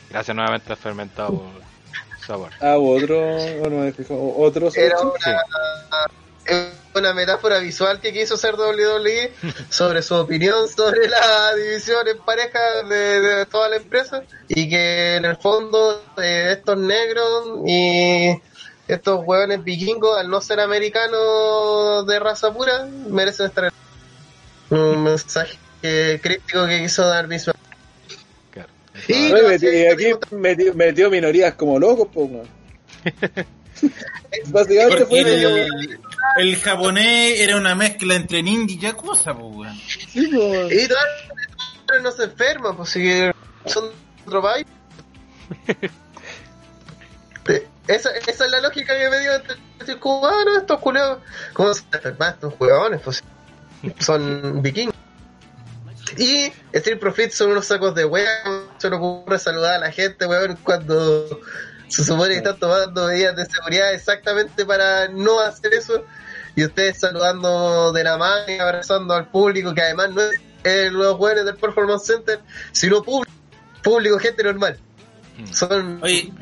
Gracias nuevamente a Fermentado por sabor. Ah, otro, o no me fijo, otro. Era una, una metáfora visual que quiso hacer WWE sobre su opinión sobre la división en pareja de, de toda la empresa y que en el fondo eh, estos negros y estos hueones vikingos al no ser americanos de raza pura merecen estar en un mensaje crítico que quiso dar visual Claro. Y- y aquí metió, metió minorías como locos, pues. Básicamente fue el, el japonés era una mezcla entre ninja y yakuza, pues, weón. sí, pues. y todas las no se enferman pues si son otro país esa, esa es la lógica que me dio entre decir como, ah, estos culeados, ¿cómo se enferman estos huevones? Pues son vikingos. Y Street Profits son unos sacos de hueá, se le ocurre saludar a la gente, weón, cuando se supone que están tomando medidas de seguridad exactamente para no hacer eso. Y ustedes saludando de la mano y abrazando al público, que además no es eh, los jóvenes del Performance Center, sino público, público, gente normal. Son Oye,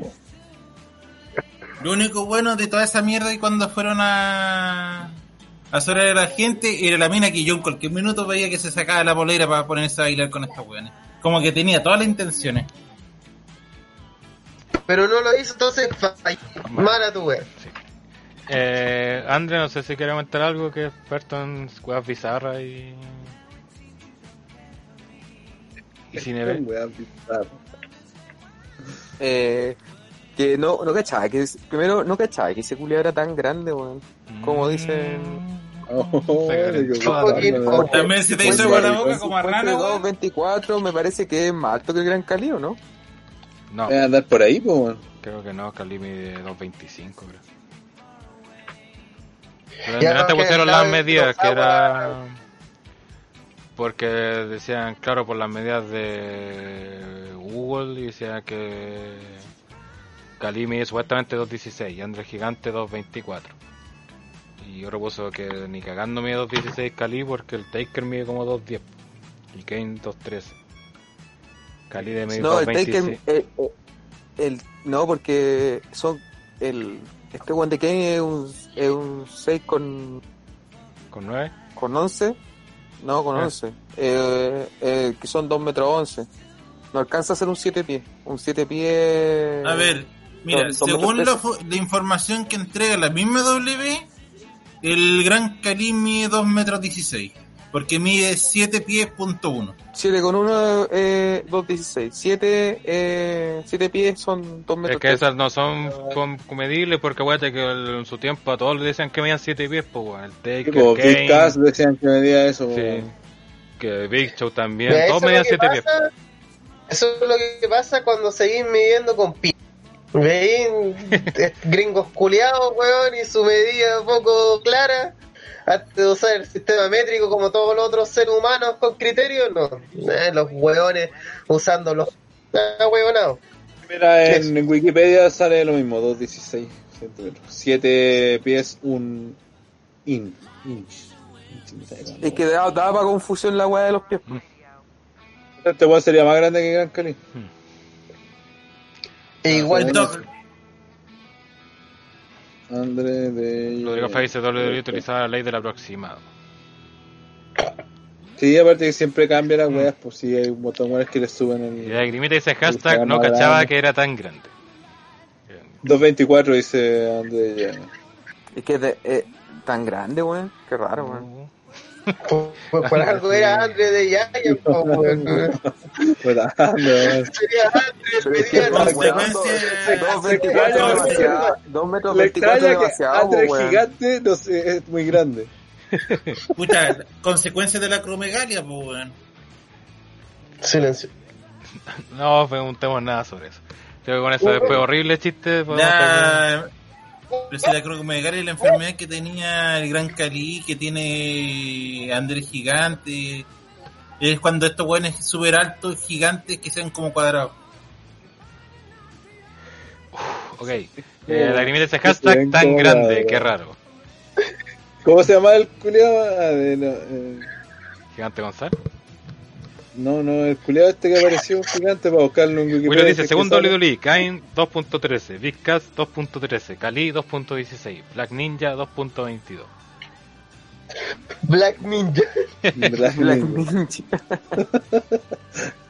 lo único bueno de toda esa mierda y cuando fueron a a sobrar a la gente era la mina que yo en cualquier minuto veía que se sacaba la polera para ponerse a bailar con estos weones. Como que tenía todas las intenciones. Pero no lo hizo, entonces falló. mala tu wea. Eh, Andre, no sé si quiere comentar algo que es experto en weas bizarras y. y cine. Eh, que no, no cachaba, que primero no cachaba que ese culiado era tan grande, weón. Como dicen. Oh. También se te hizo igual, boca como a rana, weón. 24 me parece que es más alto que el Gran Cali, ¿o no? No, Debe andar por ahí, pues, creo que no, Cali mide 2.25, creo. Pero Ya, no, que pusieron la las de medidas, que era... Porque decían, claro, por las medidas de Google, y decían que Cali mide supuestamente 2.16 y Andrés Gigante 2.24. Y otro puso que ni cagando mide 2.16 Cali porque el Taker mide como 2.10 y Kane 2.13. Cali medir No, el 2.26. Taken, eh, eh, el, no, porque son el este one de Kane es un, es un 6 con, ¿Con 9? con 11. No, con Ah. 11. Eh, eh, que son 2 metros 11. No alcanza a ser un 7 pies. Un 7 pies. A ver, mira, Dos- dos según la, la información que entrega la misma W, el Gran Cali mide 2 metros 16. Porque mide 7 pies punto 1. 7 con 1, eh, 2.16. 7, eh, 7 pies son 2 metros Es que esas no son com- comedibles porque acuérdate que el- en su tiempo a todos les decían que medían 7 pies, pues weón. El Taker, Tipo, Big Kane, Cass decían que medía eso, sí, weón. que Big Show también, Mira, todos medían lo que 7 pies. pasa, eso es lo que pasa cuando seguís midiendo con pi. Veis eh, gringos culiados, weón, y su medida poco clara. Antes de usar el sistema métrico como todos los otros seres humanos con criterios, no. Eh, los weones usando los ah, huevonados. Mira, ¿Qué en, en Wikipedia sale lo mismo, 2.16 centímetros. 7 pies, un in, inch. Es que daba, daba para confusión la weá de los pies. Este weón sería más grande que Gran Cali. E igual Entonces, André de... Rodrigo Fay dice WWE utilizaba la ley del aproximado. Sí, aparte que siempre cambia las weas, pues sí, hay un montón de weas que le suben Y el... la Grimita dice hashtag no cachaba grande. que era tan grande. 2.24 dice André. Es que de, eh, tan grande, weón. Qué raro, weón. Por, por- algo era André de Yaya, po. Puta, Por dos- dos 24 extraña, es demasiado. Dos metros Le 24 es extraña que demasiado, André weón. gigante no sé, es muy grande. Pucha, consecuencias de la cromegalia, pues, weón. Silencio. No preguntemos nada sobre eso. Creo que con eso después horrible chiste. La... Pero si la cromegalia es la enfermedad que tenía el Gran Cali, que tiene Andrés Gigante. Es cuando estos weones súper altos, gigantes, que sean como cuadrados. Ok. Eh, la Grimita dice hashtag tan grande, qué raro. ¿Cómo se llama el culiado? Ah, de- no, eh, Gigante González. No, no, el culiado este que apareció gigante para buscarlo en Wikipedia. Willow dice, sale. WWE, Kain 2.13, Big Cass 2.13, Kali 2.16, Black Ninja 2.22. Black Ninja. Black Black Ninja. Ninja.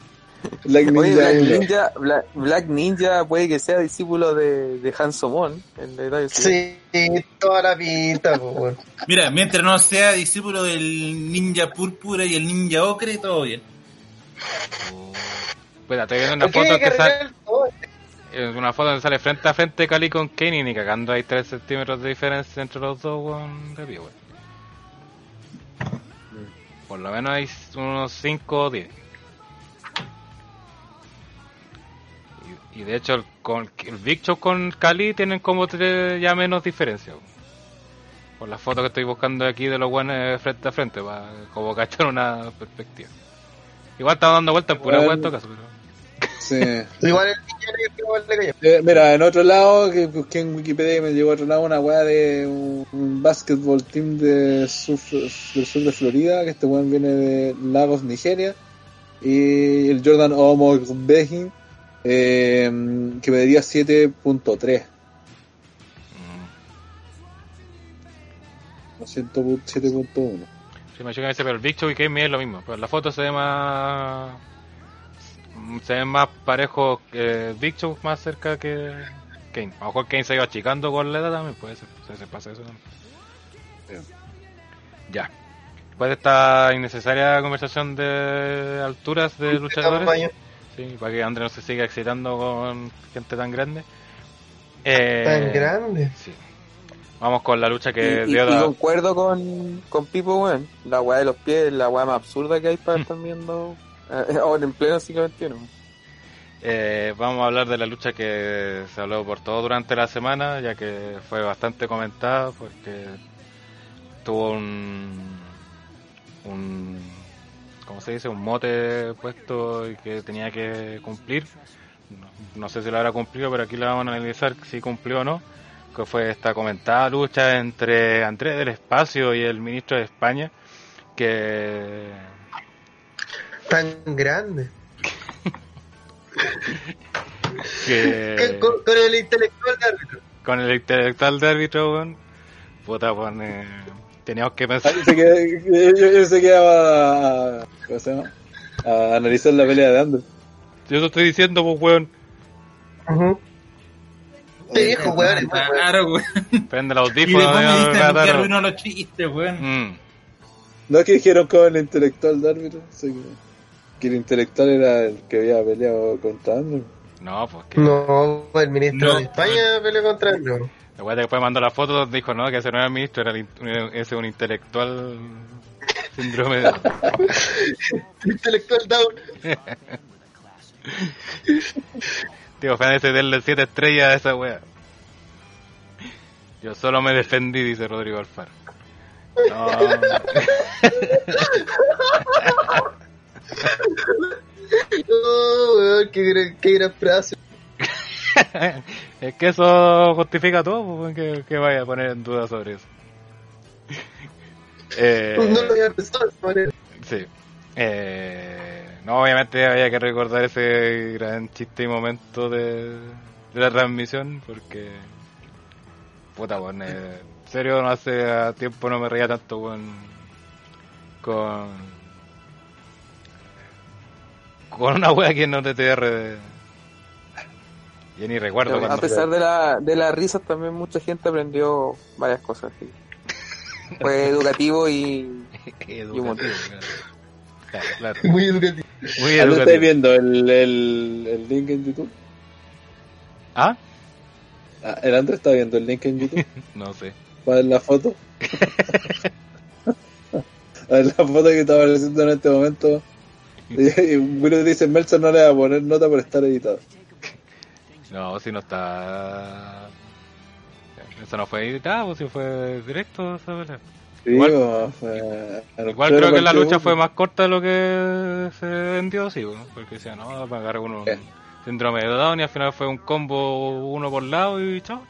Black Oye, Ninja Black uno. Ninja, Black, Black Ninja puede que sea discípulo de, de Han Somon, el. Sí, toda la pinta. Mira, mientras no sea discípulo del ninja púrpura y el ninja ocre, todo bien. Espera, estoy viendo una ¿Por qué foto que sale, es una foto donde sale frente a frente Kali con Kane y ni cagando hay 3 centímetros de diferencia entre los dos, weón, de pie, weón. Por lo menos hay unos 5 o 10. Y, y de hecho, el, con, el Big Show con Kali tienen como tres ya menos diferencia. weón. Por la foto que estoy buscando aquí de los buenos frente a frente, para como cachar una perspectiva. Igual estaba dando vueltas en pura Bueno. weá en todo caso, pero. Sí. Igual el. Eh, mira, en otro lado, que busqué en Wikipedia y me llegó a otro lado una weá de un, un basketball team de sur, del sur de Florida, que este weón viene de Lagos, Nigeria, y el Jordan Omar Behin, eh, que mediría 7.3, mm, no 7.1. Sí, me llega ese, pero el Big Show y Kane es lo mismo. Pero en la foto se ve más. Se ve más parejo que Big Show más cerca que Kane. A lo mejor Kane se iba achicando con la edad también, puede ser. Se, se pasa eso también. Ya. Después de esta innecesaria conversación de alturas de luchadores. Sí, para que André no se siga excitando con gente tan grande. Eh, Tan grande. Sí. Vamos con la lucha que y, y- dio y la- concuerdo con, con Pipo, weón. La weá de los pies es la weá más absurda que hay para estar viendo eh, ahora en pleno siglo XXI. Eh, vamos a hablar de la lucha que se habló por todo durante la semana, ya que fue bastante comentada porque tuvo un, un ¿cómo se dice? Un mote puesto y que tenía que cumplir. No, no sé si lo habrá cumplido, pero aquí lo vamos a analizar si cumplió o no. Que fue esta comentada lucha entre Andrés del Espacio y el ministro de España, que Tan grande. que Con, con el intelectual de árbitro. con el intelectual de árbitro, weón, puta, weón, eh, teníamos que pensar. Ahí se queda- yo, yo se quedaba a, ¿cómo se llama? a analizar la pelea de Andrew. Yo te estoy diciendo, pues, weón. Este viejo, weón, es muy weón. Claro, weón. prende el Y audífono, después me que arruinó los chistes, weón. Mm, No es que dijeron con el intelectual de árbitro, que, el intelectual era el que había peleado contra Andrew. no, pues que. No, el ministro No. de España peleó contra él. no. La weá después mandó la foto, dijo, no, que ese no era el ministro, era el in- ese es un intelectual síndrome de... Intelectual down. Tío, ese denle 7 estrellas a esa wea. Yo solo me defendí, dice Rodrigo Alfaro. No. Oh, weón, qué, qué gran frase. es que eso justifica todo, pues, que, que vaya a poner en duda sobre eso. Eh, No lo había pensado de esa manera. Sí. Eh, no, obviamente había que recordar ese gran chiste y momento de, de la transmisión porque... Puta, bueno, eh, en serio, no hace tiempo no me reía tanto con... Con... Con una wea que no te TTR de... Yo ni recuerdo a pesar de la, de las risas, también mucha gente aprendió varias cosas. sí. Fue educativo y Educativo, claro. Claro, claro. Muy educativo. Muy Ah, ¿No estáis educativo. viendo el, el, el link en YouTube? ¿Ah? Ah, el Andrés está viendo el link en YouTube. No sé. ¿Cuál es la foto? A ver, la foto que está apareciendo en este momento. Y, y Willow dice, Melson no le va a poner nota por estar editado. No, si no está. Eso no fue editado, si fue directo. Sí, Igual- bueno, Igual pleno creo que la lucha fue más corta de lo que se vendió, sí, bueno, porque decía, no, va a pagar uno ¿Qué? síndrome de Down y al final fue un combo uno por lado y chao.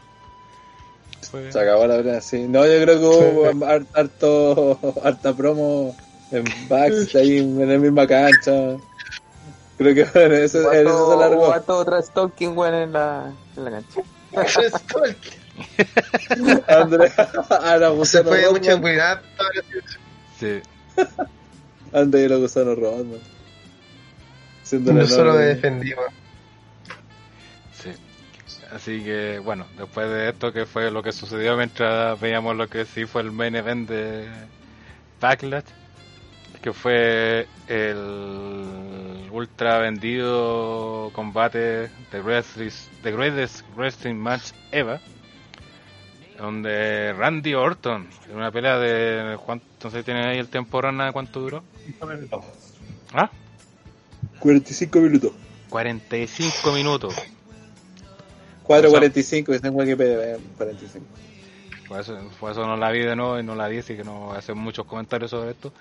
Fue- Se acabó la pelea, sí. No, yo creo que hubo har- harto, harta promo en backs ahí en la misma cancha. Creo que en eso, eso se largó. Hubo trash talking, weón, en la, en la cancha. Andrés, Ana Se Gusano fue mucha Rodman. impunidad. Sí, Andrés y lo Gusano Rodman. Siendo enorme- defendí, weón. sí. Así que, bueno, después de esto que fue lo que sucedió mientras veíamos lo que sí fue el main event de Backlash, que fue el ultra vendido combate de Greatest, The Greatest Wrestling Match Ever, donde Randy Orton, en una pelea de, ¿cuánto se tiene ahí el tiempo rana? ¿Cuánto duró? ¿Ah? 45 minutos. 45 minutos. 4.45, que está en Wikipedia, eh, 45. Por eso, por eso no la vi de nuevo y no la vi, así que no voy a hacer muchos comentarios sobre esto.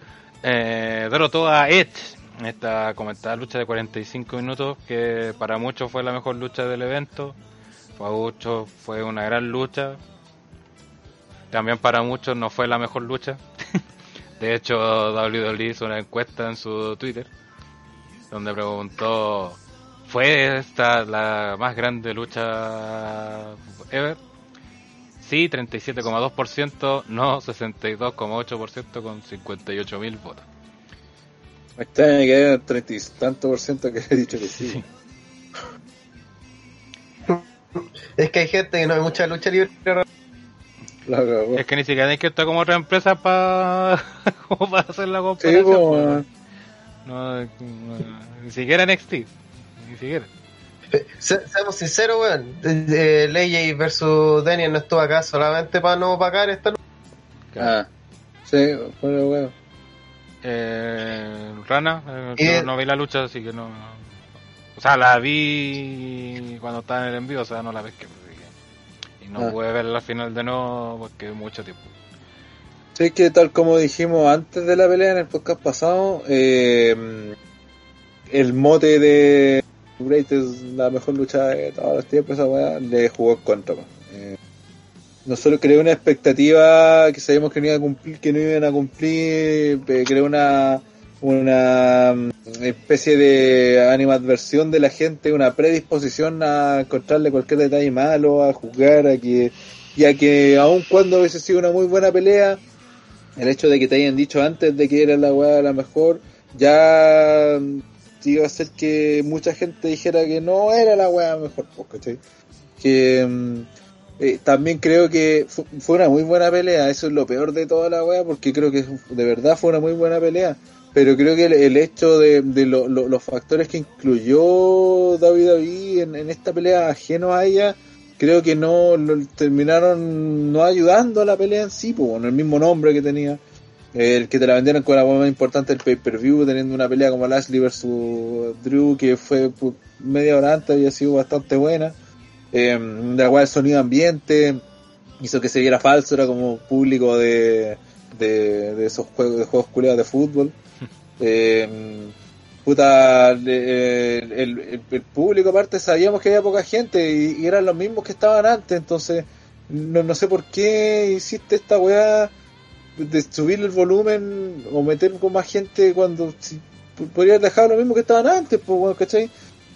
Eh, derrotó a Edge en esta comentada lucha de 45 minutos, que para muchos fue la mejor lucha del evento. Para muchos fue una gran lucha. También para muchos no fue la mejor lucha. De hecho, WWE hizo una encuesta en su Twitter donde preguntó: ¿Fue esta la más grande lucha ever? Sí, 37,2%, no 62,8% con 58.000 votos. Me extraña que haya 30 y tanto por ciento que he dicho que sí. Es que hay gente que no hay mucha lucha libre. La cagó. Es que ni siquiera hay que estar como otra empresa para para hacer la Sí, comparación. como, pues. no, no, ni siquiera NXT, ni siquiera. Se- seamos sinceros, weón. Eh, Ley versus Daniel no estuvo acá solamente para no pagar esta lucha. Ah, sí, bueno, bueno. Eh, Rana, eh, Eh. no, no vi la lucha, así que no. O sea, la vi cuando estaba en el envío, o sea, no la ves que no Ah. pude verla al final de nuevo porque mucho tiempo. Sí, que tal como dijimos antes de la pelea en el podcast pasado, eh, el mote de Great es la mejor lucha de todos los tiempos, esa weá, le jugó en contra. Eh, no solo creó una expectativa que sabíamos que no iban a cumplir, que no iban a cumplir, eh, creó una una mm, especie de animadversión de la gente, una predisposición a encontrarle cualquier detalle malo, a juzgar, a que, y que aun cuando hubiese sido una muy buena pelea, el hecho de que te hayan dicho antes de que era la weá la mejor, ya mm, iba a hacer que mucha gente dijera que no era la weá mejor, pues, ¿cachai? Que mm, eh, también creo que fu- fue una muy buena pelea, eso es lo peor de toda la weá, porque creo que de verdad fue una muy buena pelea. Pero creo que el, hecho de, de lo- lo- los factores que incluyó David David en, en esta pelea ajeno a ella, creo que no terminaron no ayudando a la pelea en sí, pues, con el mismo nombre que tenía. El que te la vendieron con la más importante del pay-per-view, teniendo una pelea como Lashley versus Drew, que fue pu- media hora antes, había sido bastante buena. Eh, de la cual el sonido ambiente hizo que se viera falso, era como público de, de, de esos juegos, de juegos culiados de fútbol. Eh, puta, eh, el, el- público aparte sabíamos que había poca gente y, eran los mismos que estaban antes, entonces no, no sé por qué hiciste esta weá de subir el volumen o meter con más gente cuando si, podrías dejar lo mismo que estaban antes, pues weón, ¿cachai?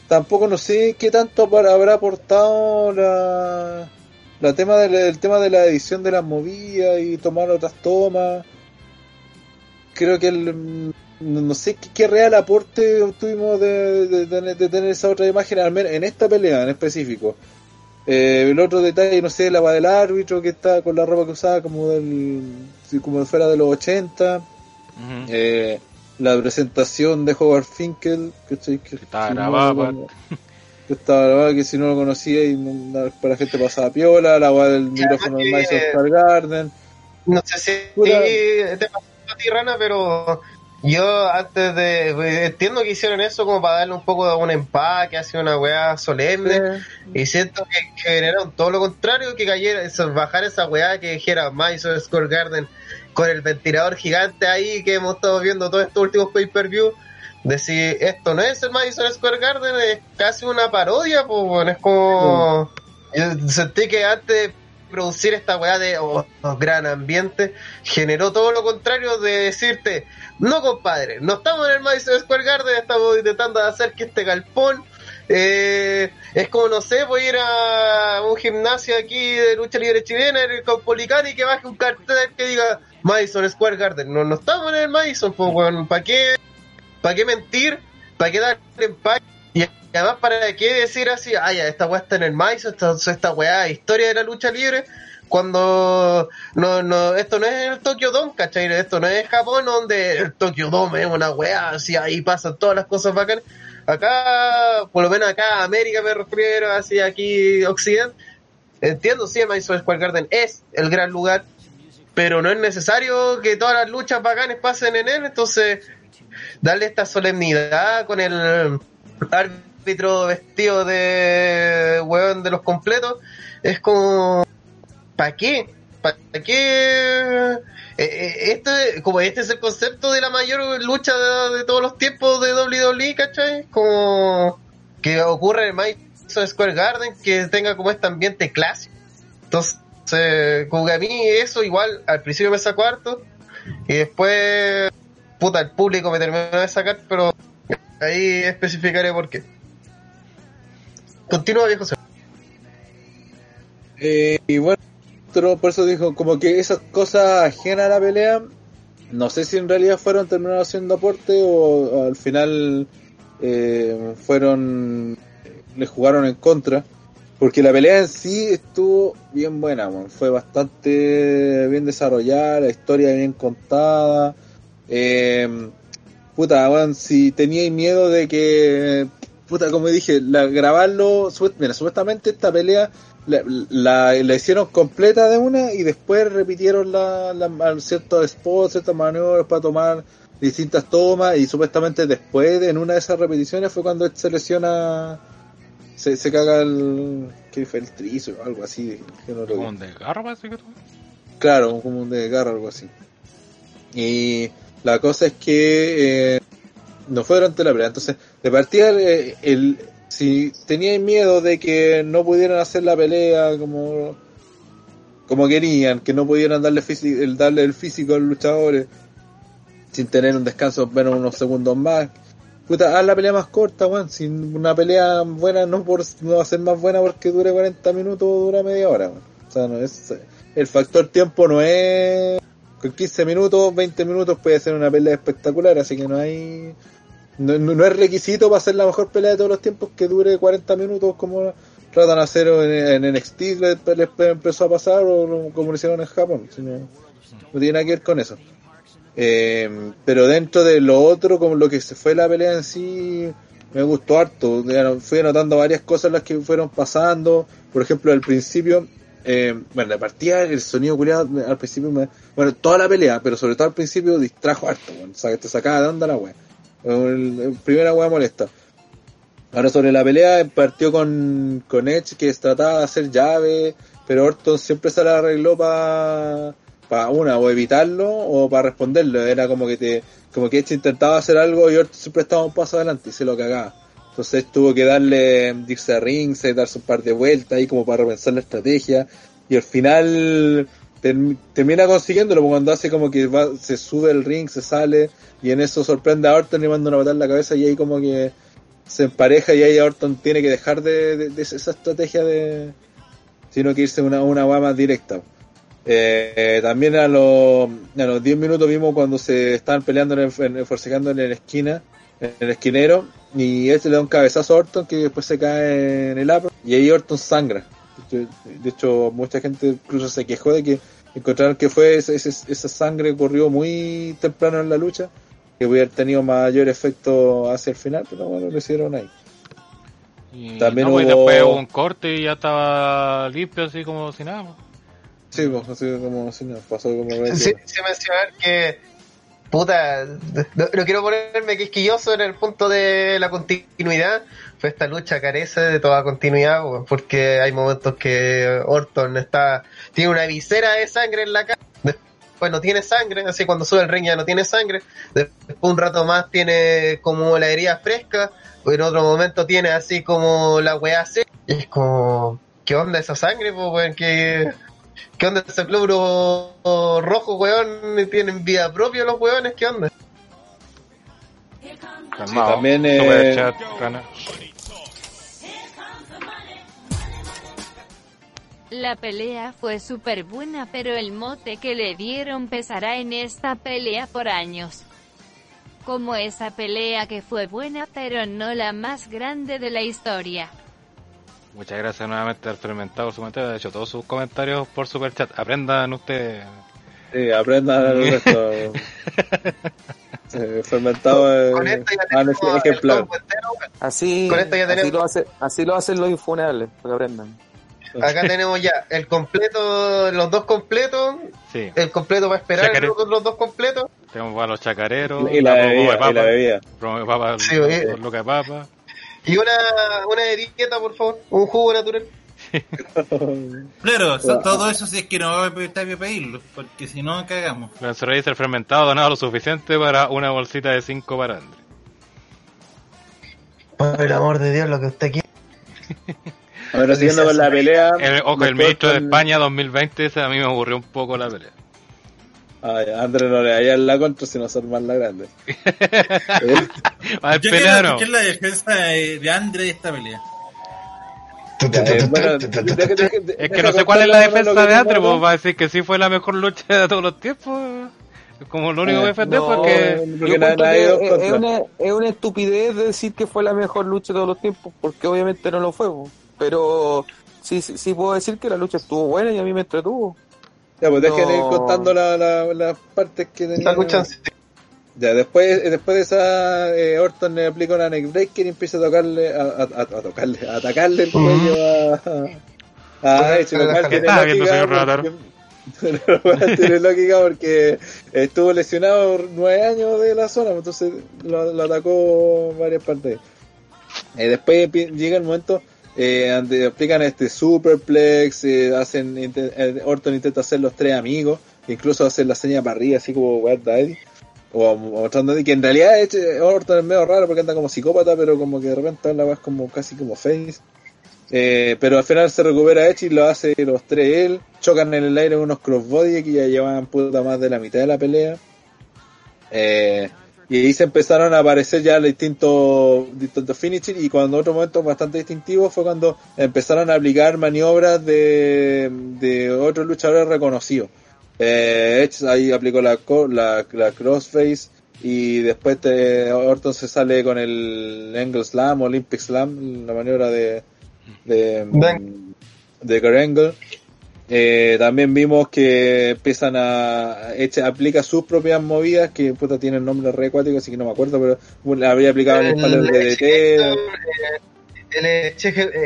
Tampoco no sé qué tanto habrá aportado la, la tema del el tema de la edición de las movidas y tomar otras tomas. Creo que el, no no sé qué, qué real aporte obtuvimos de, de- de- de tener esa otra imagen, al menos en esta pelea en específico. Eh, el otro detalle, no sé, la va del árbitro que está con la ropa que usaba como del como fuera de los 80. Ujú. Eh, la presentación de Howard Finkel, que estaba si no grabada, lo- pues. que estaba grabada, que si no lo conocía y no- para la gente pasaba piola, la weá del micrófono del que- Madison Square Garden. No sé si te pasó a ti, Rana, pero yo antes de. pues, Entiendo que hicieron eso como para darle un poco de un empaque, así una weá solemne. Y siento que, que generaron todo lo contrario, que cayera, eso, bajar esa weá que dijera Madison Square Garden con el ventilador gigante ahí que hemos estado viendo todos estos últimos pay-per-view. Decir, esto no es el Madison Square Garden, es casi una parodia, pues bueno, es como. Yo sentí que antes producir esta weá de oh, oh, gran ambiente, generó todo lo contrario de decirte, no compadre, no estamos en el Madison Square Garden, estamos intentando hacer que este galpón eh, es como, no sé, voy a ir a un gimnasio aquí de lucha libre chilena en el Caupolicán y que baje un cartel que diga Madison Square Garden. No, no estamos en el Madison, pues, weón. ¿Para qué, ¿Para qué mentir? ¿Para qué dar empaque? Y además, ¿para qué decir así? Ah, ya, esta weá está en el Madison, esta, esta weá, historia de la lucha libre. Cuando no, no, esto no es el Tokyo Dome, ¿cachai? Esto no es Japón donde el Tokyo Dome es una weá, así ahí pasan todas las cosas bacanas acá, por lo menos acá, América me refiero, así aquí, Occidente, entiendo, sí, Madison Square Garden es el gran lugar, pero no es necesario que todas las luchas bacanes pasen en él, entonces, darle esta solemnidad con el árbitro vestido de hueón de los completos, es como, ¿para qué? ¿Para qué? Eh, eh, este, como este es el concepto de la mayor lucha de, todos los tiempos de WWE, ¿cachai? Como que ocurre en Madison Square Garden, que tenga como este ambiente clásico. Entonces, como que a mí eso igual al principio me sacó harto y después, puta, el público me terminó de sacar, pero ahí especificaré por qué. Continúa, viejo. Eh, y bueno, por eso dijo, como que esas cosas ajenas a la pelea, no sé si en realidad fueron terminaron haciendo aporte o, al final eh, fueron, le jugaron en contra. Porque la pelea en sí estuvo bien buena, fue bastante bien desarrollada, la historia bien contada. Eh, puta, weón, si teníais miedo de que, puta, como dije, la, grabarlo, mira, supuestamente esta pelea la, la, la hicieron completa de una y después repitieron la, la- ciertos spots, ciertas maniobras para tomar distintas tomas y supuestamente después, de, en una de esas repeticiones, fue cuando se lesiona, se, se caga el, ¿qué fue? El trizo o algo así. que no Como un desgarro, parece que tú. Claro, como un desgarro, algo así. Y la cosa es que eh, no fue durante la pelea. Entonces, de partida, el, si tenían miedo de que no pudieran hacer la pelea como, como querían, que no pudieran darle, el, darle el físico a los luchadores sin tener un descanso menos unos segundos más. Puta, haz la pelea más corta, weón. Sin una pelea buena no, por, no va a ser más buena porque dure 40 minutos o dura media hora, weón. O sea, no es, el factor tiempo no es con 15 minutos, 20 minutos puede ser una pelea espectacular, así que no hay no, es requisito para hacer la mejor pelea de todos los tiempos que dure 40 minutos como tratan de hacer en, en NXT les, les empezó a pasar o como lo hicieron en Japón, no tiene nada que ver con eso. Eh, pero dentro de lo otro, como lo que se fue la pelea en sí, me gustó harto. Fui anotando varias cosas las que fueron pasando. Por ejemplo, al principio, eh, bueno, la partida, el sonido culiado al principio, me, bueno, toda la pelea, pero sobre todo al principio distrajo harto, weón. o sea, que te sacaba de onda la wea. El, primera wea molesta. Ahora sobre la pelea, partió con, con Edge que trataba de hacer llave, pero Orton siempre se la arregló para pa una, o evitarlo o para responderlo. Era como que te, como que Edge intentaba hacer algo y Orton siempre estaba un paso adelante y se lo cagaba. Entonces tuvo que darle, irse a rinse, darse un par de vueltas ahí como para repensar la estrategia. Y al final term- termina consiguiéndolo porque cuando hace como que va, se sube el ring, se sale y en eso sorprende a Orton y manda una patada en la cabeza y ahí como que se empareja y ahí Orton tiene que dejar de, esa estrategia de sino que irse una, una más directa. Eh, también a los, a los 10 minutos vimos cuando se estaban peleando en en en la esquina, en el esquinero, y este le da un cabezazo a Orton que después se cae en el apro y ahí Orton sangra. De hecho, de hecho, mucha gente incluso se quejó de que encontraron que fue ese- ese- esa sangre corrió muy temprano en la lucha, que hubiera tenido mayor efecto hacia el final, pero bueno, lo hicieron ahí. Y, También no, hubo- después hubo un corte y ya estaba limpio, así como si nada. Sí, pues, así como si no, pasó como Sí, sí mencionar que puta no, quiero ponerme quisquilloso en el punto de la continuidad pero esta lucha carece de toda continuidad porque hay momentos que Orton está tiene una visera de sangre en la cara después no tiene sangre así cuando sube el ring ya no tiene sangre después un rato más tiene como la herida fresca en otro momento tiene así como la weá seca y es como ¿qué onda esa sangre weón? que ¿Qué onda ese glóbulo rojo, weón? ¿Tienen vida propia los weones? ¿Qué onda? También, eh. La pelea fue súper buena, pero el mote que le dieron pesará en esta pelea por años. Como esa pelea que fue buena, pero no la más grande de la historia. Muchas gracias nuevamente al fermentado su comentario. De hecho, todos sus comentarios por superchat. Aprendan ustedes. Sí, aprendan el resto. Eh, fermentado Con es esto ya ah, ejemplar. Así, Con esto ya así, tenemos- lo hace, así lo hacen los infunables, para que aprendan. Acá tenemos ya el completo, los dos completos, Sí, el completo para esperar los, los dos completos. tenemos para los chacareros. Y la de bebida, y la bebida. promo de papa, Sí, de papa. Y una, una etiqueta, por favor. Un jugo natural. Claro, todo eso si es que no va a estar bien pedirlo, porque si no cagamos. Reyes, el fermentado donado lo suficiente para una bolsita de 5 para André. Por el amor de Dios, lo que usted quiere. Ahora siguiendo con la pelea. El, ojo, el ministro de España 2020, ese a mí me aburrió un poco la pelea. Ay, André no le vaya en la contra sino ser más la grande. Va a ¿no? escuchar la defensa de, Andre de esta pelea. Eh, Es que no sé cuál es la defensa de Andre, dijo pues va a decir que sí fue la mejor lucha de todos los tiempos. Como lo único Eh, que defender no, porque porque es, es una, es una estupidez decir que fue la mejor lucha de todos los tiempos, porque obviamente no lo fue. Pero sí, sí, sí puedo decir que la lucha estuvo buena y a mí me entretuvo. Ya, pues dejen No. ir contando la- la- las partes que lucha Ya, después, después de esa, eh, Orton le aplica una neckbreaker y empieza a tocarle, a, a, a- a tocarle, a atacarle el cuello a, a, bueno, tiene lógica porque estuvo lesionado nueve años de la zona, entonces lo, lo atacó varias partes. Eh, después llega el momento eh, aplican este superplex, eh, hacen inte- eh, Orton intenta hacer los tres amigos, incluso hacen la seña para arriba, así como Wild Daddy. O, mostrando que en realidad este, Orton es medio raro porque anda como psicópata, pero como que de repente la es como casi como face. Eh, pero al final se recupera Edge y lo hace los tres él. Chocan en el aire unos crossbody que ya llevaban puta más de la mitad de la pelea. Eh, y ahí se empezaron a aparecer ya los distintos, distintos finishes y cuando otro momento bastante distintivo fue cuando empezaron a aplicar maniobras de, de otros luchadores reconocidos. Eh, Edge ahí aplicó la, la, la crossface y después te- Orton se sale con el Angle Slam Olympic Slam, la maniobra de, de, de Angle. Eh, también vimos que empiezan a Edge aplica sus propias movidas que puta tienen nombres re acuáticos, así que no me acuerdo, pero bueno, había aplicado en el palo del DDT. el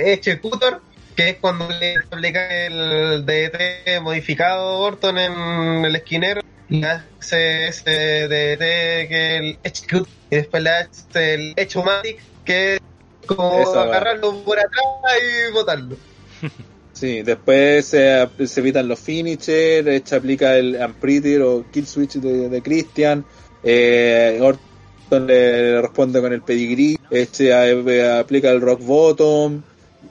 Executor, que es cuando le aplica el DDT modificado Orton en el esquinero, y hace ese DDT que el Execute, y después le hace el Echomatic, que es como Eso, agarrarlo por atrás y botarlo. Sí, después se, se evitan los finishers, Edge aplica el Unpretty o Kill Switch de, Christian, eh, Orton le responde con el pedigree, eh, aplica el Rock Bottom,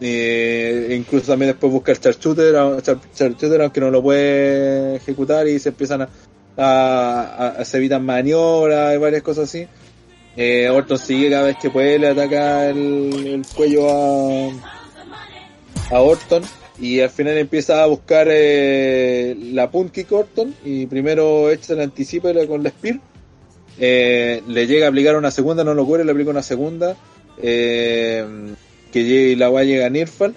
eh, incluso también después busca el Char- Charshooter aunque no lo puede ejecutar y se empiezan a, a- a- se evitan maniobras y varias cosas así. Eh, Orton sigue cada vez que puede, le ataca el, el cuello a, a Orton y al final empieza a buscar eh, la punt kick Orton y primero anticipa y le- con la spear. Eh, le llega a aplicar una segunda no lo cubre le aplica una segunda eh, que llegue- y la va a llegar a Nirfal.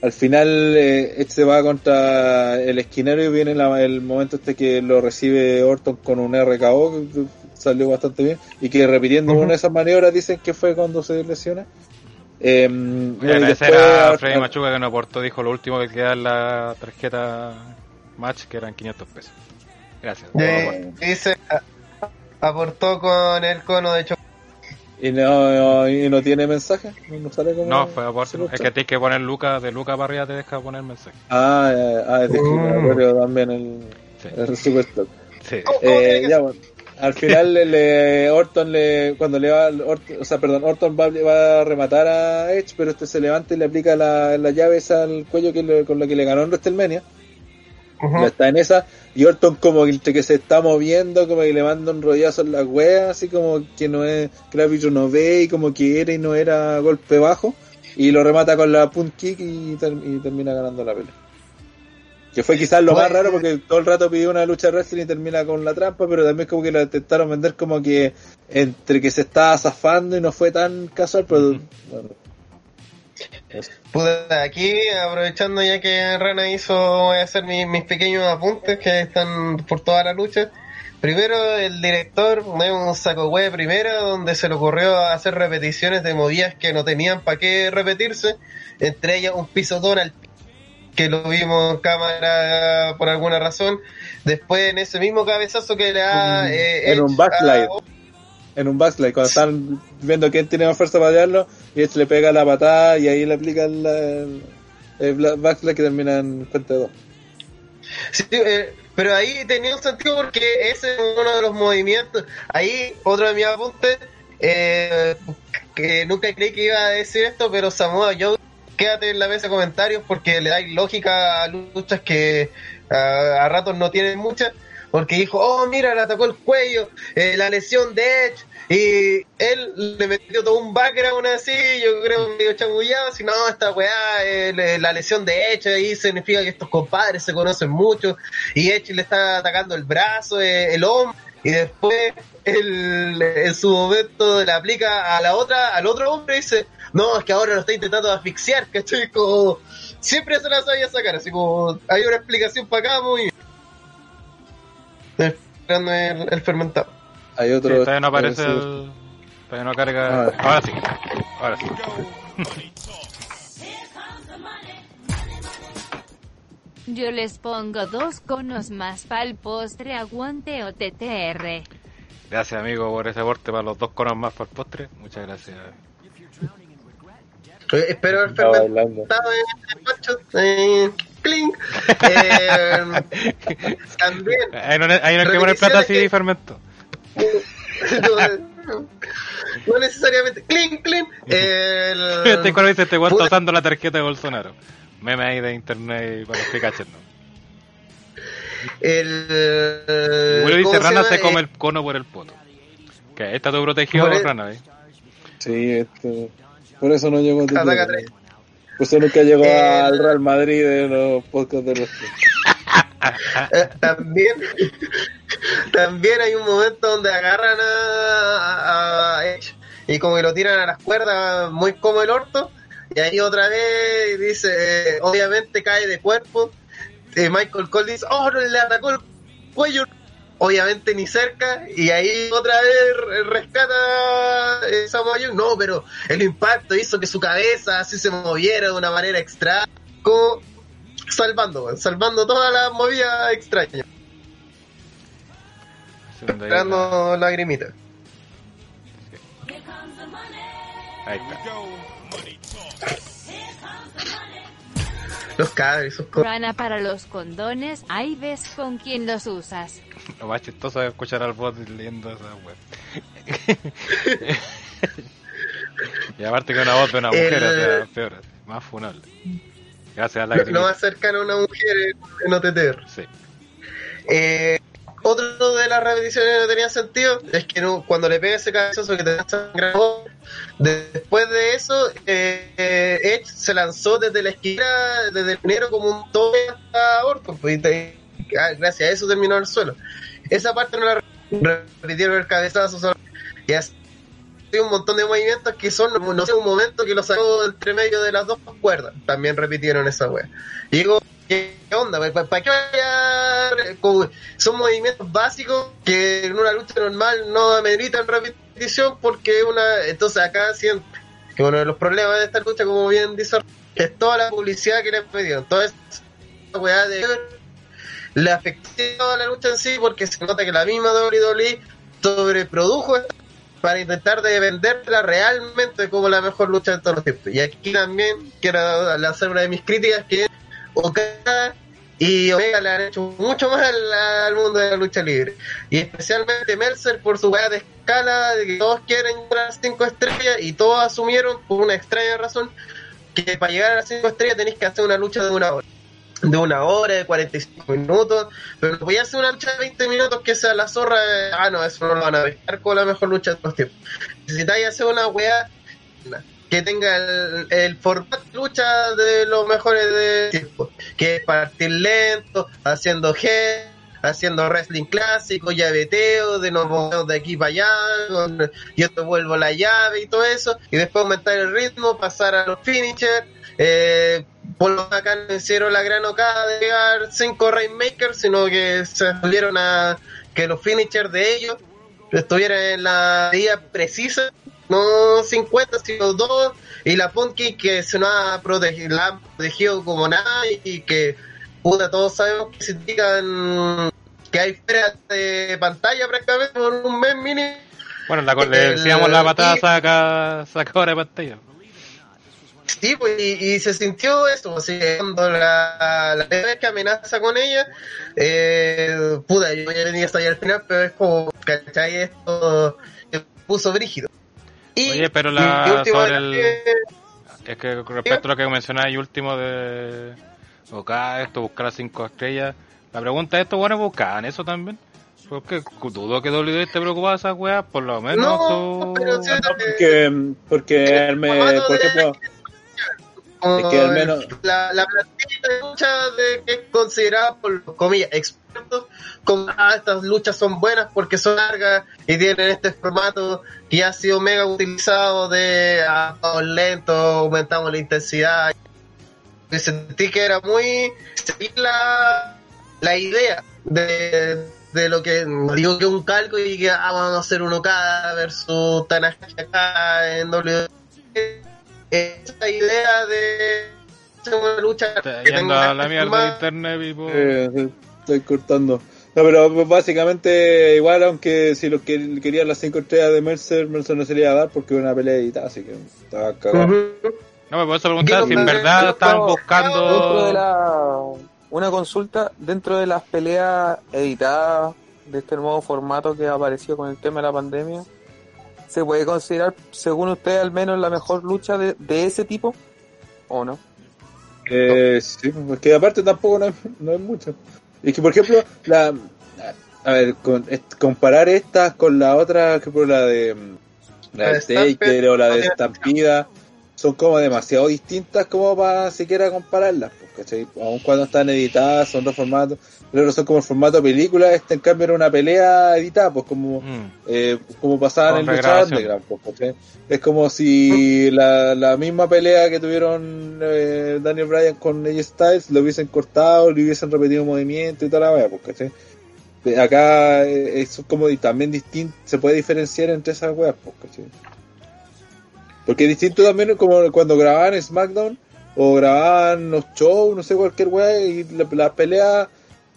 Al final eh, se va contra el esquinero y viene la- el momento este que lo recibe Orton con un RKO que salió bastante bien y que repitiendo una de esas maniobras dicen que fue cuando se lesiona eh, Voy y a agradecer después a Freddy Machuca que nos aportó, dijo lo último que queda en la tarjeta match, que eran 500 pesos. Gracias. Eh, dice, aportó con el cono de chocolate. ¿Y no, y no tiene mensaje? ¿No, no sale como No, fue aporte. Es que tienes que poner Luca, de Luca para arriba te deja poner mensaje. Ah, eh, ah, es discriminatorio también el, Sí. el Superstock. Sí. ¿Cómo- cómo tiene Eh, ya, bueno. Al final le, le- Orton le cuando le va Orton- o sea perdón Orton va, va a rematar a Edge pero este se levanta y le aplica la, la llave esa al cuello que le- con la que le ganó en WrestleMania. Ya está en esa y Orton como que se está moviendo como que le manda un rollazo en la wea así como que no es que el árbitro no ve y como que era y no era golpe bajo y lo remata con la punt kick y, ter- y termina ganando la pelea que fue quizás lo más raro porque todo el rato pidió una lucha de wrestling y termina con la trampa pero también como que la intentaron vender como que entre que se estaba zafando y no fue tan casual pero bueno, aquí aprovechando ya que Rana hizo, voy a hacer mis, mis pequeños apuntes que están por toda la lucha. Primero, el director es un saco web primero donde se le ocurrió hacer repeticiones de movidas que no tenían para qué repetirse, entre ellas un pisotón al que lo vimos en cámara por alguna razón. Después, en ese mismo cabezazo que le da. Eh, en un backslide. a- en un backslide, cuando están viendo quién tiene más fuerza para darlo, y Edge le pega la patada y ahí le aplica el, el, el backslide que termina en cuenta de dos. Sí, eh, pero ahí tenía un sentido porque ese es uno de los movimientos. Ahí, otro de mis apuntes, eh, que nunca creí que iba a decir esto, pero Samoa Joe, quédate en la mesa de comentarios porque le dais lógica a luchas que a ratos no tienen muchas. Porque dijo, oh, mira, le atacó el cuello, eh, la lesión de Edge, y él le metió todo un background así, yo creo medio chamullado, así, no, esta weá, eh, la lesión de Edge ahí significa que estos compadres se conocen mucho, y Edge le está atacando el brazo, eh, el hombro, y después él, en su momento le aplica a la otra, al otro hombre y dice, no, es que ahora lo está intentando asfixiar, ¿cachai? Como, siempre se la sabía sacar, así como, hay una explicación para acá, muy esperando el, el fermentado. Hay Sí, otro. todavía no aparece el... Todavía no carga... Ah. Ahora sí. Ahora sí. Yo les pongo dos conos más pa'l postre, aguante o TTR. Gracias, amigo, por ese aporte para los dos conos más para el postre. Muchas gracias. Eh, espero haber Estaba fermentado en. Eh, clink. Eh, también. Ahí no, hay que poner plata así fermento. no, no necesariamente. Clink, clink. El, Este cuando dice este puta, usando la tarjeta de Bolsonaro. Meme ahí de internet para los que cachen, ¿no? el, Willy dice ¿cómo Rana se come Eh, el cono por el poto. Que está todo protegido, Por el- Rana, ¿eh? Sí, este, por eso no llegó a tu Ataca tierra. tres. Por eso nunca llegó El- al Real Madrid de los podcasts de los Eh, también también hay un momento donde agarran a, Edge y como que lo tiran a las cuerdas muy como el orto y ahí otra vez dice eh, obviamente cae de cuerpo eh, Michael Cole dice oh no le atacó el cuello obviamente ni cerca y ahí otra vez re- rescata Samoa no pero el impacto hizo que su cabeza así se moviera de una manera extraña como salvando salvando todas las movidas extrañas ahí está. Los cabros, esos co- Rana para los condones, ahí ves con quién los usas. Lo más chistoso es escuchar al bot leyendo esa web. y aparte que una voz de una mujer, El- o sea, peor, más funable. Gracias a la lo, más cercano a una mujer en, en OTTR. Sí. Eh, otro de las repeticiones que no tenía sentido es que no- cuando le pega ese cabezazo que te da sangrado, después de eso, eh, Edge se lanzó desde la esquina, desde el dinero como un tope hasta Orton. Pues, ah, gracias a eso terminó en el suelo. Esa parte no la repitieron el cabezazo. Y así un montón de movimientos que son, no sé, un momento que lo sacó entre medio de las dos cuerdas. También repitieron esa wea. ¿Qué onda? ¿Para, qué vaya? como- son movimientos básicos que en una lucha normal no ameritan repetición porque una. Entonces acá siento que uno de los problemas de esta lucha, como bien dice, es toda la publicidad que le pidieron. Toda esa weá de le afectó a la lucha en sí porque se nota que la misma WWE sobreprodujo para intentar de venderla realmente como la mejor lucha de todos los tiempos. Y aquí también quiero lanzar una de mis críticas que es Okada y Omega le han hecho mucho mal al mundo de la lucha libre. Y especialmente Mercer por su weá de escala, de que todos quieren las 5 estrellas y todos asumieron por una extraña razón que para llegar a las 5 estrellas tenéis que hacer una lucha de una hora. De una hora, de 45 minutos, pero voy a hacer una lucha de 20 minutos que sea la zorra. eh, Ah, no, eso no lo van a dejar con la mejor lucha de los tiempos. Necesitáis hacer una weá que tenga el, formato de lucha de los mejores de tiempo, que es partir lento, haciendo head, haciendo wrestling clásico, llaveteo, de nos movemos de aquí para allá, yo te vuelvo la llave y todo eso, y después aumentar el ritmo, pasar a los finishers, eh, por lo acá no hicieron la gran ocada de llegar cinco Rainmakers, sino que se volvieron a que los finishers de ellos estuvieran en la medida precisa, no 50, sino 2, y la Punky que se nos ha protegido, la han protegido como nada, y que, puta, todos sabemos que significan que hay fuera de pantalla prácticamente por un mes mínimo. Bueno, la, le decíamos la patada saca, sacadora de pantalla. Sí, pues, y, y se sintió eso, así que cuando la, la primera vez que amenaza con ella, eh, puta, yo ya venía hasta ahí al final, pero es como, ¿cachai? Esto se puso brígido. Y, Oye, pero la- sobre detalle, Es que con respecto a lo que mencionáis último de buscar esto, buscar las 5 estrellas, la pregunta es, ¿estos buenos buscaban eso también? Porque dudo que WWE esté preocupada de esas weas, por lo menos No, tú- pero sí, Porque, porque él me, por ejemplo, que al menos- la, la plantilla de lucha de, que es considerada por comillas como ah, estas luchas son buenas porque son largas y tienen este formato que ha sido mega utilizado de ah, lento, aumentamos la intensidad y sentí que era muy seguir la, la idea de, de lo que digo que un calco y que ah, vamos a hacer uno cada versus Tanahashi acá en WWE esa idea de una lucha Está que yendo tenga a la mierda de internet. Eh, sí, estoy cortando. No, pero básicamente igual, aunque si lo que querían las cinco estrellas de Mercer, Mercer no se le iba a dar porque era una pelea editada, así que estaba cagado. No, me puedo preguntar si en no- verdad estaban no- Dentro de buscando. la, una consulta, dentro de las peleas editadas de este nuevo formato que apareció con el tema de la pandemia, ¿se puede considerar, según usted, al menos la mejor lucha de, de ese tipo? ¿O no? Eh, sí, porque aparte tampoco no hay, no hay mucho. Es que, por ejemplo, la. A ver, con, est- comparar estas con la otra, por la de. mm, La La de Taker o la de tiene Estampida, son como demasiado distintas como para siquiera compararlas. pues, ¿cachai? Aun cuando están editadas, son dos formatos. Pero son como el formato película, este en cambio era una pelea editada, pues como Mm. eh, como pasaba en el lucha underground, pues, ¿cachai? Es como si la, la misma pelea que tuvieron eh, Daniel Bryan con AJ Styles lo hubiesen cortado, le hubiesen repetido movimiento y toda la wea, pues, ¿cachai? De Acá eh, es como también distinto, se puede diferenciar entre esas weas, pues, ¿cachai? Porque es distinto también como cuando grababan SmackDown o grababan los shows, no sé, cualquier wea, y la, la pelea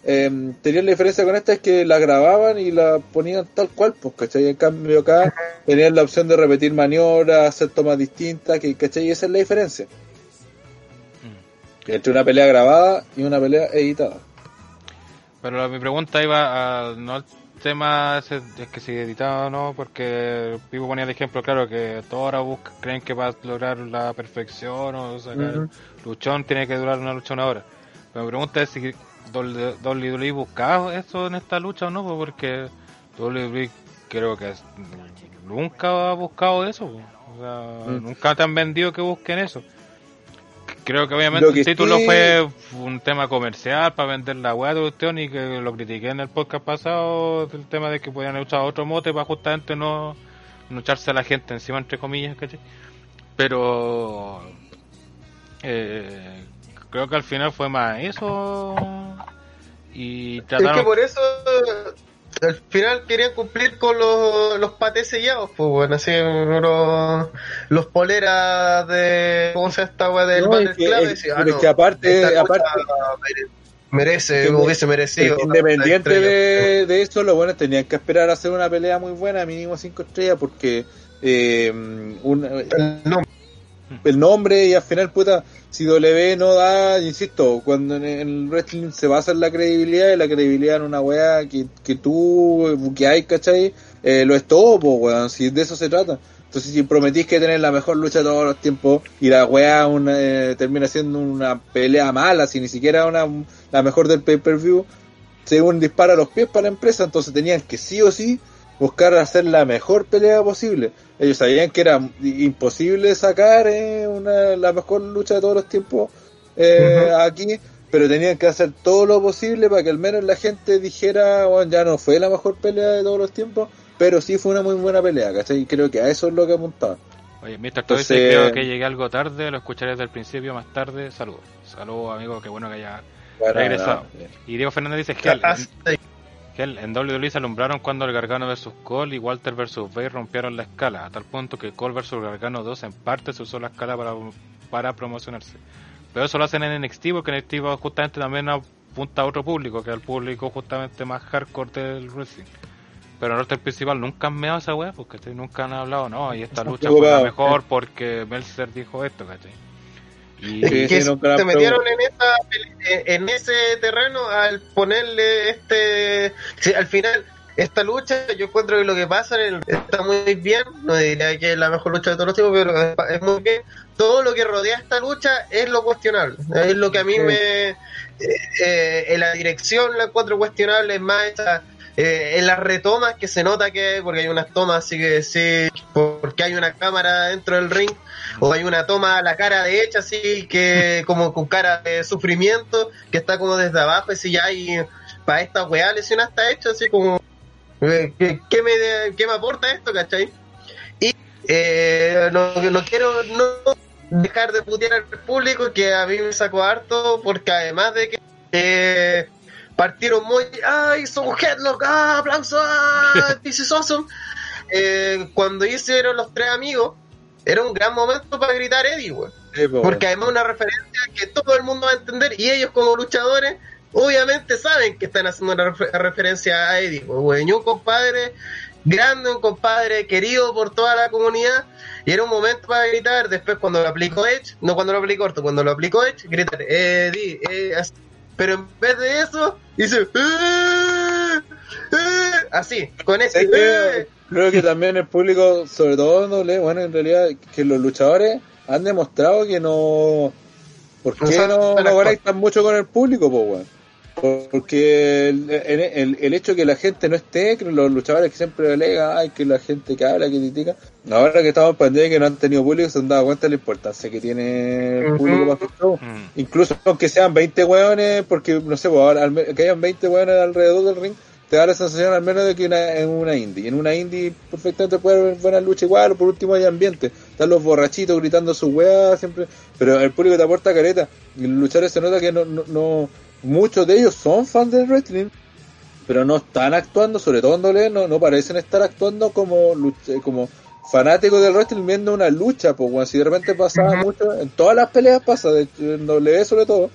eh, tenían la diferencia con esta es que la grababan y la ponían tal cual, pues, ¿cachai? En cambio acá tenían la opción de repetir maniobras, hacer tomas distintas, que, ¿cachai? Y esa es la diferencia. Entre una pelea grabada y una pelea editada. Pero mi pregunta iba a, no al tema es que si editaba o no, porque Pipo ponía el ejemplo, claro, que todos ahora buscan, creen que para lograr la perfección o sacar luchón tiene que durar una lucha una hora. Pero mi pregunta es si WWE buscaba eso en esta lucha o no, pues, porque WWE creo que nunca ha buscado eso. pues. O sea, Mm. nunca te han vendido que busquen eso. Creo que obviamente que el título sí- fue un tema comercial para vender la weá de cuestión y que lo critiqué en el podcast pasado del tema de que podían haber usado otro mote para justamente no, no echarse a la gente encima entre comillas, ¿cachai? Pero eh, creo que al final fue más eso y Es que trataron por eso al final querían cumplir con los, los patés sellados, pues bueno, así los, los poleras de ¿cómo se esta wea del No, Battle que- Club? es- pero ah, que aparte- aparte- mere- merece, que- hubiese merecido. Independiente de, de eso, los buenos tenían que esperar a hacer una pelea muy buena, mínimo 5 estrellas, porque eh, un- nombre. El nombre y al final, puta, si W no da, insisto, cuando en el wrestling se basa en la credibilidad y la credibilidad en una weá que, que tú, ¿cachai? Eh, lo es todo, pues, weón, si de eso se trata. Entonces, si prometís que tenés la mejor lucha de todos los tiempos y la weá una, eh, termina siendo una pelea mala, si ni siquiera una, la mejor del pay-per-view, según dispara los pies para la empresa, entonces tenían que sí o sí buscar hacer la mejor pelea posible. Ellos sabían que era imposible sacar eh, una, la mejor lucha de todos los tiempos eh, aquí, pero tenían que hacer todo lo posible para que al menos la gente dijera, bueno, ya no fue la mejor pelea de todos los tiempos, pero sí fue una muy buena pelea, ¿cachai? Y creo que a eso es lo que apuntaba. Oye, Mr. Entonces- creo que llegué algo tarde, lo escucharé desde el principio, más tarde, saludos. Saludos, amigo, qué bueno que haya regresado. Y Diego Fernández dice, Gel, en, WWE se alumbraron cuando el Gargano vs. Cole y Walter vs. Bay rompieron la escala, a tal punto que Cole vs. Gargano 2 en parte se usó la escala para, para promocionarse. Pero eso lo hacen en NXT porque NXT va justamente también apunta a otro público, que es el público justamente más hardcore del wrestling. Pero en el roster principal nunca han meado esa weá, porque nunca han hablado, no, y esta lucha fue la mejor porque Meltzer dijo esto, ¿cachai? Y que se metieron en esa en ese terreno al ponerle este sí, al final esta lucha yo encuentro que lo que pasa en el- está muy bien no diría que es la mejor lucha de todos los tiempos pero es, es muy bien todo lo que rodea esta lucha es lo cuestionable es lo que a mí Sí. me eh, eh, en la dirección la encuentro cuestionable es más esa eh, en las retomas que se nota que porque hay unas tomas así que sí porque hay una cámara dentro del ring o hay una toma a la cara de hecha así que como con cara de sufrimiento que está como desde abajo y si ya hay para esta weá lesión está hecho así como eh, ¿qué, qué me, qué me aporta esto cachai? y eh, no, no quiero no dejar de putear al público que a mí me sacó harto porque además de que eh, partieron muy ay son headlock ah aplauso ah this is awesome eh, cuando hicieron los tres amigos era un gran momento para gritar Eddie. Sí, po, Porque además una referencia que todo el mundo va a entender y ellos como luchadores obviamente saben que están haciendo una refer- referencia a Eddie. pues, weón. Y un compadre grande, un compadre querido por toda la comunidad y era un momento para gritar. Después cuando lo aplicó Edge, no cuando lo aplicó Orton, cuando lo aplicó Edge, gritar Eddie, eh, así. Pero en vez de eso, dice "Eh, eh", así, con ese... Es que "Eh". creo que también el público, sobre todo doble, bueno, en realidad, que los luchadores han demostrado que no. ¿Por No qué no, actuar. no conectan mucho con el público, pues, weón? Porque el, el, hecho de que la gente no esté, que los luchadores que siempre alegan, ay, que la gente que habla, que critica, ahora que estamos en pandemia que no han tenido público, se han dado cuenta de la importancia que tiene el público para su show. Mm. Incluso aunque sean 20 hueones, porque no sé, pues, ahora, al me- que hayan 20 hueones alrededor del ring, te da la sensación al menos de que una, en una indie. En una indie perfectamente puede haber buena lucha igual, o por último hay ambiente. Están los borrachitos gritando su weá siempre, pero el público te aporta careta. Y los luchadores se nota que no, no, no- muchos de ellos son fans del wrestling, pero no están actuando, sobre todo en doble, no, no parecen estar actuando como como fanáticos del wrestling viendo una lucha, pues bueno, si de repente pasaba mucho, en todas las peleas pasa, de hecho, en W sobre todo,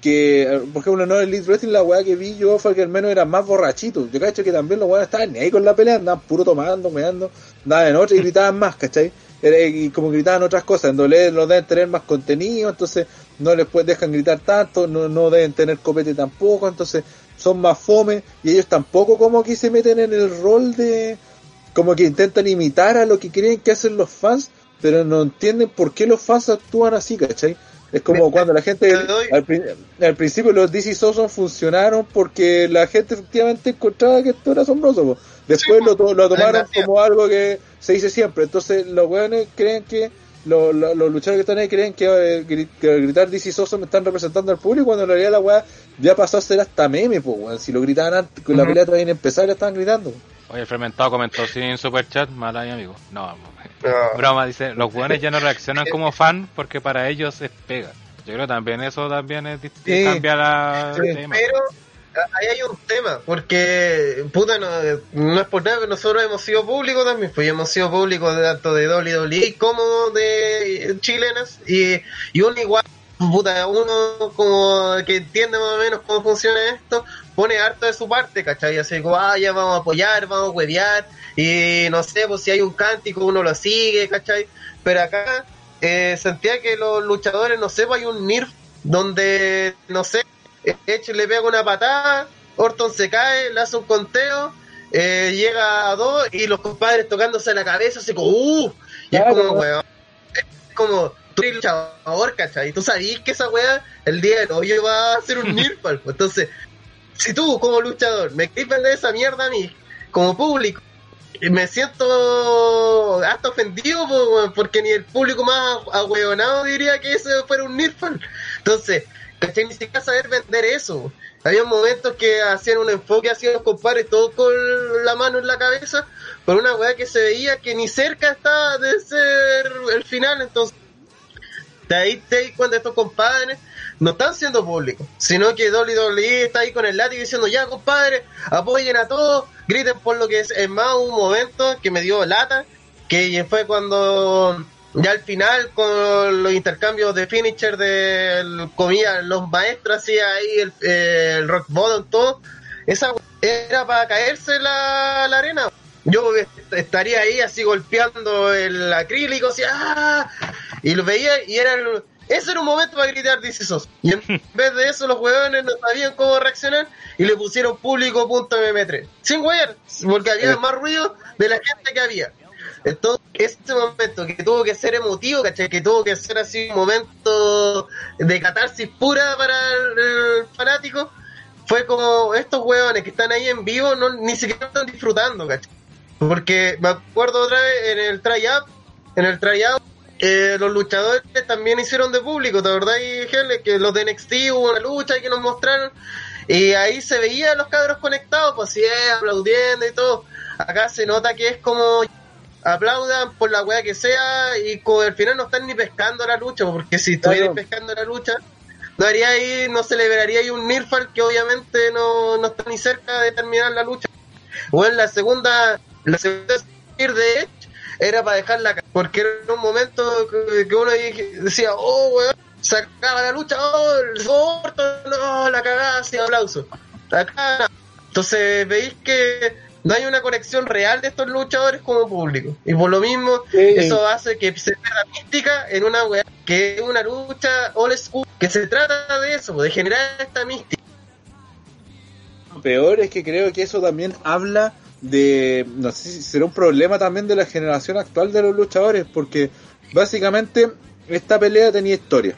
que, por ejemplo, no, en Elite Wrestling la weá que vi yo fue que al menos era más borrachito. Yo cacho que también los weones estaban ahí con la pelea, andaban puro tomando, meando, andaban en otra y gritaban más, ¿cachai? Era- Y como gritaban otras cosas, en doble los deben tener más contenido, entonces no les pues, dejan gritar tanto, no, no deben tener copete tampoco, entonces son más fome y ellos tampoco como que se meten en el rol de como que intentan imitar a lo que creen que hacen los fans, pero no entienden por qué los fans actúan así, ¿cachai? Es como Me- cuando la gente al, prin- al principio los DC Soson funcionaron porque la gente efectivamente encontraba que esto era asombroso. po. Después Sí, lo, lo tomaron como algo que se dice siempre. Entonces los weones creen que lo- lo- los luchadores que están ahí creen que, eh, que al gritar DC Soson me están representando al público cuando en realidad la weá ya pasó a ser hasta meme, po, weón. Si lo gritaban antes, con la pelea todavía en empezar ya estaban gritando. Oye, el fermentado comentó sin super chat, mal ahí, amigo. No, No. broma, dice, los buenos ya no reaccionan como fan porque para ellos es pega. Yo creo que también eso también es Sí. cambia la Sí. tema. Pero ahí hay un tema, porque, puta, no, no es por nada, pero nosotros hemos sido públicos también, pues hemos sido públicos de tanto de WWE como de chilenas, y, y uno igual, puta, uno como que entiende más o menos cómo funciona esto, pone harto de su parte, ¿cachai? Así como, ah, vamos a apoyar, vamos a huevear, y no sé, pues si hay un cántico uno lo sigue, ¿cachai? Pero acá eh, sentía que los luchadores, no sé, pues hay un NIRF donde, no sé, Edge le pega una patada, Orton se cae, le hace un conteo, eh, llega a dos y los compadres tocándose la cabeza, así como, ¡uh! Y Claro. es como, weón, es como, tú eres luchador, ¿cachai? Y tú sabías que esa weá, el día de hoy va a ser un Nirpal, pues. entonces, si tú como luchador me querés vender esa mierda a mí, como público, y me siento hasta ofendido po, weón, porque ni el público más ahueonado diría que ese fuera un Nirfal. Entonces, ¿cachai? Ni siquiera saber vender eso. Había momentos que hacían un enfoque hacia los compadres, todos con la mano en la cabeza, por una weá que se veía que ni cerca estaba de ser el final. Entonces, de ahí te das cuenta estos compadres no están siendo públicos, sino que WWE está ahí con el látigo diciendo, ya compadre, apoyen a todos, griten por lo que es, es más un momento que me dio lata, que fue cuando ya al final con los intercambios de finisher de comía los maestros hacía ahí el, eh, el rock bottom todo, esa era para caerse la, la arena. Yo estaría ahí así golpeando el acrílico, así, ¡ah! y lo veía y era el- ese era un momento para gritar DC Sos. Y en vez de eso los huevones no sabían cómo reaccionar y le pusieron público.mm3. Sin huear, porque había Eh. más ruido de la gente que había. Entonces, este momento que tuvo que ser emotivo, ¿cachai? Que tuvo que ser así un momento de catarsis pura para el, fanático, fue como estos huevones que están ahí en vivo no ni siquiera están disfrutando, ¿cachai? Porque me acuerdo otra vez en el tryout, en el tryout, eh, los luchadores también hicieron de público, ¿te acordás, Gel? Que los de NXT hubo una lucha que nos mostraron, y ahí se veía los cabros conectados, pues sí, aplaudiendo y todo. Acá se nota que es como aplaudan por la weá que sea y como al final no están ni pescando la lucha, porque si estuvieran Claro. pescando la lucha, no haría ahí, no celebraría ahí un Nirfal que obviamente no, no está ni cerca de terminar la lucha. Bueno, la segunda, la segunda de Edge era para dejarla ca- porque era un momento que, que uno decía, oh, weón, se acaba la lucha, oh, el Orton, no, la cagada, sin aplauso. Acá. Entonces veis que no hay una conexión real de estos luchadores como público. Y por lo mismo, Sí. eso hace que se pierda mística en una weá que es una lucha old school, que se trata de eso, de generar esta mística. Lo peor es que creo que eso también habla de, no sé si será un problema también de la generación actual de los luchadores, porque básicamente esta pelea tenía historia.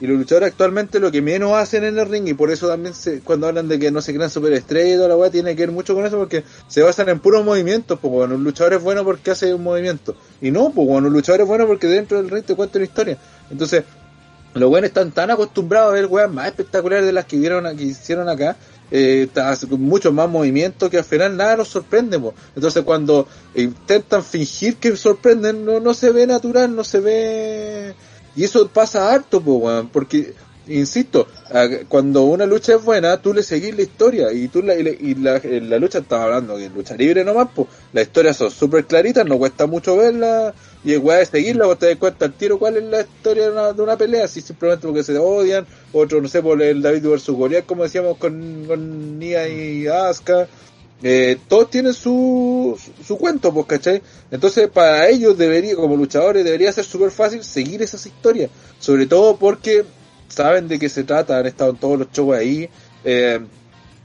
Y los luchadores actualmente lo que menos hacen en el ring, y por eso también se, cuando hablan de que no se crean superestrellas y toda la weá, tiene que ver mucho con eso, porque se basan en puros movimientos, pues bueno, un luchador es bueno porque hace un movimiento. Y no, pues bueno, un luchador es bueno porque dentro del ring te cuenta una historia. Entonces, los buenos están tan acostumbrados a ver weas más espectaculares de las que vieron que hicieron acá, eh, muchos más movimientos que al final nada los sorprende. po. Entonces cuando intentan fingir que sorprenden, no, no se ve natural, no se ve... Y eso pasa harto, po, weón, porque, insisto, cuando una lucha es buena, tú le seguís la historia y tú la, y, la- y la, lucha estaba hablando que lucha libre nomás, pues las historias son súper claritas, no cuesta mucho verla y el weá de seguirla, vos te das cuenta al tiro cuál es la historia de una, de una pelea, si simplemente porque se odian, otro, no sé, por el David versus Goliath, como decíamos con, con Nia y Asuka, eh, todos tienen su, su, cuento, pues, ¿cachai? Entonces, para ellos debería, como luchadores, debería ser súper fácil seguir esas historias, sobre todo porque saben de qué se trata, han estado en todos los shows ahí, eh,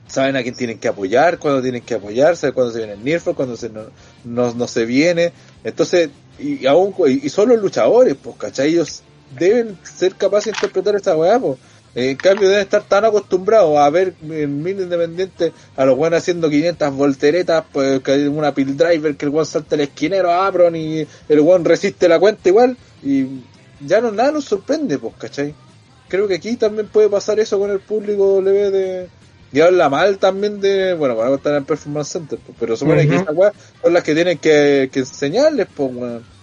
saben a quién tienen que apoyar, cuándo tienen que apoyar, saben cuándo se viene el cuándo se no, no, no se viene, entonces, y, aún, y son los luchadores, pues, ¿cachai? Ellos deben ser capaces de interpretar esta weá, pues. En cambio deben estar tan acostumbrados a ver en mil independientes a los buenos haciendo 500 volteretas, pues que hay una pill driver que el buen salta el esquinero a Apron y el buen resiste la cuenta igual y ya no nada nos sorprende, pues, ¿cachai? Creo que aquí también puede pasar eso con el público W de y habla mal también de, bueno, van a estar en Performance Center, pues, pero supone que esas weas son las que tienen que, que enseñarles, pues, weón.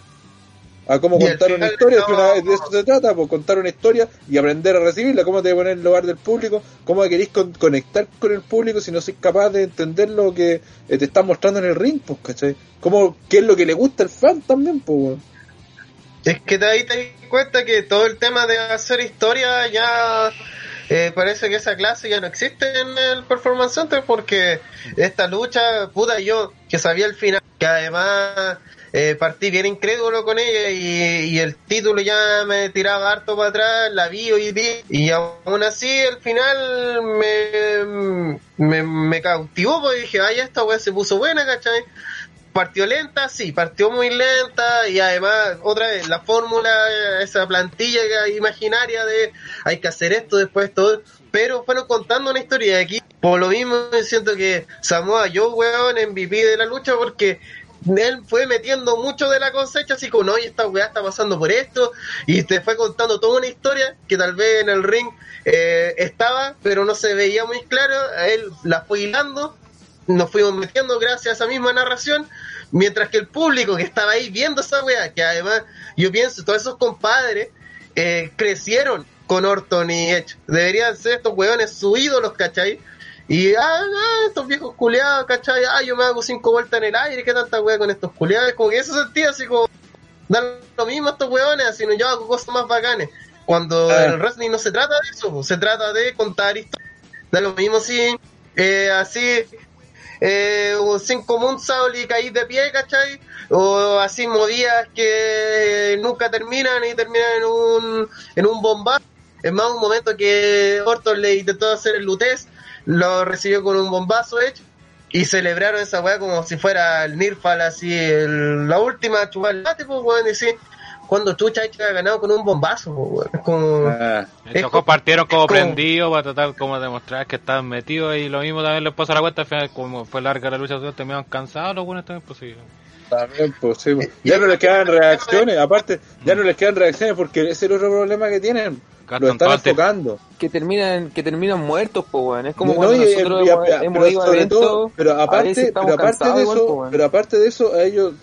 A cómo Y contar una historia, no- de eso se trata, pues contar una historia y aprender a recibirla, cómo te poner en el lugar del público, cómo queréis con- conectar con el público si no sois capaz de entender lo que eh, te están mostrando en el ring, pues, ¿cachai? Cómo, qué es lo que le gusta al fan también, pues. Es que de ahí te das cuenta que todo el tema de hacer historia ya eh, parece que esa clase ya no existe en el Performance Center porque esta lucha, puta, yo que sabía el final, que además eh, partí bien incrédulo con ella y, y el título ya me tiraba harto para atrás, la vi y vi, y aún así el final me, me, me cautivó porque dije, ay, esta weá se puso buena, ¿cachai? partió lenta, sí, partió muy lenta y además, otra vez, la fórmula, esa plantilla imaginaria de hay que hacer esto, después todo, pero fueron contando una historia de aquí. Por lo mismo, siento que Samoa Joe, weón, MVP de la lucha porque él fue metiendo mucho de la cosecha, así como, y esta weá está pasando por esto, y te fue contando toda una historia que tal vez en el ring eh, estaba, pero no se veía muy claro, él la fue hilando, nos fuimos metiendo gracias a esa misma narración, mientras que el público que estaba ahí viendo esa weá, que además yo pienso, todos esos compadres eh, crecieron con Orton y Edge, deberían ser estos weones sus ídolos, ¿cachai? Y, ah, ah, estos viejos culiados, ¿cachai? Ah, yo me hago cinco vueltas en el aire, ¿qué tanta weá con estos culiados? Como que eso sentía así como, dan lo mismo a estos weones, sino yo hago cosas más bacanes. Cuando el wrestling no se trata de eso, se trata de contar historias. Da lo mismo si, eh, así, eh, cinco moonsault y caí de pie, ¿cachai? O así movidas que nunca terminan y terminan en un, en un bombazo. Es más, un momento que Orton le intentó hacer el Lutez, lo recibió con un bombazo hecho y celebraron esa weá como si fuera el Nirfal, así, el- la última chubalate, pues, weón, y sí, cuando Chucha ha ganado con un bombazo, pues, weón. Es como. Ah, Estos como- compartieron como es como- prendidos para tratar como demostrar que estaban metidos y lo mismo también les pasa a la cuenta, al final como fue larga la lucha, terminaron cansados los buenos también, pues sí. también, pues, sí, pues. Ya no les quedan reacciones, aparte, ya no les quedan reacciones porque ese es el otro problema que tienen. Lo están enfocando. que terminan que terminan muertos po weón es como No, cuando y- nosotros y- hemos, y- hemos pero ido a eventos todo- pero aparte, pero aparte de igual, eso, po, weón. pero aparte de eso, a ellos,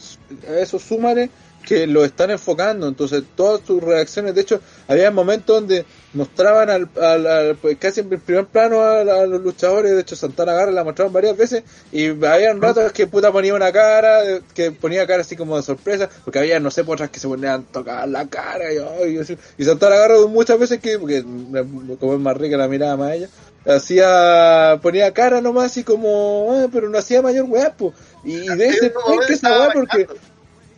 a eso súmale que lo están enfocando, entonces todas sus reacciones, de hecho, había momentos donde mostraban al, al, al- pues, casi en primer plano a, a los luchadores, de hecho Santana Garra la mostraban varias veces y habían ratos que puta ponía una cara, que ponía cara así como de sorpresa, porque había no sé por otras que se ponían a tocar la cara y, y Santana Garra muchas veces que, porque eh, como es más rica la mirada más ella, hacía, ponía cara nomás así como, ah, pero no hacía mayor weá, y, y de ese que esa weá porque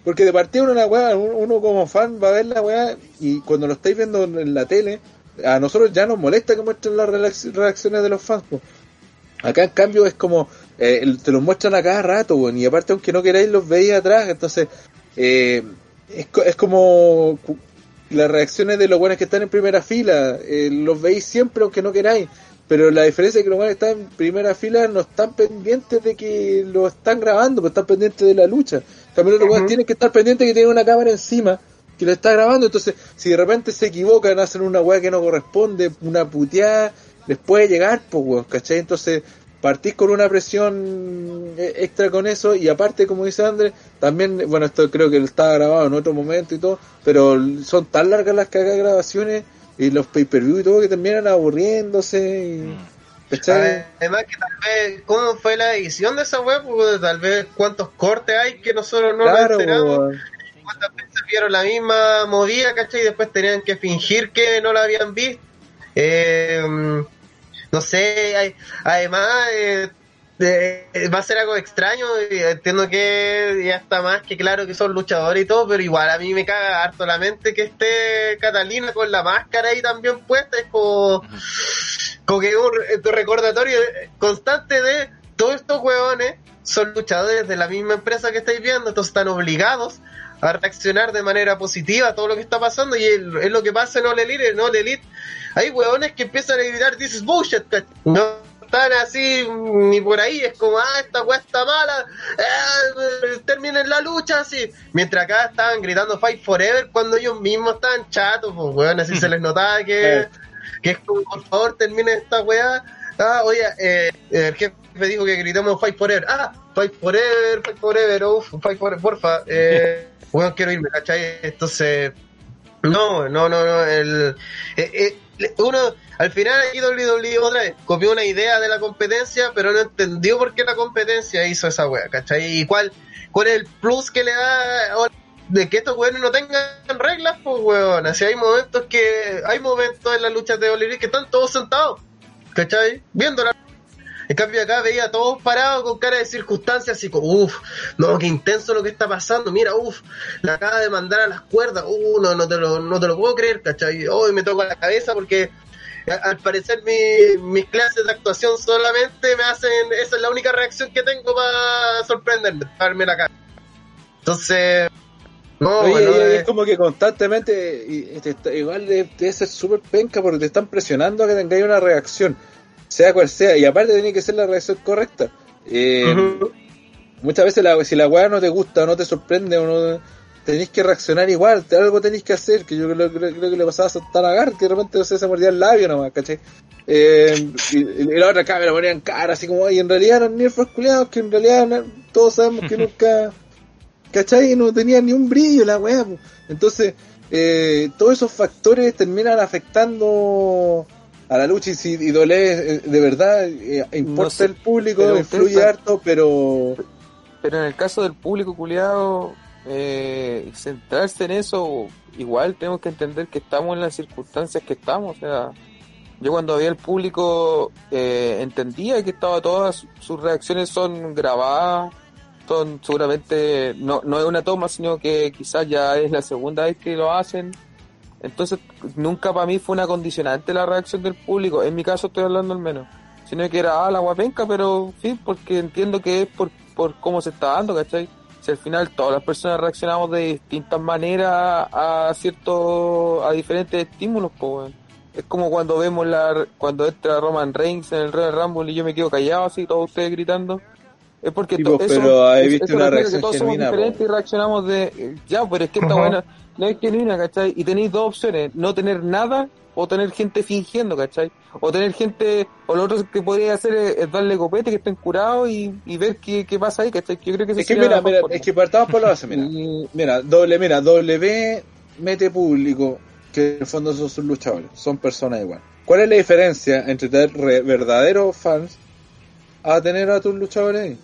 porque de partida uno, una weá, uno uno como fan va a ver la weá y cuando lo estáis viendo en la tele, a nosotros ya nos molesta que muestren las reacciones de los fans. po. Acá en cambio es como, eh, te los muestran a cada rato, weón, y aparte aunque no queráis los veis atrás, entonces eh, es, es como las reacciones de los buenos que están en primera fila, eh, los veis siempre aunque no queráis. Pero la diferencia es que los buenos que están en primera fila no están pendientes de que lo están grabando, pues están pendientes de la lucha. También los buenos tienen que estar pendientes de que tienen una cámara encima que lo está grabando. Entonces, si de repente se equivocan, hacen una weá que no corresponde, una puteada, les puede llegar, pues weón, ¿cachai? Entonces, partís con una presión eh, extra con eso y aparte, como dice Andrés, también, bueno, esto creo que estaba grabado en otro momento y todo, pero son tan largas las cagadas grabaciones y los pay-per-view y todo que terminan aburriéndose y... ¿Cachai? Además que tal vez, ¿cómo fue la edición de esa web? Pues, tal vez cuántos cortes hay que nosotros no claro, nos enteramos. Cuántas veces vieron la misma movida, ¿cachai? Y después tenían que fingir que no la habían visto. Eh, no sé, hay- además eh, eh, va a ser algo extraño. entiendo que ya está más que claro que son luchadores y todo, pero igual a mí me caga harto la mente que esté Catalina con la máscara ahí también puesta. Es como, como que un re- recordatorio constante de todos estos huevones son luchadores de la misma empresa que estáis viendo, entonces están obligados a reaccionar de manera positiva a todo lo que está pasando y es, lo que pasa en All Elite, en All Elite. Hay huevones que empiezan a gritar this is bullshit, no están así ni por ahí, es como ah esta weá está mala, eh, terminen la lucha así, mientras acá estaban gritando fight forever cuando ellos mismos estaban chatos, pues weón, así se les notaba que, que es como por favor terminen esta weá, ah oye, eh, el jefe dijo que gritamos fight forever, ah, fight forever, fight forever, uff, fight forever, porfa, eh, weón quiero irme, ¿cachai? Entonces no, no, no, no. El, eh, eh, uno, al final aquí WWE otra vez copió una idea de la competencia, pero no entendió por qué la competencia hizo esa wea, ¿cachai? Y cuál, es el plus que le da de que estos weones no tengan reglas, pues weón. Así hay momentos que, hay momentos en las luchas de WWE que están todos sentados, ¿cachai? Viéndola. En cambio acá veía a todos parados con cara de circunstancias, así como, uff, no, qué intenso lo que está pasando, mira, uff, la acaba de mandar a las cuerdas, uh, no, no te lo, no te lo puedo creer, ¿cachai? Hoy me toco la cabeza porque al parecer mi- mis clases de actuación solamente me hacen, esa es la única reacción que tengo para sorprenderme, darme la cara. Entonces, no, Oye, bueno, y eh, es como que constantemente, y te está- igual de- debe ser súper penca porque te están presionando a que tengáis una reacción, sea cual sea, y aparte tiene que ser la reacción correcta. Eh. Muchas veces la, si la weá no te gusta o no te sorprende o no tenéis que reaccionar igual, algo tenéis que hacer, que yo creo, creo- creo que le pasaba a Santana Gar, que de repente no sé, se mordía el labio nomás, ¿cachai? Eh, y, y la otra cámara ponía en cara, así como, y en realidad eran nerfos culiados, que en realidad no- todos sabemos que nunca, ¿cachai? No tenía ni un brillo la weá, entonces, eh, todos esos factores terminan afectando a la lucha y si y Dolé, eh, de verdad, eh, importa sé, el público, influye harto, pero... Pero en el caso del público culiado, eh, centrarse en eso, igual tenemos que entender que estamos en las circunstancias que estamos. O sea, yo cuando veía al público eh, entendía que estaba todas sus reacciones son grabadas, son seguramente no, no es una toma, sino que quizás ya es la segunda vez que lo hacen. Entonces, nunca para mí fue una condicionante la reacción del público. En mi caso estoy hablando al menos. Sino que era, ah, la guapenca, pero sí, porque entiendo que es por, por cómo se está dando, ¿cachai? Si al final todas las personas reaccionamos de distintas maneras a ciertos, a diferentes estímulos, pues. Es como cuando vemos la, cuando entra Roman Reigns en el Royal Rumble y yo me quedo callado así, todos ustedes gritando. Es porque to- pues, pero ahí viste una refiere que reacción todos somos diferentes po. y reaccionamos de, eh, ya, pero es que esta Ajá. buena no es genuina, ¿cachai? Y tenéis dos opciones, no tener nada o tener gente fingiendo, ¿cachai? O tener gente, o lo otro que podría hacer es, es darle copete, que estén curados y, y ver qué, qué pasa ahí, ¿cachai? Yo creo que esa Es que mira, mira, es que partamos por la base, mira. Mira, doble, mira, W mete público, que en el fondo son sus luchadores, son personas igual. ¿Cuál es la diferencia entre tener re- verdaderos fans a tener a tus luchadores ahí?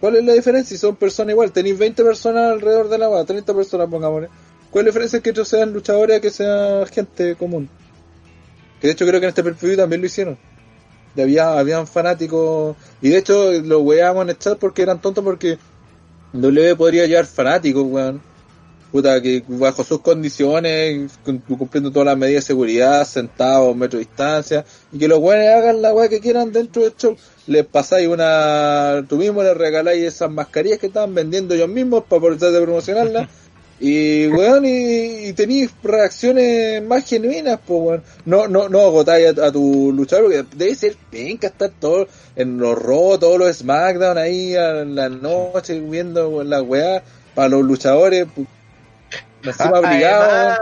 ¿Cuál es la diferencia? Si son personas igual, tenéis 20 personas alrededor de la boda, 30 personas, pongámosle. ¿Cuál es la diferencia que ellos sean luchadores que sea gente común? Que de hecho creo que en este perfil también lo hicieron. Había, habían fanáticos, y de hecho los weábamos en el chat porque eran tontos porque W podría llevar fanáticos, weón. Puta, que bajo sus condiciones, cum- cumpliendo todas las medidas de seguridad, sentados, metro de distancia, y que los weones hagan la weá que quieran dentro del show. Les pasáis una, tú mismo les regaláis esas mascarillas que estaban vendiendo ellos mismos para poder tratar de promocionarlas. Y weón, y, y tenéis reacciones más genuinas, pues weón. No, no, no agotáis a, a tu luchador, porque debe ser penca estar todo en los Raw, todos los SmackDown ahí en la noche viendo weón, la weá para los luchadores. Encima obligado.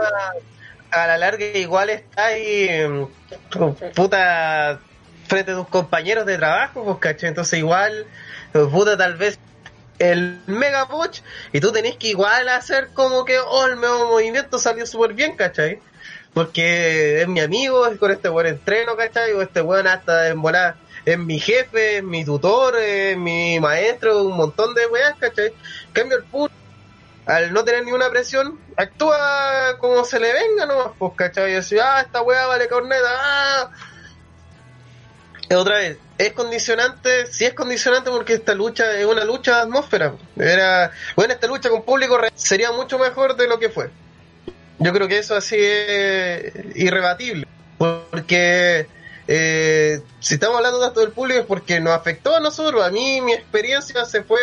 a la larga igual está ahí mm, puta frente a tus compañeros de trabajo, pues caché, entonces igual puta tal vez el mega push y tú tenés que igual hacer como que oh el nuevo movimiento salió súper bien, ¿cachai? Porque es mi amigo, es con este buen entreno, ¿cachai? O este buen hasta en volar es mi jefe, es mi tutor, es mi maestro, un montón de weas, ¿cachai? Cambio el push al no tener ninguna presión, actúa como se le venga nomás, pues, ¿cachai? Y decir, ah, esta weá vale corneta, ah. Otra vez, es condicionante, sí es condicionante porque esta lucha es una lucha de atmósfera. Era, bueno, esta lucha con público sería mucho mejor de lo que fue. Yo creo que eso así es irrebatible. Porque eh, si estamos hablando tanto del público es porque nos afectó a nosotros. A mí mi experiencia se fue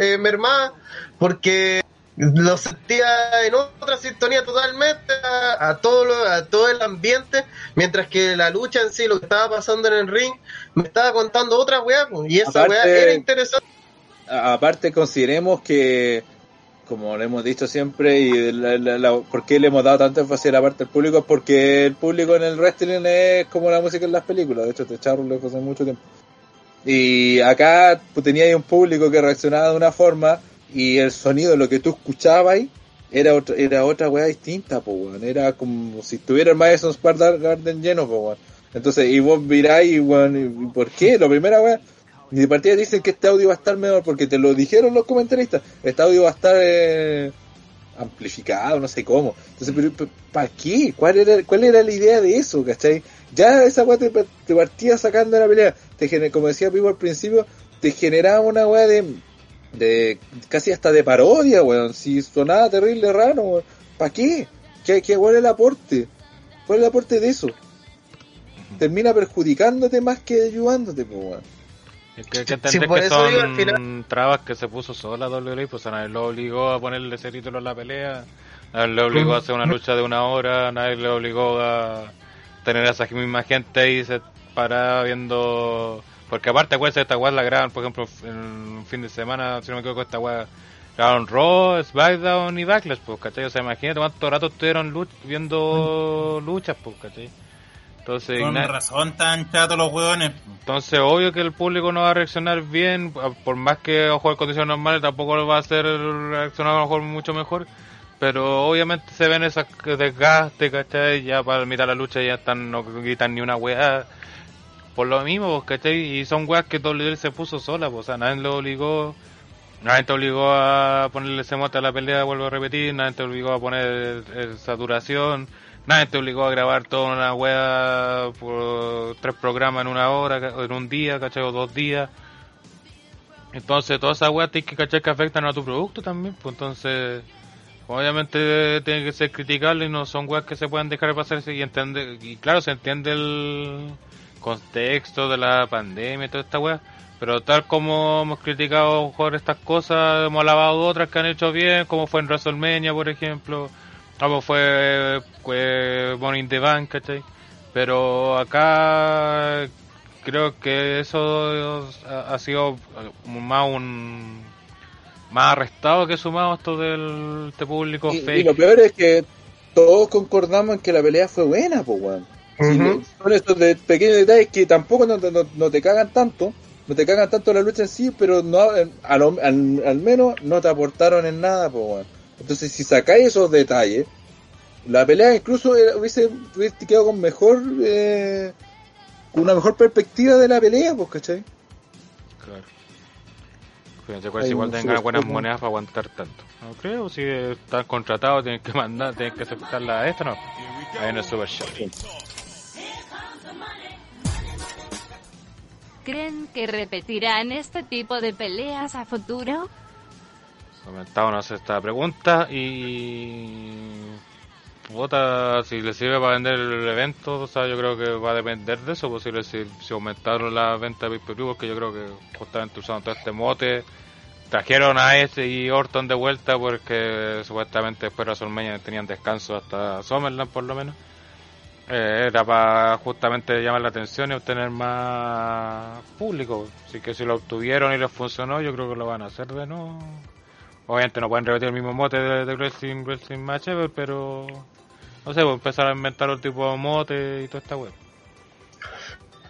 eh, mermada porque lo sentía en otra sintonía totalmente a, a todo lo- a todo el ambiente, mientras que la lucha en sí, lo que estaba pasando en el ring, me estaba contando otra weá, y esa Aparte- weá era interesante. Aparte consideremos que, como lo hemos dicho siempre, y la, la- la- por qué le hemos dado tanta énfasis a la parte del público, es porque el público en el wrestling es como la música en las películas, de hecho te echaron lejos hace mucho tiempo. Y acá pues, tenía ahí un público que reaccionaba de una forma y el sonido, lo que tú escuchabas era otra, era otra weá distinta, po, weón. Era como si estuviera el Madison Square Garden lleno, po, weón. Entonces, y vos miráis, weón, y- y ¿por qué? Lo primera weá, y de partida dicen que este audio va a estar mejor porque te lo dijeron los comentaristas. Este audio va a estar eh, amplificado, no sé cómo. Entonces, pero, ¿para qué? ¿Cuál era, ¿Cuál era la idea de eso, cachai? Ya esa weá te, te partía sacando de la pelea. Te como decía Pipo al principio, te generaba una weá de, de casi hasta de parodia, weón. Si sonaba terrible raro, weón. ¿Para qué? ¿Qué, qué cuál es el aporte? ¿Cuál es el aporte de eso? Termina perjudicándote más que ayudándote, pues, weón. Es que hay que entender por que eso son digo, al final- trabas que se puso sola WWE, pues a nadie lo obligó a ponerle ese título en la pelea, nadie le obligó a hacer una lucha de una hora, nadie le obligó a tener a esa misma gente ahí se para viendo... Porque aparte, acuérdense, esta weá la graban, por ejemplo, en un fin de semana, si no me equivoco, esta weá grabaron Raw, SmackDown y Backlash, pues, ¿cachai? O sea, imagínate cuánto rato estuvieron luch- viendo luchas, pues, ¿cachai? Entonces, Con razón tan chatos los hueones. entonces, obvio que el público no va a reaccionar bien, por más que ojo en condiciones normales tampoco lo va a hacer reaccionar a lo mejor mucho mejor, pero obviamente se ven esas desgastes, ¿cachai? Ya para mitad de la lucha ya están, no gritan ni una weá, por lo mismo, ¿cachai? Y son weas que WWE se puso sola, pues, o sea, nadie lo obligó, nadie te obligó a ponerle ese mote a la pelea, vuelvo a repetir, nadie te obligó a poner saturación, Nadie te obligó a grabar toda una wea por tres programas en una hora, en un día, ¿cachai? O dos días. Entonces, todas esas weas tienes que cachar que afectan a tu producto también. Pues entonces, obviamente tienen que ser criticables y no son weas que se pueden dejar de pasarse y entender. Y claro, se entiende el contexto de la pandemia y toda esta wea. Pero tal como hemos criticado por estas cosas, hemos alabado otras que han hecho bien, como fue en WrestleMania, por ejemplo, como fue, fue Money in the Bank, ¿cachai? Pero acá creo que eso ha, ha sido más un más arrestado que sumado esto del este público Y, fake. y lo peor es que todos concordamos en que la pelea fue buena, pues, weón. Son estos de pequeños detalles que tampoco no, te- no, no te cagan tanto, no te cagan tanto la lucha en sí, pero no eh, a lo- al, al menos no te aportaron en nada, pues. Entonces, si sacáis esos detalles, La pelea incluso era- hubiese, hubiese quedado con mejor, eh, con una mejor perspectiva de la pelea, pues, ¿cachai? Claro. Fíjense, pues Hay igual tengan buenas monedas para aguantar tanto. No creo, si están contratados, tienen que mandar, tienen que aceptar la esta, no. Ahí no es Super Show. ¿Creen que repetirán este tipo de peleas a futuro? Comentábamos esta pregunta y. Puta, si le sirve para vender el evento, o sea, yo creo que va a depender de eso, posible si, si aumentaron la venta de pay porque yo creo que justamente usaron todo este mote, trajeron a ese y Orton de vuelta porque supuestamente después de WrestleMania tenían descanso hasta Summerland por lo menos. Eh, era para justamente llamar la atención y obtener más público. Así que si lo obtuvieron y les funcionó, yo creo que lo van a hacer de nuevo. Obviamente no pueden repetir el mismo mote de, de Wrestling, Wrestling Match Ever, pero no sé, pues empezar a inventar otro tipo de mote y toda esta web.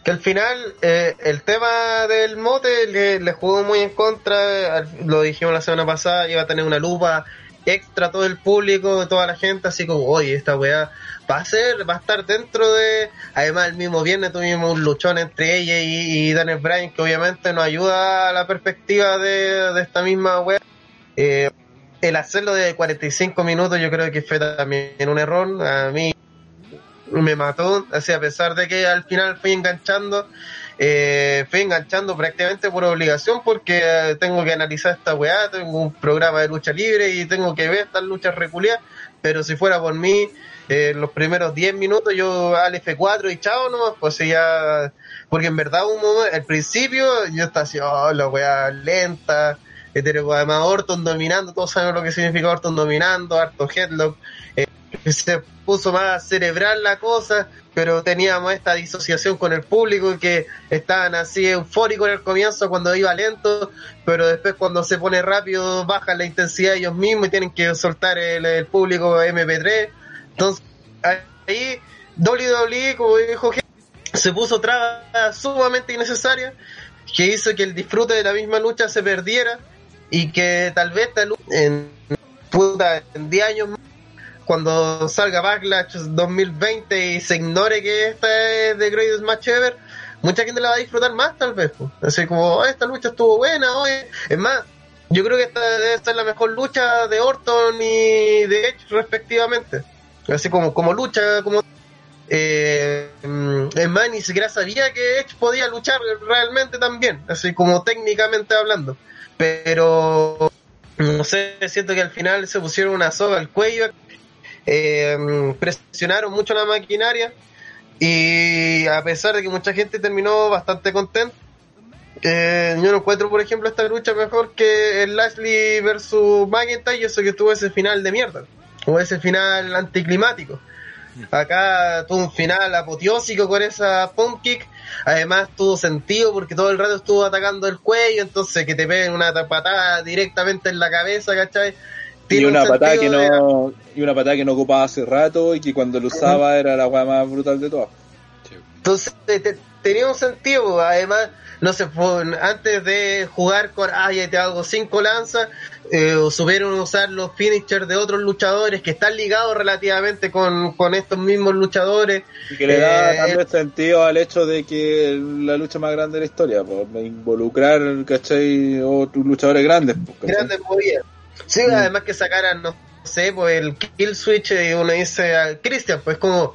Que al final eh, el tema del mote le, le jugó muy en contra, lo dijimos la semana pasada, iba a tener una lupa extra todo el público, toda la gente, así como, oye, esta weá va a ser, va a estar dentro de... Además el mismo viernes tuvimos un luchón entre ella y, y Daniel Bryan que obviamente nos ayuda a la perspectiva de, esta misma weá. Eh, el hacerlo de 45 minutos yo creo que fue también un error, a mí me mató, así a pesar de que al final fui enganchando, eh, fui enganchando prácticamente por obligación porque eh, tengo que analizar esta weá, tengo un programa de lucha libre y tengo que ver estas luchas reculiadas, pero si fuera por mí, eh, los primeros 10 minutos yo al F4 y chao nomás, pues ya, porque en verdad un momento, al principio yo estaba así, oh, la weá lenta, hetero, además Orton dominando, todos saben lo que significa Orton dominando, harto headlock, se puso más cerebral la cosa, pero teníamos esta disociación con el público que estaban así eufóricos en el comienzo cuando iba lento, pero después cuando se pone rápido bajan la intensidad ellos mismos y tienen que soltar el, público MP3. Entonces, ahí WWE, como dijo se puso trabas sumamente innecesarias que hizo que el disfrute de la misma lucha se perdiera y que tal vez lucha en, en 10 años más cuando salga Backlash 2020 y se ignore que esta es The Greatest Match Ever, mucha gente la va a disfrutar más tal vez. po. Así como, "Oh, esta lucha estuvo buena, oye. Es más, yo creo que esta debe ser la mejor lucha de Orton y de Edge respectivamente. Así como, como lucha, como... Eh, mm, es más, ni siquiera sabía que Edge podía luchar realmente también, así como técnicamente hablando. Pero no sé, siento que al final se pusieron una soga al cuello, eh, presionaron mucho la maquinaria y a pesar de que mucha gente terminó bastante contenta, eh, yo no encuentro, por ejemplo, esta lucha mejor que el Lashley versus McIntyre eso que tuvo ese final de mierda, o ese final anticlimático. Acá tuvo un final apoteósico con esa pump kick. Además tuvo sentido porque todo el rato estuvo atacando el cuello, entonces que te peguen una patada directamente en la cabeza, ¿cachai? Y una patada que de- no, y una patada que no ocupaba hace rato y que cuando lo usaba era la weá más brutal de todas. Entonces te- te- tenía un sentido, además, no sé, fue- antes de jugar con, ay, te hago cinco lanzas, eh, supieron usar los finishers de otros luchadores que están ligados relativamente con, con estos mismos luchadores. Y que le da Eh, también sentido al hecho de que la lucha más grande de la historia, por involucrar, ¿cachai? Otros luchadores grandes. grandes movidas. Sí, Mm. además que sacaran, no sé, pues el kill switch y uno dice a Christian, pues como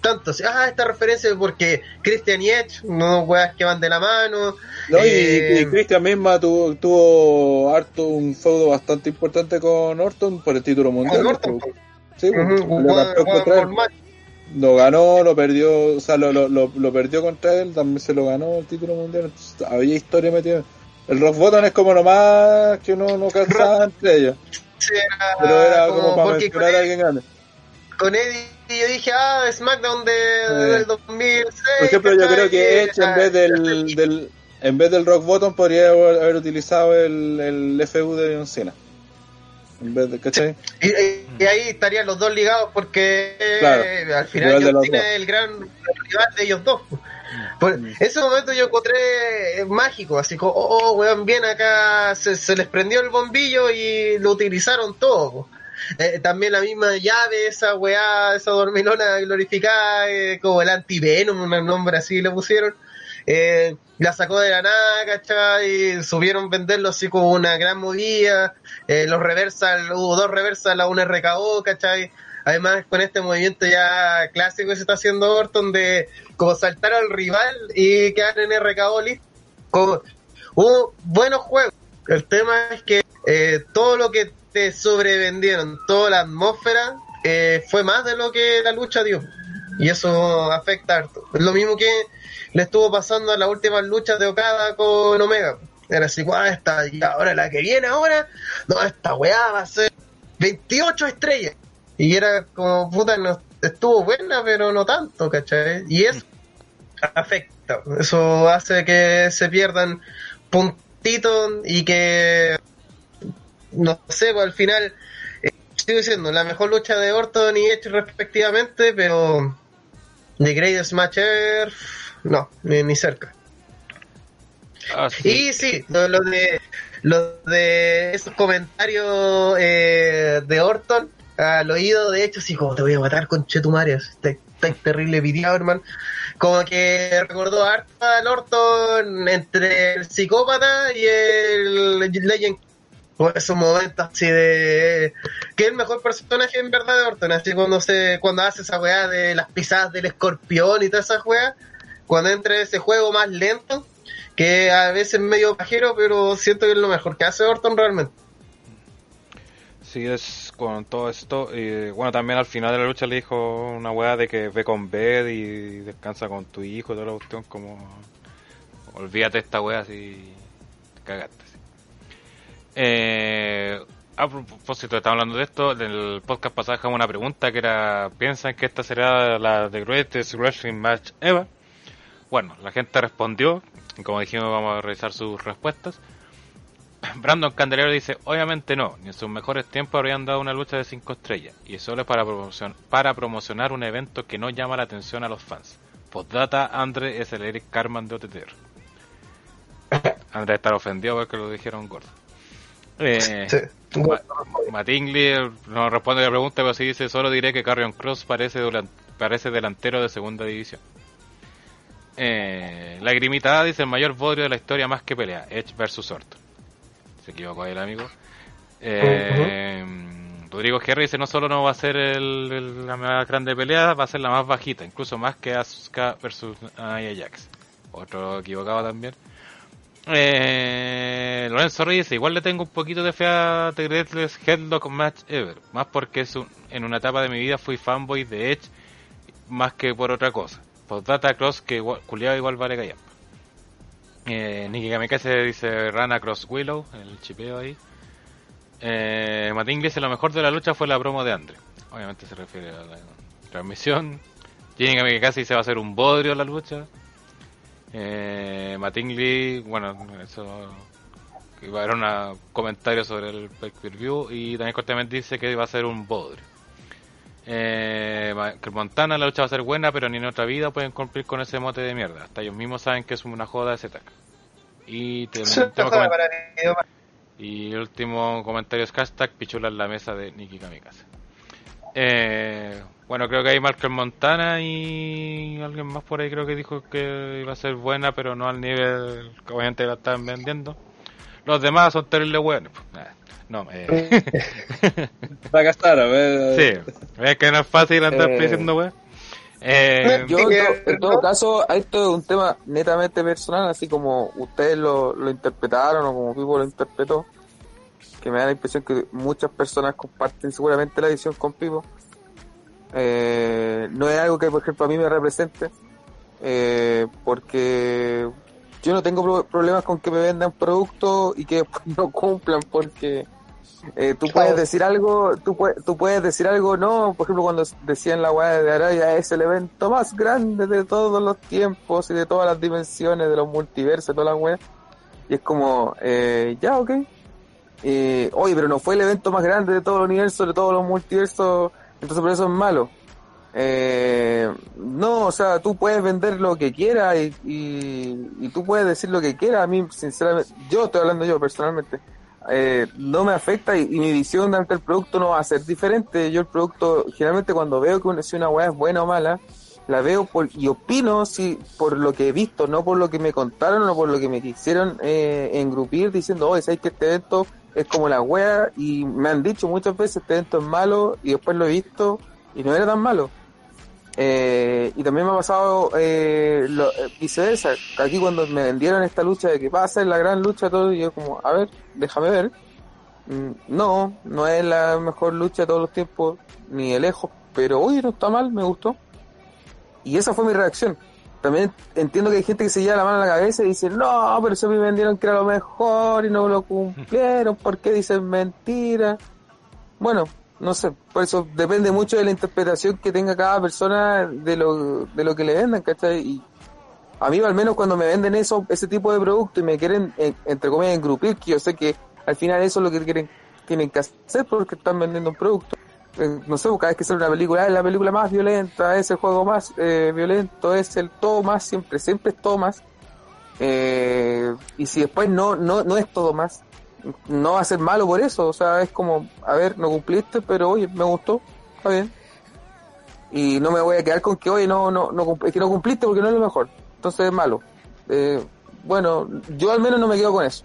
tanto, así, ah, esta referencia porque Christian y Edge, no weas que van de la mano. No, y- eh, y, Christian misma tuvo, tuvo harto un feudo bastante importante con Orton por el título mundial. Orton, pues. pues. Sí, pues, contra él. por match. Lo ganó, lo perdió, o sea, lo, lo, lo, lo perdió contra él, también se lo ganó el título mundial. Entonces, había historia metida. El Rock Bottom es como lo más que uno no calzaba entre ellos. Sí, era Pero era como, como para mencionar a alguien grande. con Eddie yo dije, ah, SmackDown de, del 2006. Por ejemplo, yo creo que Edge en Ah, vez del, del en vez del Rock Bottom podría haber, utilizado el, el FU de John Cena. En vez de, ¿cachai? Y, y- ahí estarían los dos ligados porque eh, al final John Cena es el gran rival de ellos dos. Por Mm. ese momento yo encontré mágico, así como, oh, oh, weón, bien acá, se, se les prendió el bombillo y lo utilizaron todo. eh, también la misma llave, esa weá, esa dormilona glorificada, eh, como el anti-Venom, un nombre así le pusieron. Eh, la sacó de la nada, ¿cachai? Y subieron venderlo así como una gran movida. Eh, los reversal, hubo dos reversas, la una RKO, ¿cachai? Además, con este movimiento ya clásico que se está haciendo Orton de como saltar al rival y quedar en RKO listo. Como- hubo buenos juegos. El tema es que eh, todo lo que te sobrevendieron, toda la atmósfera, eh, fue más de lo que la lucha dio. Y eso afecta harto. Es lo mismo que le estuvo pasando a las últimas luchas de Okada con Omega. Era así, guau, esta, y ahora la que viene ahora, no, esta weá va a ser 28 estrellas. Y era como, puta, no, estuvo buena, pero no tanto, ¿cachai? Y eso afecta. Eso hace que se pierdan puntitos y que, no sé, pues al final, eh, sigo diciendo, la mejor lucha de Orton y Edge respectivamente, pero The Greatest Match Ever, no, ni, ni cerca. Ah, sí. Y sí, lo, lo de lo de esos comentarios eh, de Orton al oído, de hecho, sí, como te voy a matar con Chetumarias, está, está terrible piteado, hermano. Como que recordó harto al Orton entre el psicópata y el Legend. O esos momentos así de que es el mejor personaje en verdad de Orton, así cuando se, cuando hace esa weá de las pisadas del escorpión y todas esas weas, cuando entra ese juego más lento, que a veces es medio pajero, pero siento que es lo mejor que hace Orton realmente. Sí, es con todo esto. Y bueno, también al final de la lucha le dijo una weá de que ve con Bed y descansa con tu hijo y toda la cuestión. Como, olvídate esta weá si te cagaste. Eh, a propósito, estamos hablando de esto. En el podcast pasado dejamos una pregunta que era: ¿Piensan que esta será la The Greatest Wrestling Match Ever? Bueno, la gente respondió. Y como dijimos, vamos a revisar sus respuestas. Brandon Candelero dice, obviamente no, ni en sus mejores tiempos habrían dado una lucha de 5 estrellas, y solo es para, promocion- para promocionar un evento que no llama la atención a los fans. Postdata, Andre es el Eric Carman de OTTR. André está ofendido porque lo dijeron gordo. Eh, Sí. Ma- Mattingly no responde a la pregunta, pero sí dice, solo diré que Carrion Cross parece delantero de segunda división. Eh, la grimitada dice el mayor bodrio de la historia más que pelea, Edge versus Orton. Se equivocó ahí el amigo. Eh, Rodrigo Gerri dice no solo no va a ser el- el- la más grande pelea, va a ser la más bajita, incluso más que Asuka versus Nia Jax. Otro equivocado también. Eh, Lorenzo Reyes, igual le tengo un poquito de fe a The Greatest Headlock Match Ever. Más porque es un- en una etapa de mi vida fui fanboy de Edge más que por otra cosa. Postdata Cross, que igual, culiado igual vale callar. Eh, Nicky Kamikaze dice Rana Cross Willow, el chipeo ahí. Eh, Matt Inglis, lo mejor de la lucha fue la promo de Andre. Obviamente se refiere a la transmisión. Jenny Kamikaze dice va a ser un bodrio la lucha. Eh, bueno, eso iba a haber un comentario sobre el pay-per-view y también cortamente dice que va a ser un bodrio. Eh, que Montana la lucha va a ser buena, pero ni en otra vida pueden cumplir con ese mote de mierda. Hasta ellos mismos saben que es una joda ese tag. Y te- y el último comentario es hashtag pichula en la mesa de Nikki Kamikaze. Eh, bueno, creo que hay Markel Montana y alguien más por ahí creo que dijo que iba a ser buena, pero no al nivel que obviamente la están vendiendo. Los demás son terribles buenos. pues, nada. No, eh, Fracasar, a ver. sí, es que no es fácil andar Eh, diciendo weón. Eh, Yo, en, to- en todo caso, esto es un tema netamente personal, así como ustedes lo, lo interpretaron o como Pipo lo interpretó, que me da la impresión que muchas personas comparten seguramente la visión con Pipo. Eh, no es algo que, por ejemplo, a mí me represente, eh, porque yo no tengo pro- problemas con que me vendan productos y que después no cumplan, porque eh, tú puedes decir algo, tú, puedes, tú puedes decir algo, no, por ejemplo, cuando decían la weá de Araya es el evento más grande de todos los tiempos y de todas las dimensiones de los multiversos, todas las weas, y es como, eh, ya, ok. Eh, oye, pero no fue el evento más grande de todo el universo, de todos los multiversos, entonces por eso es malo. Eh, no, o sea, tú puedes vender lo que quieras y, y, y tú puedes decir lo que quieras. A mí, sinceramente, yo estoy hablando yo personalmente. Eh, no me afecta y, mi visión ante el producto no va a ser diferente. Yo el producto, generalmente cuando veo que una, si una weá es buena o mala, la veo por, y opino si por lo que he visto, no por lo que me contaron o por lo que me quisieron eh, engrupir diciendo, oye, ¿sabes que este evento es como la wea? Y me han dicho muchas veces, este evento es malo y después lo he visto y no era tan malo. Eh, y también me ha pasado eh, lo, eh, viceversa. Aquí cuando me vendieron esta lucha de que va a ser la gran lucha, todo, y yo como, a ver, déjame ver. Mm, No, no es la mejor lucha de todos los tiempos, ni de lejos, pero oye, no está mal, me gustó. Y esa fue mi reacción. También entiendo que hay gente que se lleva la mano a la cabeza y dice, no, pero eso me vendieron que era lo mejor y no lo cumplieron, ¿por qué dicen mentira? Bueno, no sé, por eso depende mucho de la interpretación que tenga cada persona de lo, de lo que le vendan, ¿cachai? Y a mí al menos cuando me venden eso, ese tipo de producto y me quieren, en- entre comillas, engrupir, que yo sé que al final eso es lo que quieren, tienen que hacer porque están vendiendo un producto. Eh, no sé, cada vez que sale una película, "Ah, es la película más violenta, es el juego más eh, violento, es el todo más, siempre, siempre es todo más. Eh, y si después no, no, no es todo más, no va a ser malo por eso, o sea, es como, a ver, no cumpliste, pero oye, me gustó, está bien. Y no me voy a quedar con que, oye, no, no, no, es que no cumpliste porque no es lo mejor, entonces es malo. Eh, bueno, yo al menos no me quedo con eso.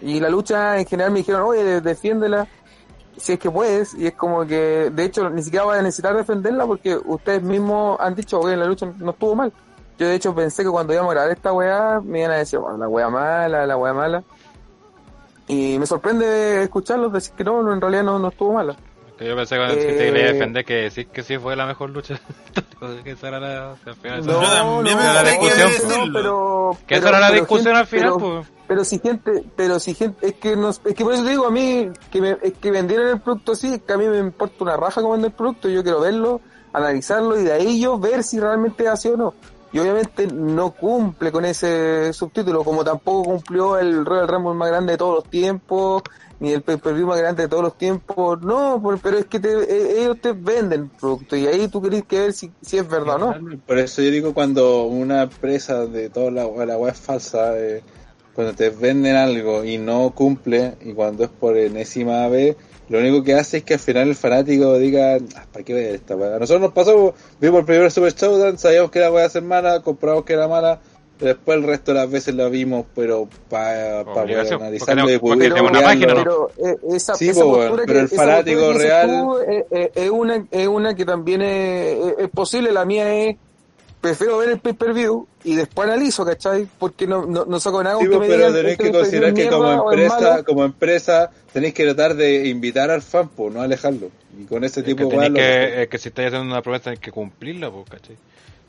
Y la lucha en general me dijeron, oye, de- defiéndela si es que puedes, y es como que, de hecho, ni siquiera voy a necesitar defenderla porque ustedes mismos han dicho, oye, la lucha no estuvo mal. Yo de hecho pensé que cuando íbamos a grabar esta weá, me iban a decir, bueno, la weá mala, la weá mala. Y me sorprende escucharlos decir que no, no, en realidad no, no estuvo mala. Que yo pensé Eh, que le iba a defender que decir que sí fue la mejor lucha. que esa era la, al final No, la discusión. pues. pero, Que esa pero- era la pero discusión gente- al final, pero- pues. Pero si gente, pero si gente, es que nos, es que por eso te digo a mí, que me, es que vendieron el producto así, es que a mí me importa una raja como vender el producto, yo quiero verlo, analizarlo y de ahí yo ver si realmente es así o no. Y obviamente no cumple con ese subtítulo, como tampoco cumplió el Royal Rumble más grande de todos los tiempos, ni el pay-per-view más grande de todos los tiempos, no, pero es que te, eh, ellos te venden el producto y ahí tú querés que ver si, si es verdad o no. Por eso yo digo cuando una empresa de toda la, la web es falsa, eh, cuando te venden algo y no cumple, y cuando es por enésima vez, lo único que hace es que al final el fanático diga, ah, ¿para qué ver esta weá? A nosotros nos pasó, vimos el primer Super Showdown, sabíamos que la weá ser mala, compramos que era mala, pero después el resto de las veces la vimos, pero para poder Obligación, analizarlo y no- porque poder tenemos una página, ¿no? Pero eh, esa, Sí, esa po, postura weón, que- pero el fanático real- tú, eh, eh, es, una, es una que también es, es- es posible, la mía es prefiero ver el pay-per-view y después analizo, ¿cachai? Porque no, no, no saco nada Sí, que pues, me pero digan, tenéis este que considerar que como empresa, como empresa, tenéis que tratar de invitar al fan, pues, no alejarlo. Y con ese Es que, tipo de tenéis que, es que si estáis haciendo una promesa hay que cumplirla, pues, ¿cachai?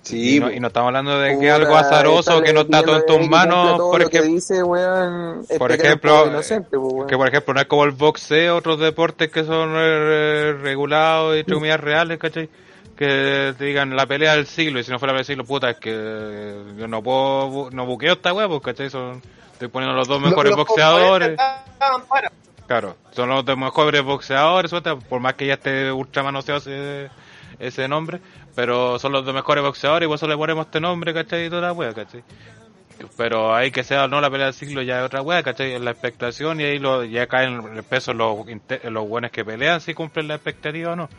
Sí, y, no, y no estamos hablando de que algo azaroso que no está todo en tus que manos, por lo que ejemplo. dice, weón, es Por ejemplo, poco inocente, pues, weón. que por ejemplo no es como el boxeo, otros deportes que son eh, regulados y entre comillas reales, ¿cachai? Que te digan la pelea del siglo, y si no fuera la pelea del siglo, puta, es que yo no puedo, bu- no buqueo esta wea, ¿cachai? Son, estoy poniendo los dos mejores Los- los boxeadores. Claro, son los dos mejores boxeadores, suelta, por más que ya esté ultra manoseado ese, ese nombre, pero son los dos mejores boxeadores y por eso le ponemos este nombre, ¿cachai? Y toda la wea, ¿cachai? Pero ahí que sea no la pelea del siglo ya es otra wea, ¿cachai? La expectación y ahí lo, ya caen el peso los, los buenos que pelean si cumplen la expectativa o no.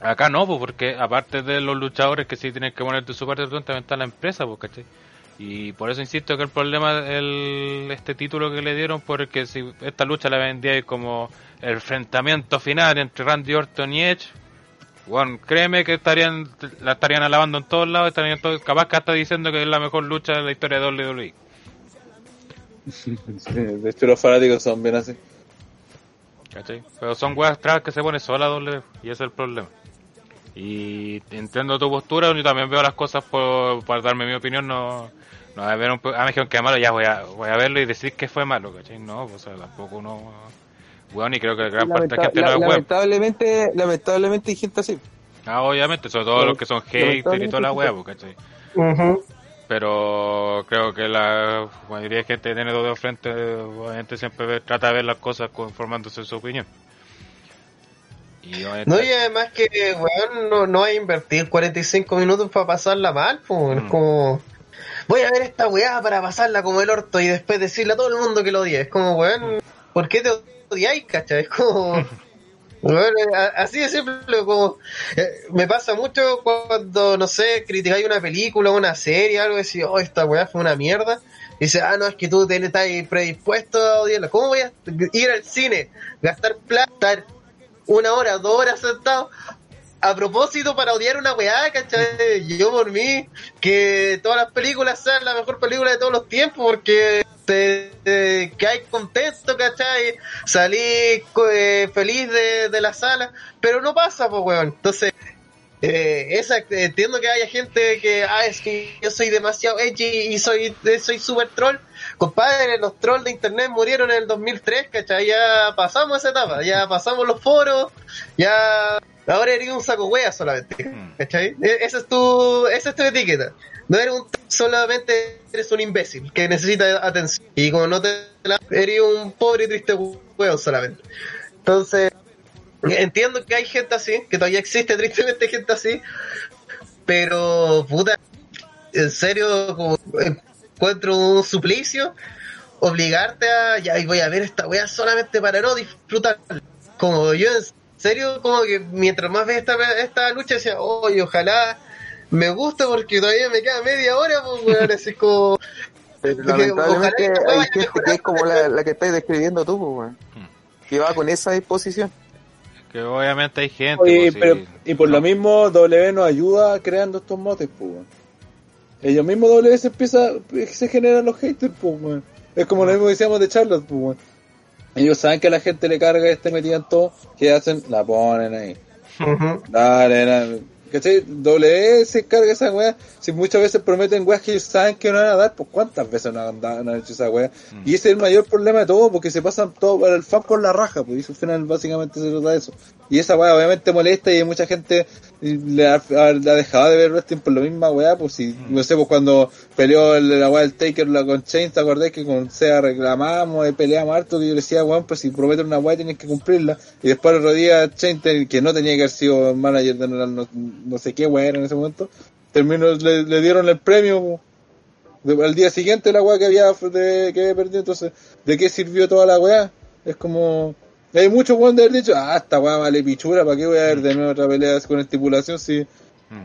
Acá no, pues porque aparte de los luchadores que sí tienen que poner de su parte, también está la empresa, pues, ¿cachai? Y por eso insisto que el problema el este título que le dieron, porque si esta lucha la vendía como el enfrentamiento final entre Randy Orton y Edge, bueno, créeme que estarían la estarían alabando en todos lados, estarían todos, capaz que hasta diciendo que es la mejor lucha de la historia de WWE. Sí, de hecho, los fanáticos son bien así. ¿cachai? Pero son weas atrás que se pone sola doble y ese es el problema. Y entiendo tu postura, yo también veo las cosas por, para darme mi opinión, no, no a ver un ah, me dijeron que es malo, ya voy a, voy a verlo y decir que fue malo, ¿cachai? No, pues o sea, tampoco uno, weón, y creo que gran parte de la Lamenta- gente no la- es web. lamentablemente, lamentablemente hay gente así. Ah, obviamente, sobre todo los que son haters y toda la wea, pues, ¿cachai? Ujú. Pero creo que la mayoría de gente que tiene dos de frente, obviamente siempre ve- trata de ver las cosas conformándose su opinión. No, y además que, weón, no, no hay invertir 45 minutos para pasarla mal, pues. Mm. Es como, voy a ver esta weá para pasarla como el orto y después decirle a todo el mundo que lo odie. Es como, weón, ¿por qué te odiáis, cachai? Es como... Bueno, a- así de simple, como eh, me pasa mucho cuando, no sé, criticáis una película, una serie, algo, y decís, oh, esta weá fue una mierda. Y dice, ah, no, es que tú estás predispuesto a odiarla. ¿Cómo voy a ir al cine, gastar plata, estar una hora, dos horas sentado a propósito para odiar una weá, ¿cachai? Yo por mí, que todas las películas sean la mejor película de todos los tiempos, porque te, te hay contento, ¿cachai? Salí eh, feliz de, de la sala, pero no pasa, pues weón. Entonces, eh, esa, entiendo que haya gente que, ah, es que yo soy demasiado edgy y soy eh, soy troll. Compadre, los trolls de internet murieron en el 2003, ¿cachai? Ya pasamos esa etapa, ya pasamos los foros, ya... Ahora eres un saco wea solamente, ¿cachai? E- Esa es tu, esa es tu etiqueta. No eres un, solamente eres un imbécil que necesita atención. Y como no te la, eres un pobre y triste weón solamente. Entonces, entiendo que hay gente así, que todavía existe tristemente gente así, pero puta, en serio, como encuentro un suplicio, obligarte a, ya y voy a ver esta wea solamente para no disfrutar. Como yo en serio, como que mientras más ves esta, esta lucha, decía, oye, ojalá me gusta porque todavía me queda media hora, pues weón, así como... Lamentablemente ojalá que hay gente que es como la, la que estás describiendo tú, pues, weón. Que va con esa disposición. Que obviamente hay gente. Oye, pues, sí. pero, y por No. lo mismo W nos ayuda creando estos motes, pues. weón. Ellos mismos W se empieza, se generan los haters, pues. weón. Es como lo mismo que decíamos de Charlotte, pues. weón. Ellos saben que a la gente le carga este metida en todo, ¿qué hacen? La ponen ahí. Ujú. Dale, dale. ¿Cachai? W se carga esa weá. Si muchas veces prometen weas que ellos saben que no van a dar, pues cuántas veces no han, dado- no han hecho esa weá. Y ese es el mayor problema de todo, porque se pasan todo para el fan por la raja, pues y al final básicamente se trata de eso. Y esa weá obviamente molesta y hay mucha gente le ha, ha- le ha dejado de ver wrestling por la misma weá, pues si, no sé, pues cuando peleó el, la weá del Taker la con Chain, ¿te acordás que con SEA reclamamos, peleamos harto, que yo le decía, weón, pues si prometen una weá tienes que cumplirla. Y después el otro día Chain, ten- que no tenía que haber sido manager de no, no- no sé qué weá era en ese momento, terminó, le, le dieron el premio, al día siguiente la weá que había, de, que había perdido, entonces, ¿de qué sirvió toda la weá? Es como... Hay muchos weones de haber dicho, ah, esta weá vale pichura, ¿para qué voy a ver de nuevo otra pelea con estipulación si,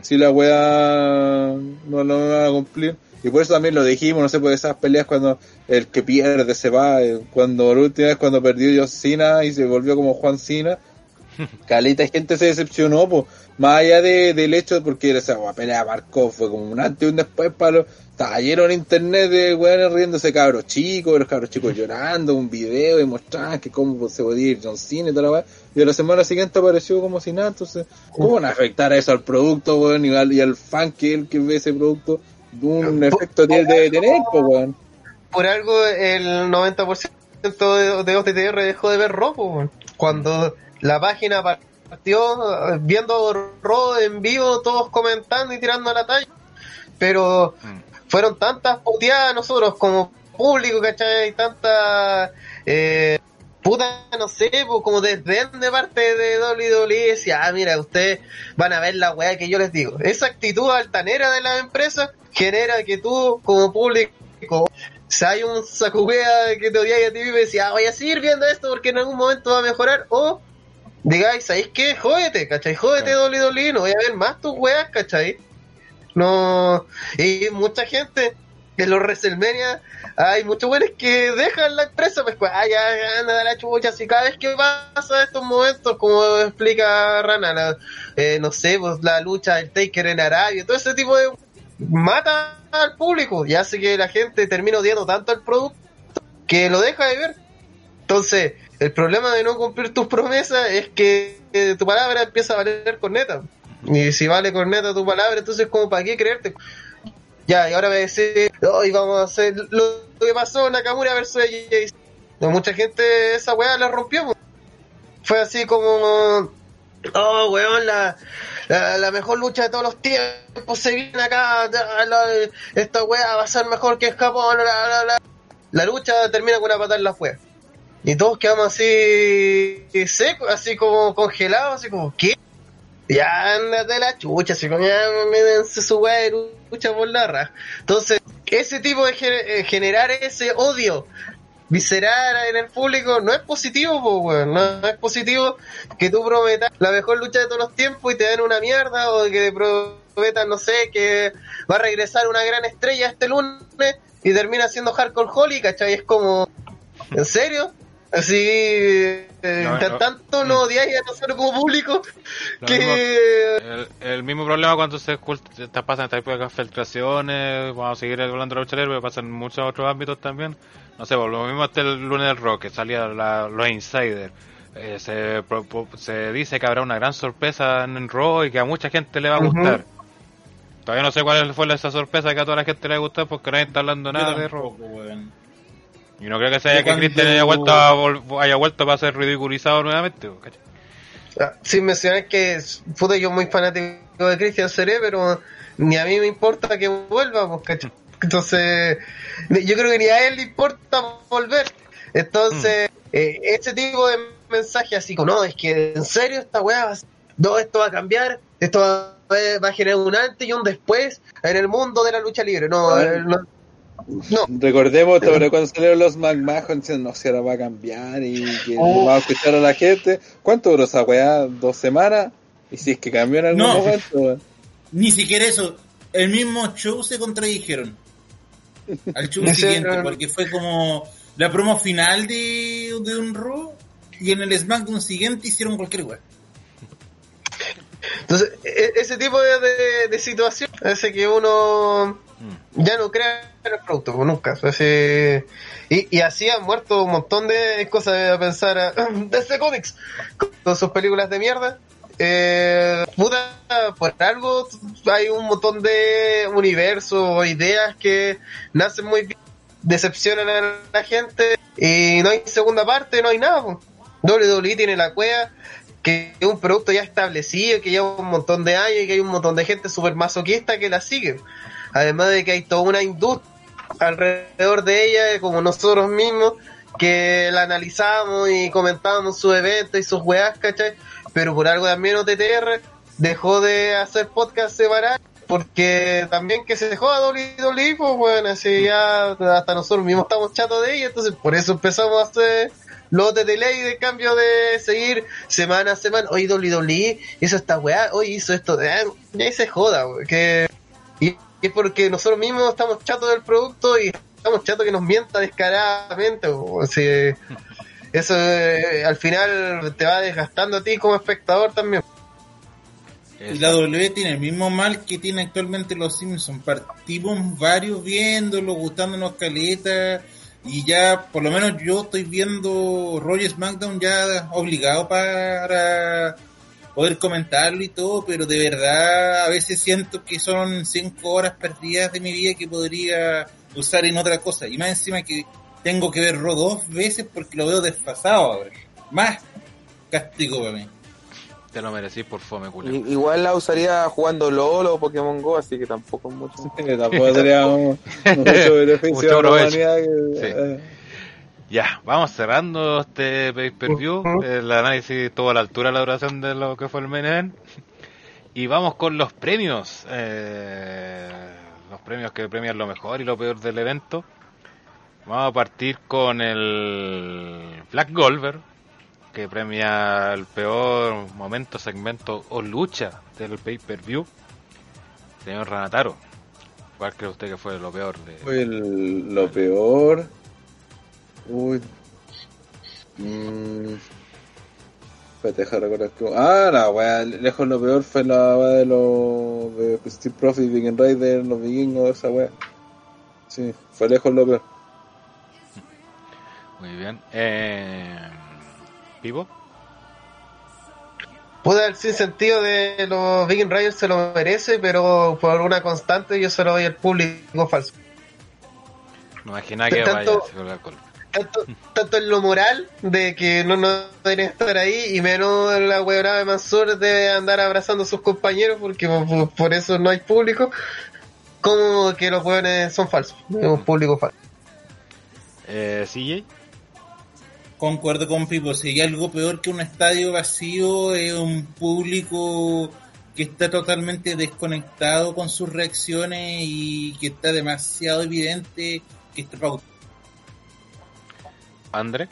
si la weá no lo van a cumplir? Y por eso también lo dijimos, no sé, por esas peleas cuando el que pierde se va, eh, cuando la última vez cuando perdió John Cena y se volvió como Juan Cena, caleta de gente se decepcionó, pues, más allá de, del hecho porque esa pelea marcó, fue como un antes y un después para los, estaba lleno en internet de weones riéndose cabros chicos, los cabros chicos llorando, un video y mostraban que cómo se podía ir John Cena y toda la weá, y a la semana siguiente apareció como si nada, entonces, ¿cómo van a afectar a eso al producto, weón, y al, y al fan que el que ve ese producto? Un efecto tiene debe tener, pues, weón. por algo el 90% de, de OTTR dejó de ver po, weón. cuando la página partió viendo Raw en vivo, todos comentando y tirando la talla, pero fueron tantas puteadas nosotros como público, ¿cachai? Tanta eh, puta, no sé, pues, como desdén de parte de WWE, decía, ah, mira, ustedes van a ver la weá que yo les digo. Esa actitud altanera de la empresa genera que tú, como público, si hay un saco wea que te odia a ti y me decía, ah, voy a seguir viendo esto porque en algún momento va a mejorar, o digáis, ¿sabéis qué? Jódete, ¿cachai? Jódete WWE, no voy a ver más tus weas, ¿cachai? No, y mucha gente en los WrestleMania hay muchos buenos que dejan la empresa, pues ya anda de la chucha, así cada vez que pasa estos momentos, como explica Rana, la- eh, no sé, pues la lucha del Taker en Arabia, todo ese tipo de mata al público y hace que la gente termine odiando tanto el producto que lo deja de ver. Entonces, el problema de no cumplir tus promesas es que eh, tu palabra empieza a valer corneta. Y si vale corneta tu palabra, entonces como para qué creerte. Ya, y ahora me decir, hoy vamos a hacer lo, que pasó en Nakamura versus. No, Mucha gente esa weá la rompió. Fue así como, oh weón, la, la, la mejor lucha de todos los tiempos se viene acá, esta weá va a ser mejor que en la, lucha termina con una patada en la weá. Y todos quedamos así secos, así como congelados, así como, ¿qué? Ya andate la chucha, así como ya me dense su weá de lucha por la raja. Entonces, ese tipo de gener- eh, generar ese odio visceral en el público, no es positivo, po. No, es positivo que tú prometas la mejor lucha de todos los tiempos y te den una mierda, o que prometas, no sé, que va a regresar una gran estrella este lunes y termina siendo Hardcore Holly, ¿cachai? Es como, ¿en serio? Así, eh, No, no. tanto no odiáis a nosotros como público que... El, el mismo problema cuando se te pasan este tipo de filtraciones, vamos a seguir hablando de la lucha libre, pero pasa en muchos otros ámbitos también. No sé, por lo mismo hasta el lunes del rock, que salía la- los insiders. Eh, se, pro- pro- se dice que habrá una gran sorpresa en Raw y que a mucha gente le va a gustar. Todavía no sé cuál fue esa sorpresa que a toda la gente le va a gustar porque nadie está hablando nada de Raw. Y no creo que sea que Christian haya vuelto, a haya vuelto para ser ridiculizado nuevamente. ¿cachai? Ah, Sin mencionar que, puta, yo muy fanático de Christian Seré, pero ni a mí me importa que vuelva, pues, ¿cachai? Entonces, yo creo que ni a él le importa volver. Entonces, eh, ese tipo de mensaje así como, no, es que en serio esta weá, no, esto va a cambiar, esto va, va a generar un antes y un después en el mundo de la lucha libre. No, eh, no, no. Recordemos sobre cuando salieron los McMahon diciendo no si ahora va a cambiar y que Oh. vamos a escuchar a la gente. ¿Cuánto duró esa weá? ¿Dos semanas? Y si es que cambió en algún No. momento. Ni siquiera eso. El mismo show se contradijeron. Al show siguiente, porque fue como la promo final de, de un Raw y en el SmackDown siguiente hicieron cualquier weá. Entonces, e- ese tipo de, de, de situación hace que uno. Ya no crea en el producto, pues, nunca. Así- y, y así han muerto un montón de cosas a pensar a, desde cómics con sus películas de mierda. Eh, puta, por algo hay un montón de universos o ideas que nacen muy bien, decepcionan a la gente y no hay segunda parte, no hay nada. pues. WWE tiene la cueva que es un producto ya establecido, que lleva un montón de años y que hay un montón de gente súper masoquista que la sigue. Además de que hay toda una industria alrededor de ella, como nosotros mismos, que la analizamos y comentábamos sus eventos y sus weas, ¿cachai? Pero por algo también OTTR dejó de hacer podcast semanal porque también que se dejó a WWE, pues bueno, así ya hasta nosotros mismos estamos chatos de ella, entonces por eso empezamos a hacer los de delay de cambio de seguir semana a semana, oye WWE hizo esta weá, oye hizo esto, eh, ya ahí se joda, que es porque nosotros mismos estamos chatos del producto y estamos chatos que nos mienta descaradamente, wey, así, eso eh, al final te va desgastando a ti como espectador también. Y la W tiene el mismo mal que tiene actualmente los Simpsons. Partimos varios viéndolo, gustándonos caleta. Y ya, por lo menos yo estoy viendo Roger SmackDown ya obligado para poder comentarlo y todo, pero de verdad a veces siento que son cinco horas perdidas de mi vida que podría usar en otra cosa. Y más encima que tengo que ver Raw dos veces porque lo veo desfasado ahora. Más castigo para mí. Te lo merecí por fome, culo. I- Igual la usaría jugando LOL o Pokémon Go, así que tampoco es mucho. Tampoco sería mucho beneficio Mucho a la provecho. humanidad. que- Sí. eh, Ya, vamos cerrando este pay-per-view. El análisis tuvo a la altura de la duración de lo que fue el main event. Y vamos con los premios. eh, los premios que premian lo mejor y lo peor del evento. Vamos a partir con el Black Golver, que premia el peor momento, segmento o lucha del pay-per-view. Señor Ranataro, ¿cuál cree usted que fue lo peor de... Fue el- lo peor. Uy. Mm. Espérate, recordar que- Ah, la wea, lejos lo peor fue la wea de los de Steve Profit, Viking Rider, los vikingos, esa wea. Sí, fue lejos lo peor. Muy bien. Eh, ¿Vivo? Puta, el sin sentido de los Viking Riders se lo merece, pero por una constante yo se lo doy al público falso. No imaginaba que Tanto- vaya con. Tanto, tanto en lo moral, de que no, no deberían estar ahí, y menos en la huevada de Mansur de andar abrazando a sus compañeros, porque por, eso no hay público, como que los hueones son falsos, es un público falso. Eh, CJ, Concuerdo con Pipo, si hay algo peor que un estadio vacío es un público que está totalmente desconectado con sus reacciones y que está demasiado evidente que está pautado. André.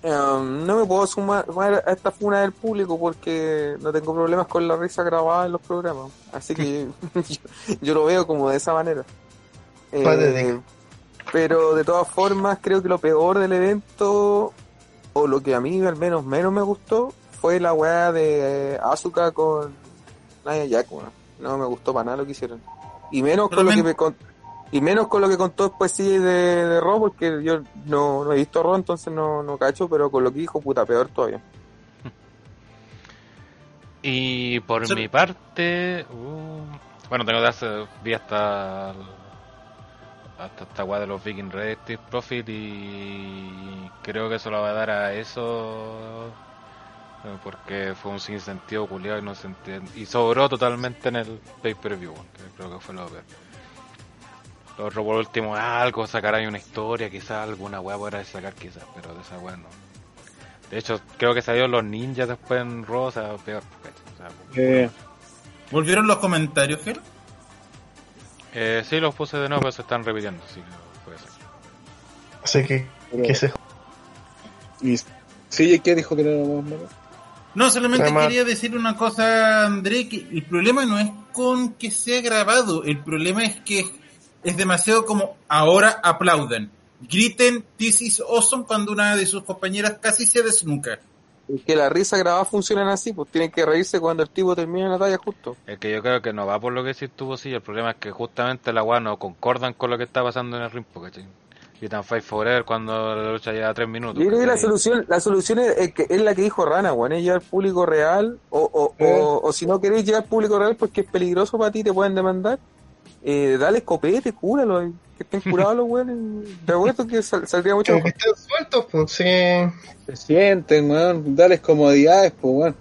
Um, no me puedo sumar, a esta funa del público porque no tengo problemas con la risa grabada en los programas. Así que yo, yo lo veo como de esa manera. Eh, pero de todas formas, creo que lo peor del evento, o lo que a mí al menos menos me gustó, fue la weá de eh, Asuka con Naya Jack, weón. No me gustó para nada lo que hicieron. Y menos con lo que me con- y menos con lo que contó después sí de, de Raw, porque yo no, no he visto Raw, entonces no, no cacho, pero con lo que dijo, puta, peor todavía. Y por Sí. mi parte, uh, bueno, tengo que hacer, vi hasta, el- hasta esta weá de los Viking Red Street Profit y creo que se lo va a dar a eso eh, porque fue un sinsentido culiado y no se entiende. Y sobró totalmente en el pay-per-view, que creo que fue lo peor. Lo otro por último, algo, sacar ahí una historia, quizás alguna weá podrá sacar quizás, pero de esa weá no. De hecho, creo que salieron los ninjas después en sea, peor. O sea, Eh, ¿Volvieron los comentarios, Fer? Eh, sí, los puse de nuevo, pero se están repitiendo, sí, puede ser. Así que, que se y sí, ¿qué dijo que no era más malo? No, solamente Además- quería decir una cosa, André, que el problema no es con que sea grabado, el problema es que es demasiado como ahora aplaudan. Griten This is awesome cuando una de sus compañeras casi se desnuca. Es que la risa grabada funcionan así, pues tienen que reírse cuando el tipo termina la talla justo. Es que yo creo que no va por lo que decís tú, sí, el problema es que justamente la weá no concordan con lo que está pasando en el ring, ¿cachai? Y tan Fight Forever cuando la lucha lleva tres minutos. Yo creo que la solución, la solución es, es que es la que dijo Rana, weón, es llevar público real, o, o, o, o si no queréis llevar público real porque es peligroso para ti, te pueden demandar, eh, dale escopete, cúralo, eh, que estén curados los weones, te apuesto que sal- saldría mucho como que mejor. estén sueltos, pues sí. Se sienten, weón. Dales comodidades, pues, weón.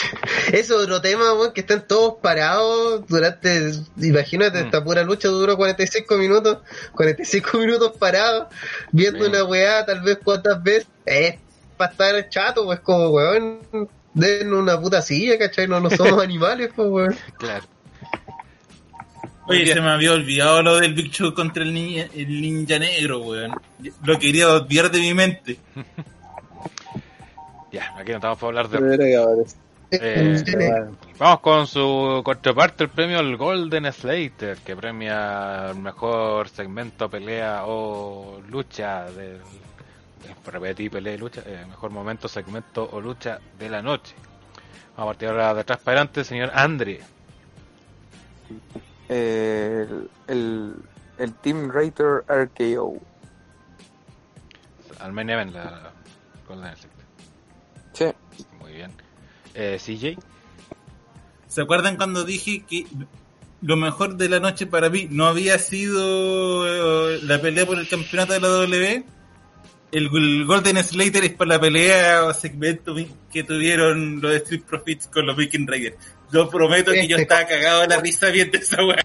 Ese otro tema, weón, que están todos parados durante, imagínate, Mm. esta pura lucha duró 45 minutos, 45 minutos parados, viendo Sí. una weá tal vez cuántas veces, es para estar chato, pues como weón, den una puta silla, ¿cachai? No, no somos animales, pues weón. Claro. Oye, se me había olvidado lo del Big Show contra el ninja, el ninja negro, weón. Lo quería odiar de mi mente. Ya, aquí no estamos para hablar de... Eh. Bueno, Vamos con su contraparte, el premio el Golden Slater, que premia el mejor segmento, pelea o lucha del... eh, Repetí, pelea y lucha, eh, mejor momento, segmento o lucha de la noche. Vamos a partir ahora de atrás para adelante, señor Andre. Eh, el, el, el Team Rater RKO. Al main event, la Golden Slater. Sí, Muy bien. Eh, CJ. ¿Se acuerdan cuando dije que lo mejor de la noche para mí no había sido eh, la pelea por el campeonato de la W? El, el Golden Slater es por la pelea o segmento que tuvieron los Street Profits con los Viking Raiders. Yo prometo que yo Este estaba cagado de la risa viendo esa weá.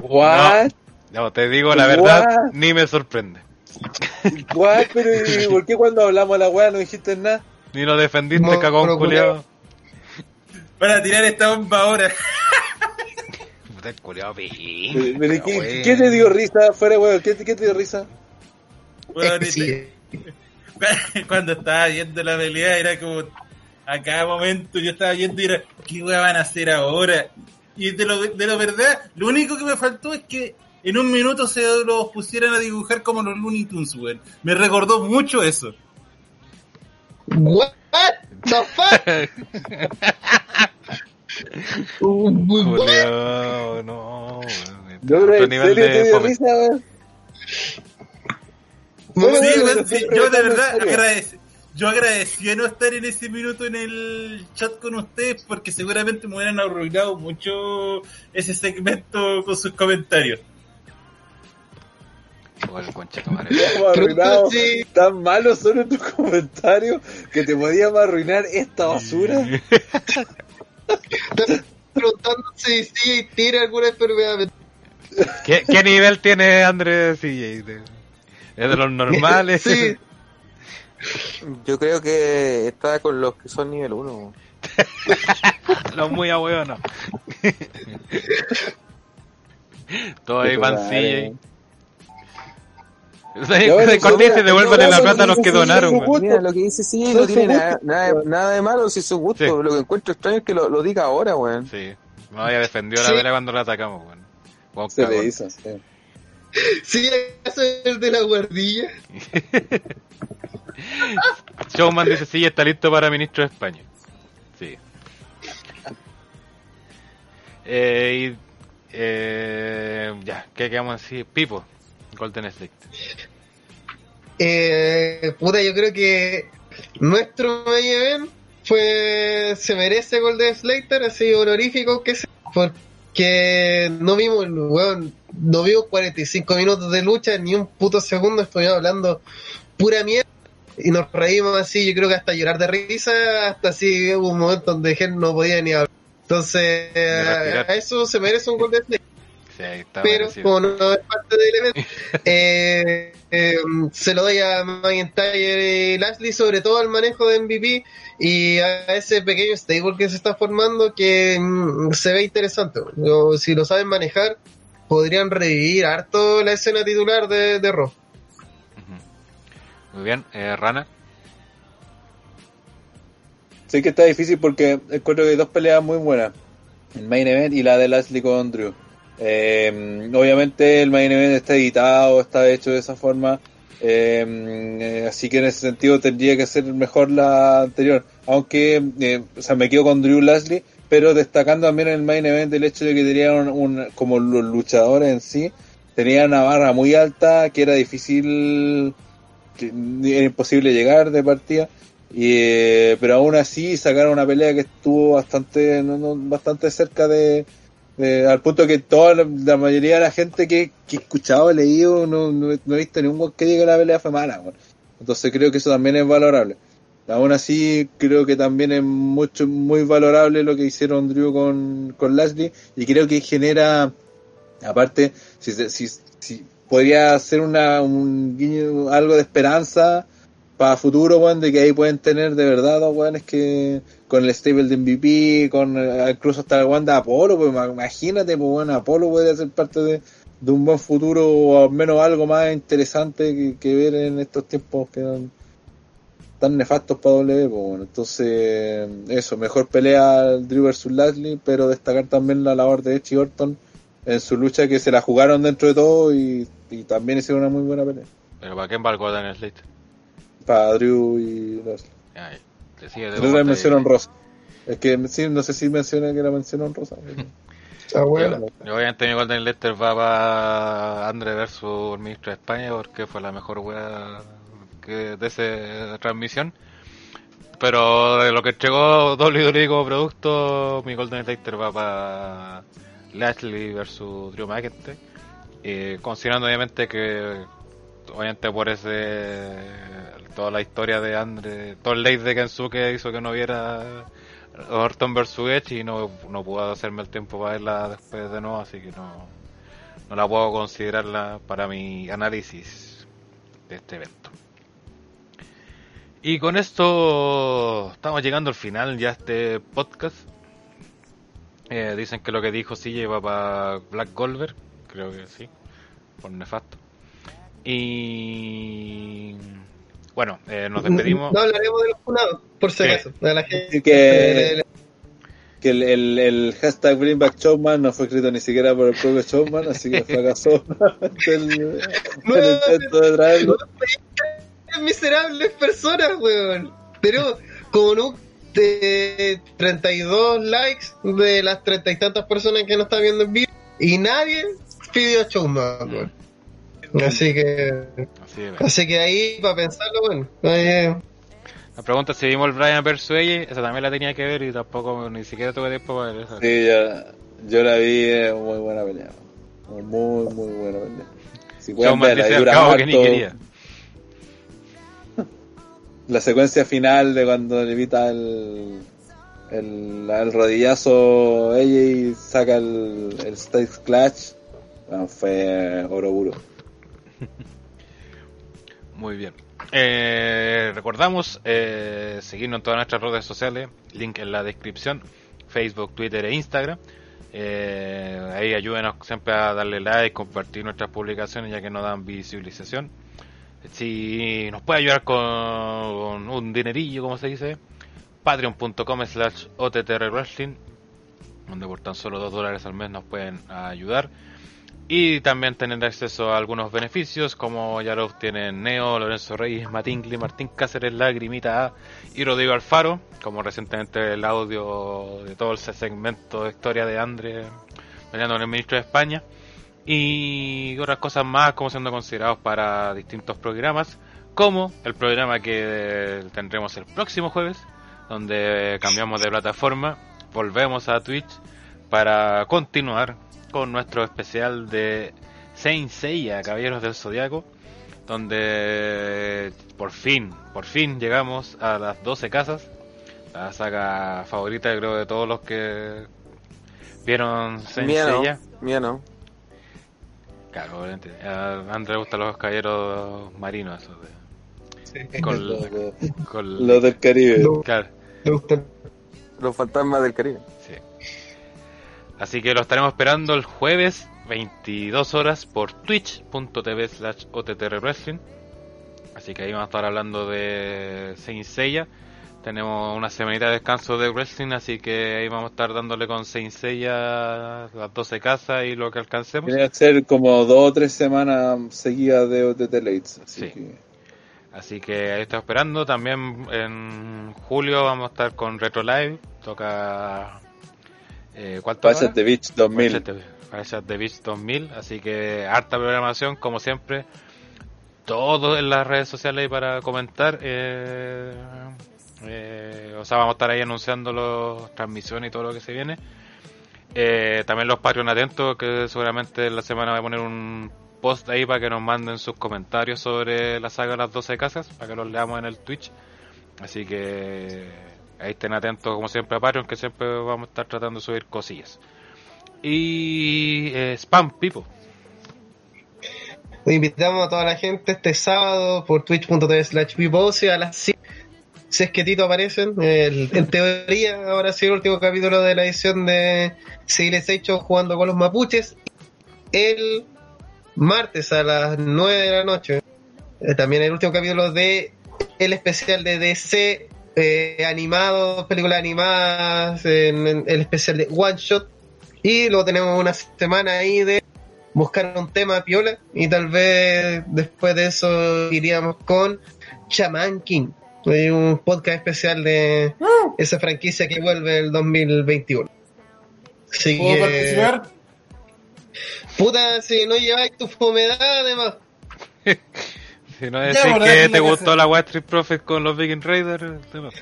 What? No, te digo la verdad, What? ni me sorprende. What? Pero ¿y por qué cuando hablamos de la weá no dijiste nada? Ni lo defendiste, No, cagón culiado. Para tirar esta bomba ahora. Puta el culiao Pero, ¿qué, ¿qué te dio risa? Fuera, weón, ¿qué, ¿qué te dio risa? Este- sí. cuando estaba viendo la pelea era como a cada momento yo estaba viendo y era qué weá van a hacer ahora y de lo, de lo verdad lo único que me faltó es que en un minuto se los pusieran a dibujar como los Looney Tunes weón. me recordó mucho eso What the fuck? No, weón. Yo Otro creo, ¿en nivel serio te de dio fome. risa, weón? No, Bueno, Sí, bueno, weón, pero sí, estoy yo de preguntando verdad agradec- yo agradecí no estar en ese minuto en el chat con ustedes porque seguramente me hubieran arruinado mucho ese segmento con sus comentarios. Sí. Tan malos son tus comentarios que te podíamos arruinar esta basura. Estás preguntándose si tiene alguna enfermedad ¿Qué, ¿Qué nivel tiene Andrés CJ? ¿Es de los normales? Sí. Yo creo que está con los que son nivel 1. los muy ahueonos. Todo ahí van CJ. Cortés se devuelvan la plata a los que donaron. Mira, lo que dice sí, no tiene nada, nada, nada, de malo si es su gusto. Sí. Lo que encuentro extraño es que lo, lo diga ahora, weón. Sí, no había defendido la Sí. pelea cuando la atacamos, weón. Weón, Se le hizo, sí. Sí, acaso el de la guardilla. Showman dice sí, está listo para ministro de España. Sí. Eh, y, eh, ya, ¿qué quedamos así? Pipo, Golden State. Eh, puta, yo creo que nuestro main event fue, se merece Golden Slater, así honorífico que sea, porque no vimos, no vimos 45 minutos de lucha, ni un puto segundo, estuvimos hablando pura mierda. Y nos reímos así, yo creo que hasta llorar de risa, hasta así hubo un momento donde Gen no podía ni hablar. Entonces, a eso se merece un Sí, ahí está pero merecido. como no es parte del evento, eh, eh, se lo doy a McIntyre y Lashley, sobre todo al manejo de MVP y a ese pequeño stable que se está formando que mm, se ve interesante. Si lo saben manejar, podrían revivir harto la escena titular de, de. Muy bien, eh, Rana. Sí que está difícil porque encuentro que hay dos peleas muy buenas. El main event y la de Lashley con Drew. Eh, obviamente el main event está editado, está hecho de esa forma. eh, eh, así que en ese sentido tendría que ser mejor la anterior. Aunque, eh, me quedo con Drew Lashley, pero destacando también en el main event el hecho de que tenían un, como los luchadores en sí, tenían una barra muy alta que era difícil, era imposible llegar de partida. Y, eh, pero aún así sacaron una pelea que estuvo bastante no, no, bastante cerca de, al punto que toda la, mayoría de la gente que, que he escuchado leído no, no, no he visto ningún que diga que la pelea fue mala entonces creo que eso también es valorable aún así creo que también es mucho muy valorable lo que hicieron Drew con, con Lashley y creo que genera aparte si, si, si podría ser una un guiño, algo de esperanza para futuro, weón, de que ahí pueden tener de verdad dos weones que con el stable de MVP, con eh, incluso hasta weón de Apolo, pues ma- imagínate, pues bueno, Apolo puede ser parte de, un buen futuro o al menos algo más interesante que, que ver en estos tiempos que dan- tan nefastos para W, pues bueno, entonces eso, mejor pelea Drew versus Lashley, pero destacar también la labor de Edge y Orton en su lucha que se la jugaron dentro de todo y, y también hicieron una muy buena pelea Pero ¿para quién va el Golden State? para Drew y de Creo y- Rosa. Es que sí, no sé si menciona que la mencionó Rosa. Bueno. Y obviamente mi Golden Letter va para Andre versus el ministro de España porque fue la mejor wea que, de esa transmisión. Pero de lo que entregó WWE como producto, mi Golden Letter va para Lashley versus Drew McIntyre. Eh, considerando obviamente que obviamente por ese toda la historia de Andre, todo el late de Kensuke hizo que no viera Orton vs Edge y no, no puedo hacerme el tiempo para verla después de nuevo, así que no, no la puedo considerarla para mi análisis de este evento. Y con esto estamos llegando al final ya este podcast. Eh, dicen que lo que dijo sí lleva para Black Goldberg, creo que sí, por nefasto. Y bueno, eh, nos despedimos. No hablaremos de los funados, por si acaso. De la gente. Que, que el, el, el hashtag Bring Back Showman no fue escrito ni siquiera por el propio Showman, así que fracasó el, el intento de traerlo. miserables personas, weón. Pero como no de 32 likes de las treinta y tantas personas que nos están viendo en vivo y nadie pidió showman, weón. Así que Así que ahí para pensarlo, bueno, eh, La pregunta es si vimos el Brian ella, esa también la tenía que ver y tampoco ni siquiera tuve tiempo para ver esa. Sí, yo, yo la vi, eh, muy buena pelea. Muy, muy buena pelea. Si pueden al dura cabo que ni harto. quería. La secuencia final de cuando le evita el, el, rodillazo ella y saca el, el Stage Clutch, bueno, fue oro puro. Muy bien. Eh, recordamos eh, seguirnos en todas nuestras redes sociales, link en la descripción, Facebook, Twitter e Instagram. Eh, ahí ayúdenos siempre a darle like, compartir nuestras publicaciones ya que nos dan visibilización. Si nos puede ayudar con un dinerillo, como se dice, patreon.com slash Wrestling, donde por tan solo 2 dólares al mes nos pueden ayudar. Y también tener acceso a algunos beneficios, como ya los tienen Neo, Lorenzo Reyes, Matingli, Martín Cáceres, Lagrimita A y Rodrigo Alfaro, como recientemente el audio de todo ese segmento de historia de Andre peleando con el ministro de España. Y otras cosas más como siendo considerados para distintos programas, como el programa que tendremos el próximo jueves, donde cambiamos de plataforma, volvemos a Twitch para continuar con nuestro especial de Saint Seiya, Caballeros del Zodiaco, donde por fin, por fin llegamos a las 12 casas, la saga favorita creo de todos los que vieron Saint Mía no, Seiya. mía no. Claro, obviamente. A André le gustan los caballeros marinos, esos de- con, Los con- del Caribe. Claro. Los fantasmas del Caribe. sí. Así que lo estaremos esperando el jueves 22 horas por twitch.tv slash OTTR Wrestling. Así que ahí vamos a estar hablando de Saint Seiya. Tenemos una semanita de descanso de wrestling, así que ahí vamos a estar dándole con Saint Seiya las 12 casas y lo que alcancemos. Viene a ser como dos o tres semanas seguidas de OTT Lates. Así Sí. que Así que ahí estoy esperando. También en julio vamos a estar con Retro Live. Toca. Eh, ¿Cuánto? Pasa The Beach 2000. Parece The Beach 2000. Así que harta programación, como siempre. Todo en las redes sociales ahí para comentar. Eh, eh, o sea, vamos a estar ahí anunciando las transmisiones y todo lo que se viene. Eh, también los Patreon atentos, que seguramente en la semana voy a poner un post ahí para que nos manden sus comentarios sobre la saga de las 12 casas, para que los leamos en el Twitch. Así que ahí estén atentos, como siempre, a Patreon, que siempre vamos a estar tratando de subir cosillas. Y eh, Spam People. Invitamos a toda la gente este sábado por twitch.tv slash a las 5. Si es aparecen, el- en teoría ahora sí el último capítulo de la edición de Civilization jugando con los mapuches. El martes a las 9 de la noche. eh, también el último capítulo de el especial de DC eh, animado, películas animadas, en el especial de One Shot. Y luego tenemos una semana ahí de buscar un tema piola y tal vez después de eso iríamos con Shaman King, eh, un podcast especial de esa franquicia que vuelve el 2021. Así ¿Puedo que, participar? puta, si no lleváis tu fomedad además. Si no decís que te gustó hacer. la Wall Street Profit con los Viking Raiders.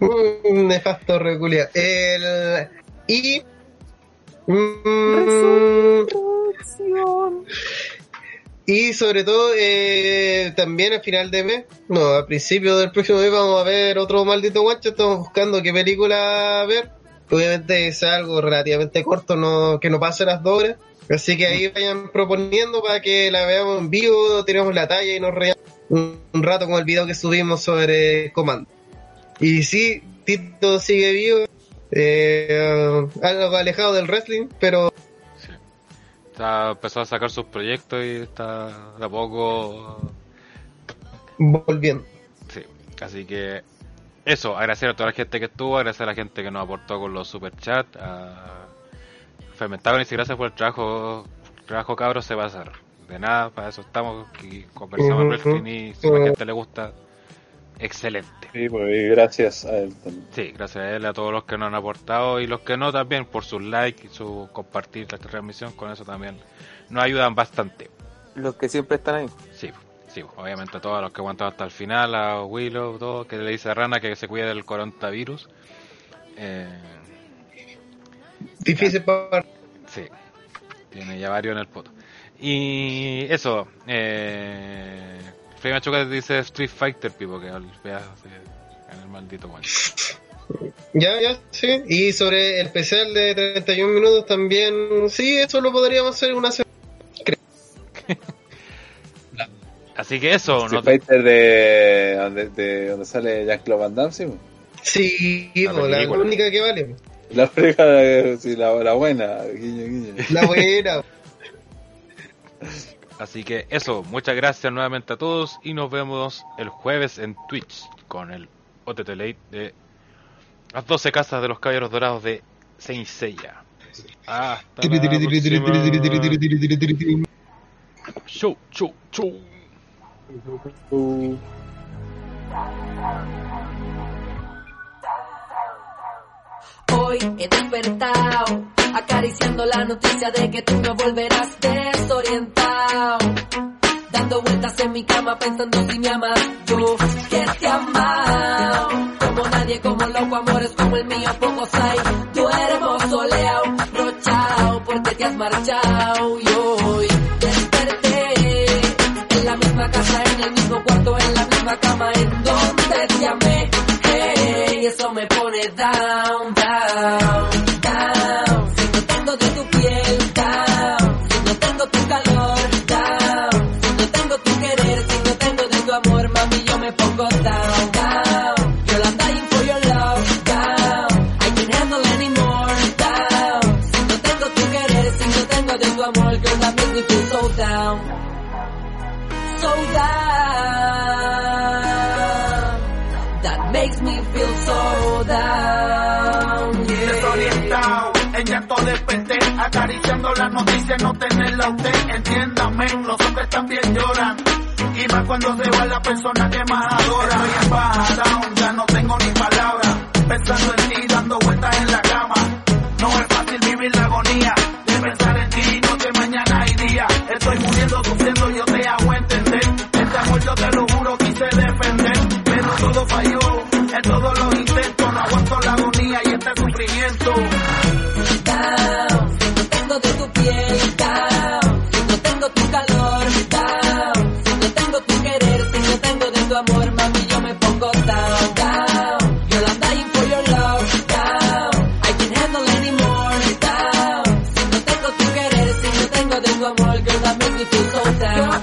Un nefasto reculia. El y mm, y sobre todo eh, también a final de mes, no, a principio del próximo mes vamos a ver otro maldito guacho, estamos buscando qué película ver. Obviamente es algo relativamente corto, no que no pase las dos horas. Así que ahí vayan proponiendo para que la veamos en vivo, tiremos la talla y nos reamos un, un rato con el video que subimos sobre Comando. Y sí, Tito sigue vivo, eh, algo alejado del wrestling, pero Está, empezó a sacar sus proyectos y está de a poco. volviendo. Sí, así que eso, agradecer a toda la gente que estuvo, agradecer a la gente que nos aportó con los superchats. A Fermentagonis y gracias por el trabajo. El trabajo cabros se va a hacer. De nada, para eso estamos. Y conversamos en Ujú. wrestling y si a la gente le gusta, excelente. Sí, pues, gracias a él también. Sí, gracias a él, a todos los que nos han aportado y los que no también por sus likes y su compartir la transmisión, con eso también nos ayudan bastante. Los que siempre están ahí. Sí, sí, obviamente a todos los que aguantan hasta el final, a Willow, todo, que le dice a Rana que se cuide del coronavirus. Eh, Difícil para sí, tiene ya varios en el poto. Y eso, eh, Freddy Machuca dice Street Fighter, Pipo, que vea en el maldito guancho. Ya, ya, sí. Y sobre el especial de 31 minutos también, sí, eso lo podríamos hacer una semana. Así que eso, Street no Fighter de, donde, de donde sale Jean-Claude Van Damme, sí. Sí, La po, la, película. única que vale. La sí, la, la buena, guiño, guiño. La buena. Así que eso, muchas gracias nuevamente a todos y nos vemos el jueves en Twitch con el OTT Late de las 12 casas de los caballeros dorados de Saint Seiya. La próxima. Chau, Hoy he despertado, acariciando la noticia de que tú no volverás desorientado. Dando vueltas en mi cama pensando si me amas, yo que te amado. Como nadie, como loco, amores como el mío, pocos hay. Duermo soleado, rochao, porque te has marchado. Y hoy desperté en la misma casa, en el mismo cuarto, en la misma cama, en donde te amé. Hey, eso me pone down, acariciando las noticias, no tenerla usted, entiéndame, los hombres también lloran, y más cuando se va la persona que más adora, estoy en baja down, ya no tengo ni palabras, pensando en ti, dando vueltas en la cama, no es fácil vivir la agonía, de pensar en ti, noche, mañana y día, estoy muriendo, sufriendo, yo te hago entender, este amor yo te lo juro, quise defender, pero todo falló, en todos los intentos, no aguanto la agonía y este sufrimiento.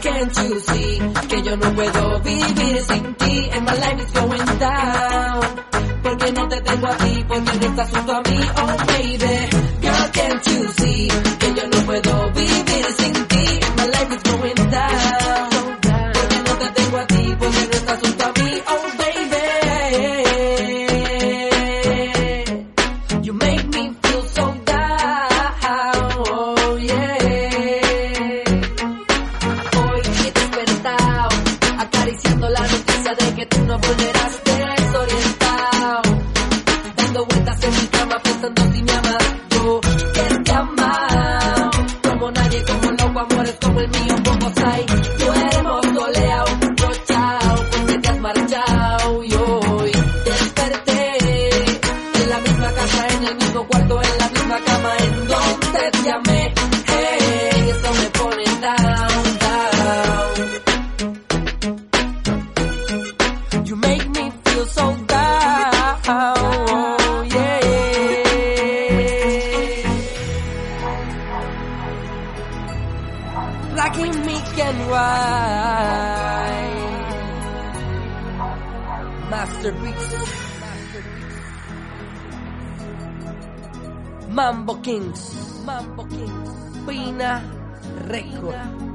Can't you see que yo no puedo vivir sin ti? And my life is going down. Porque no te tengo a ti, porque no estás junto a mí, oh Lord.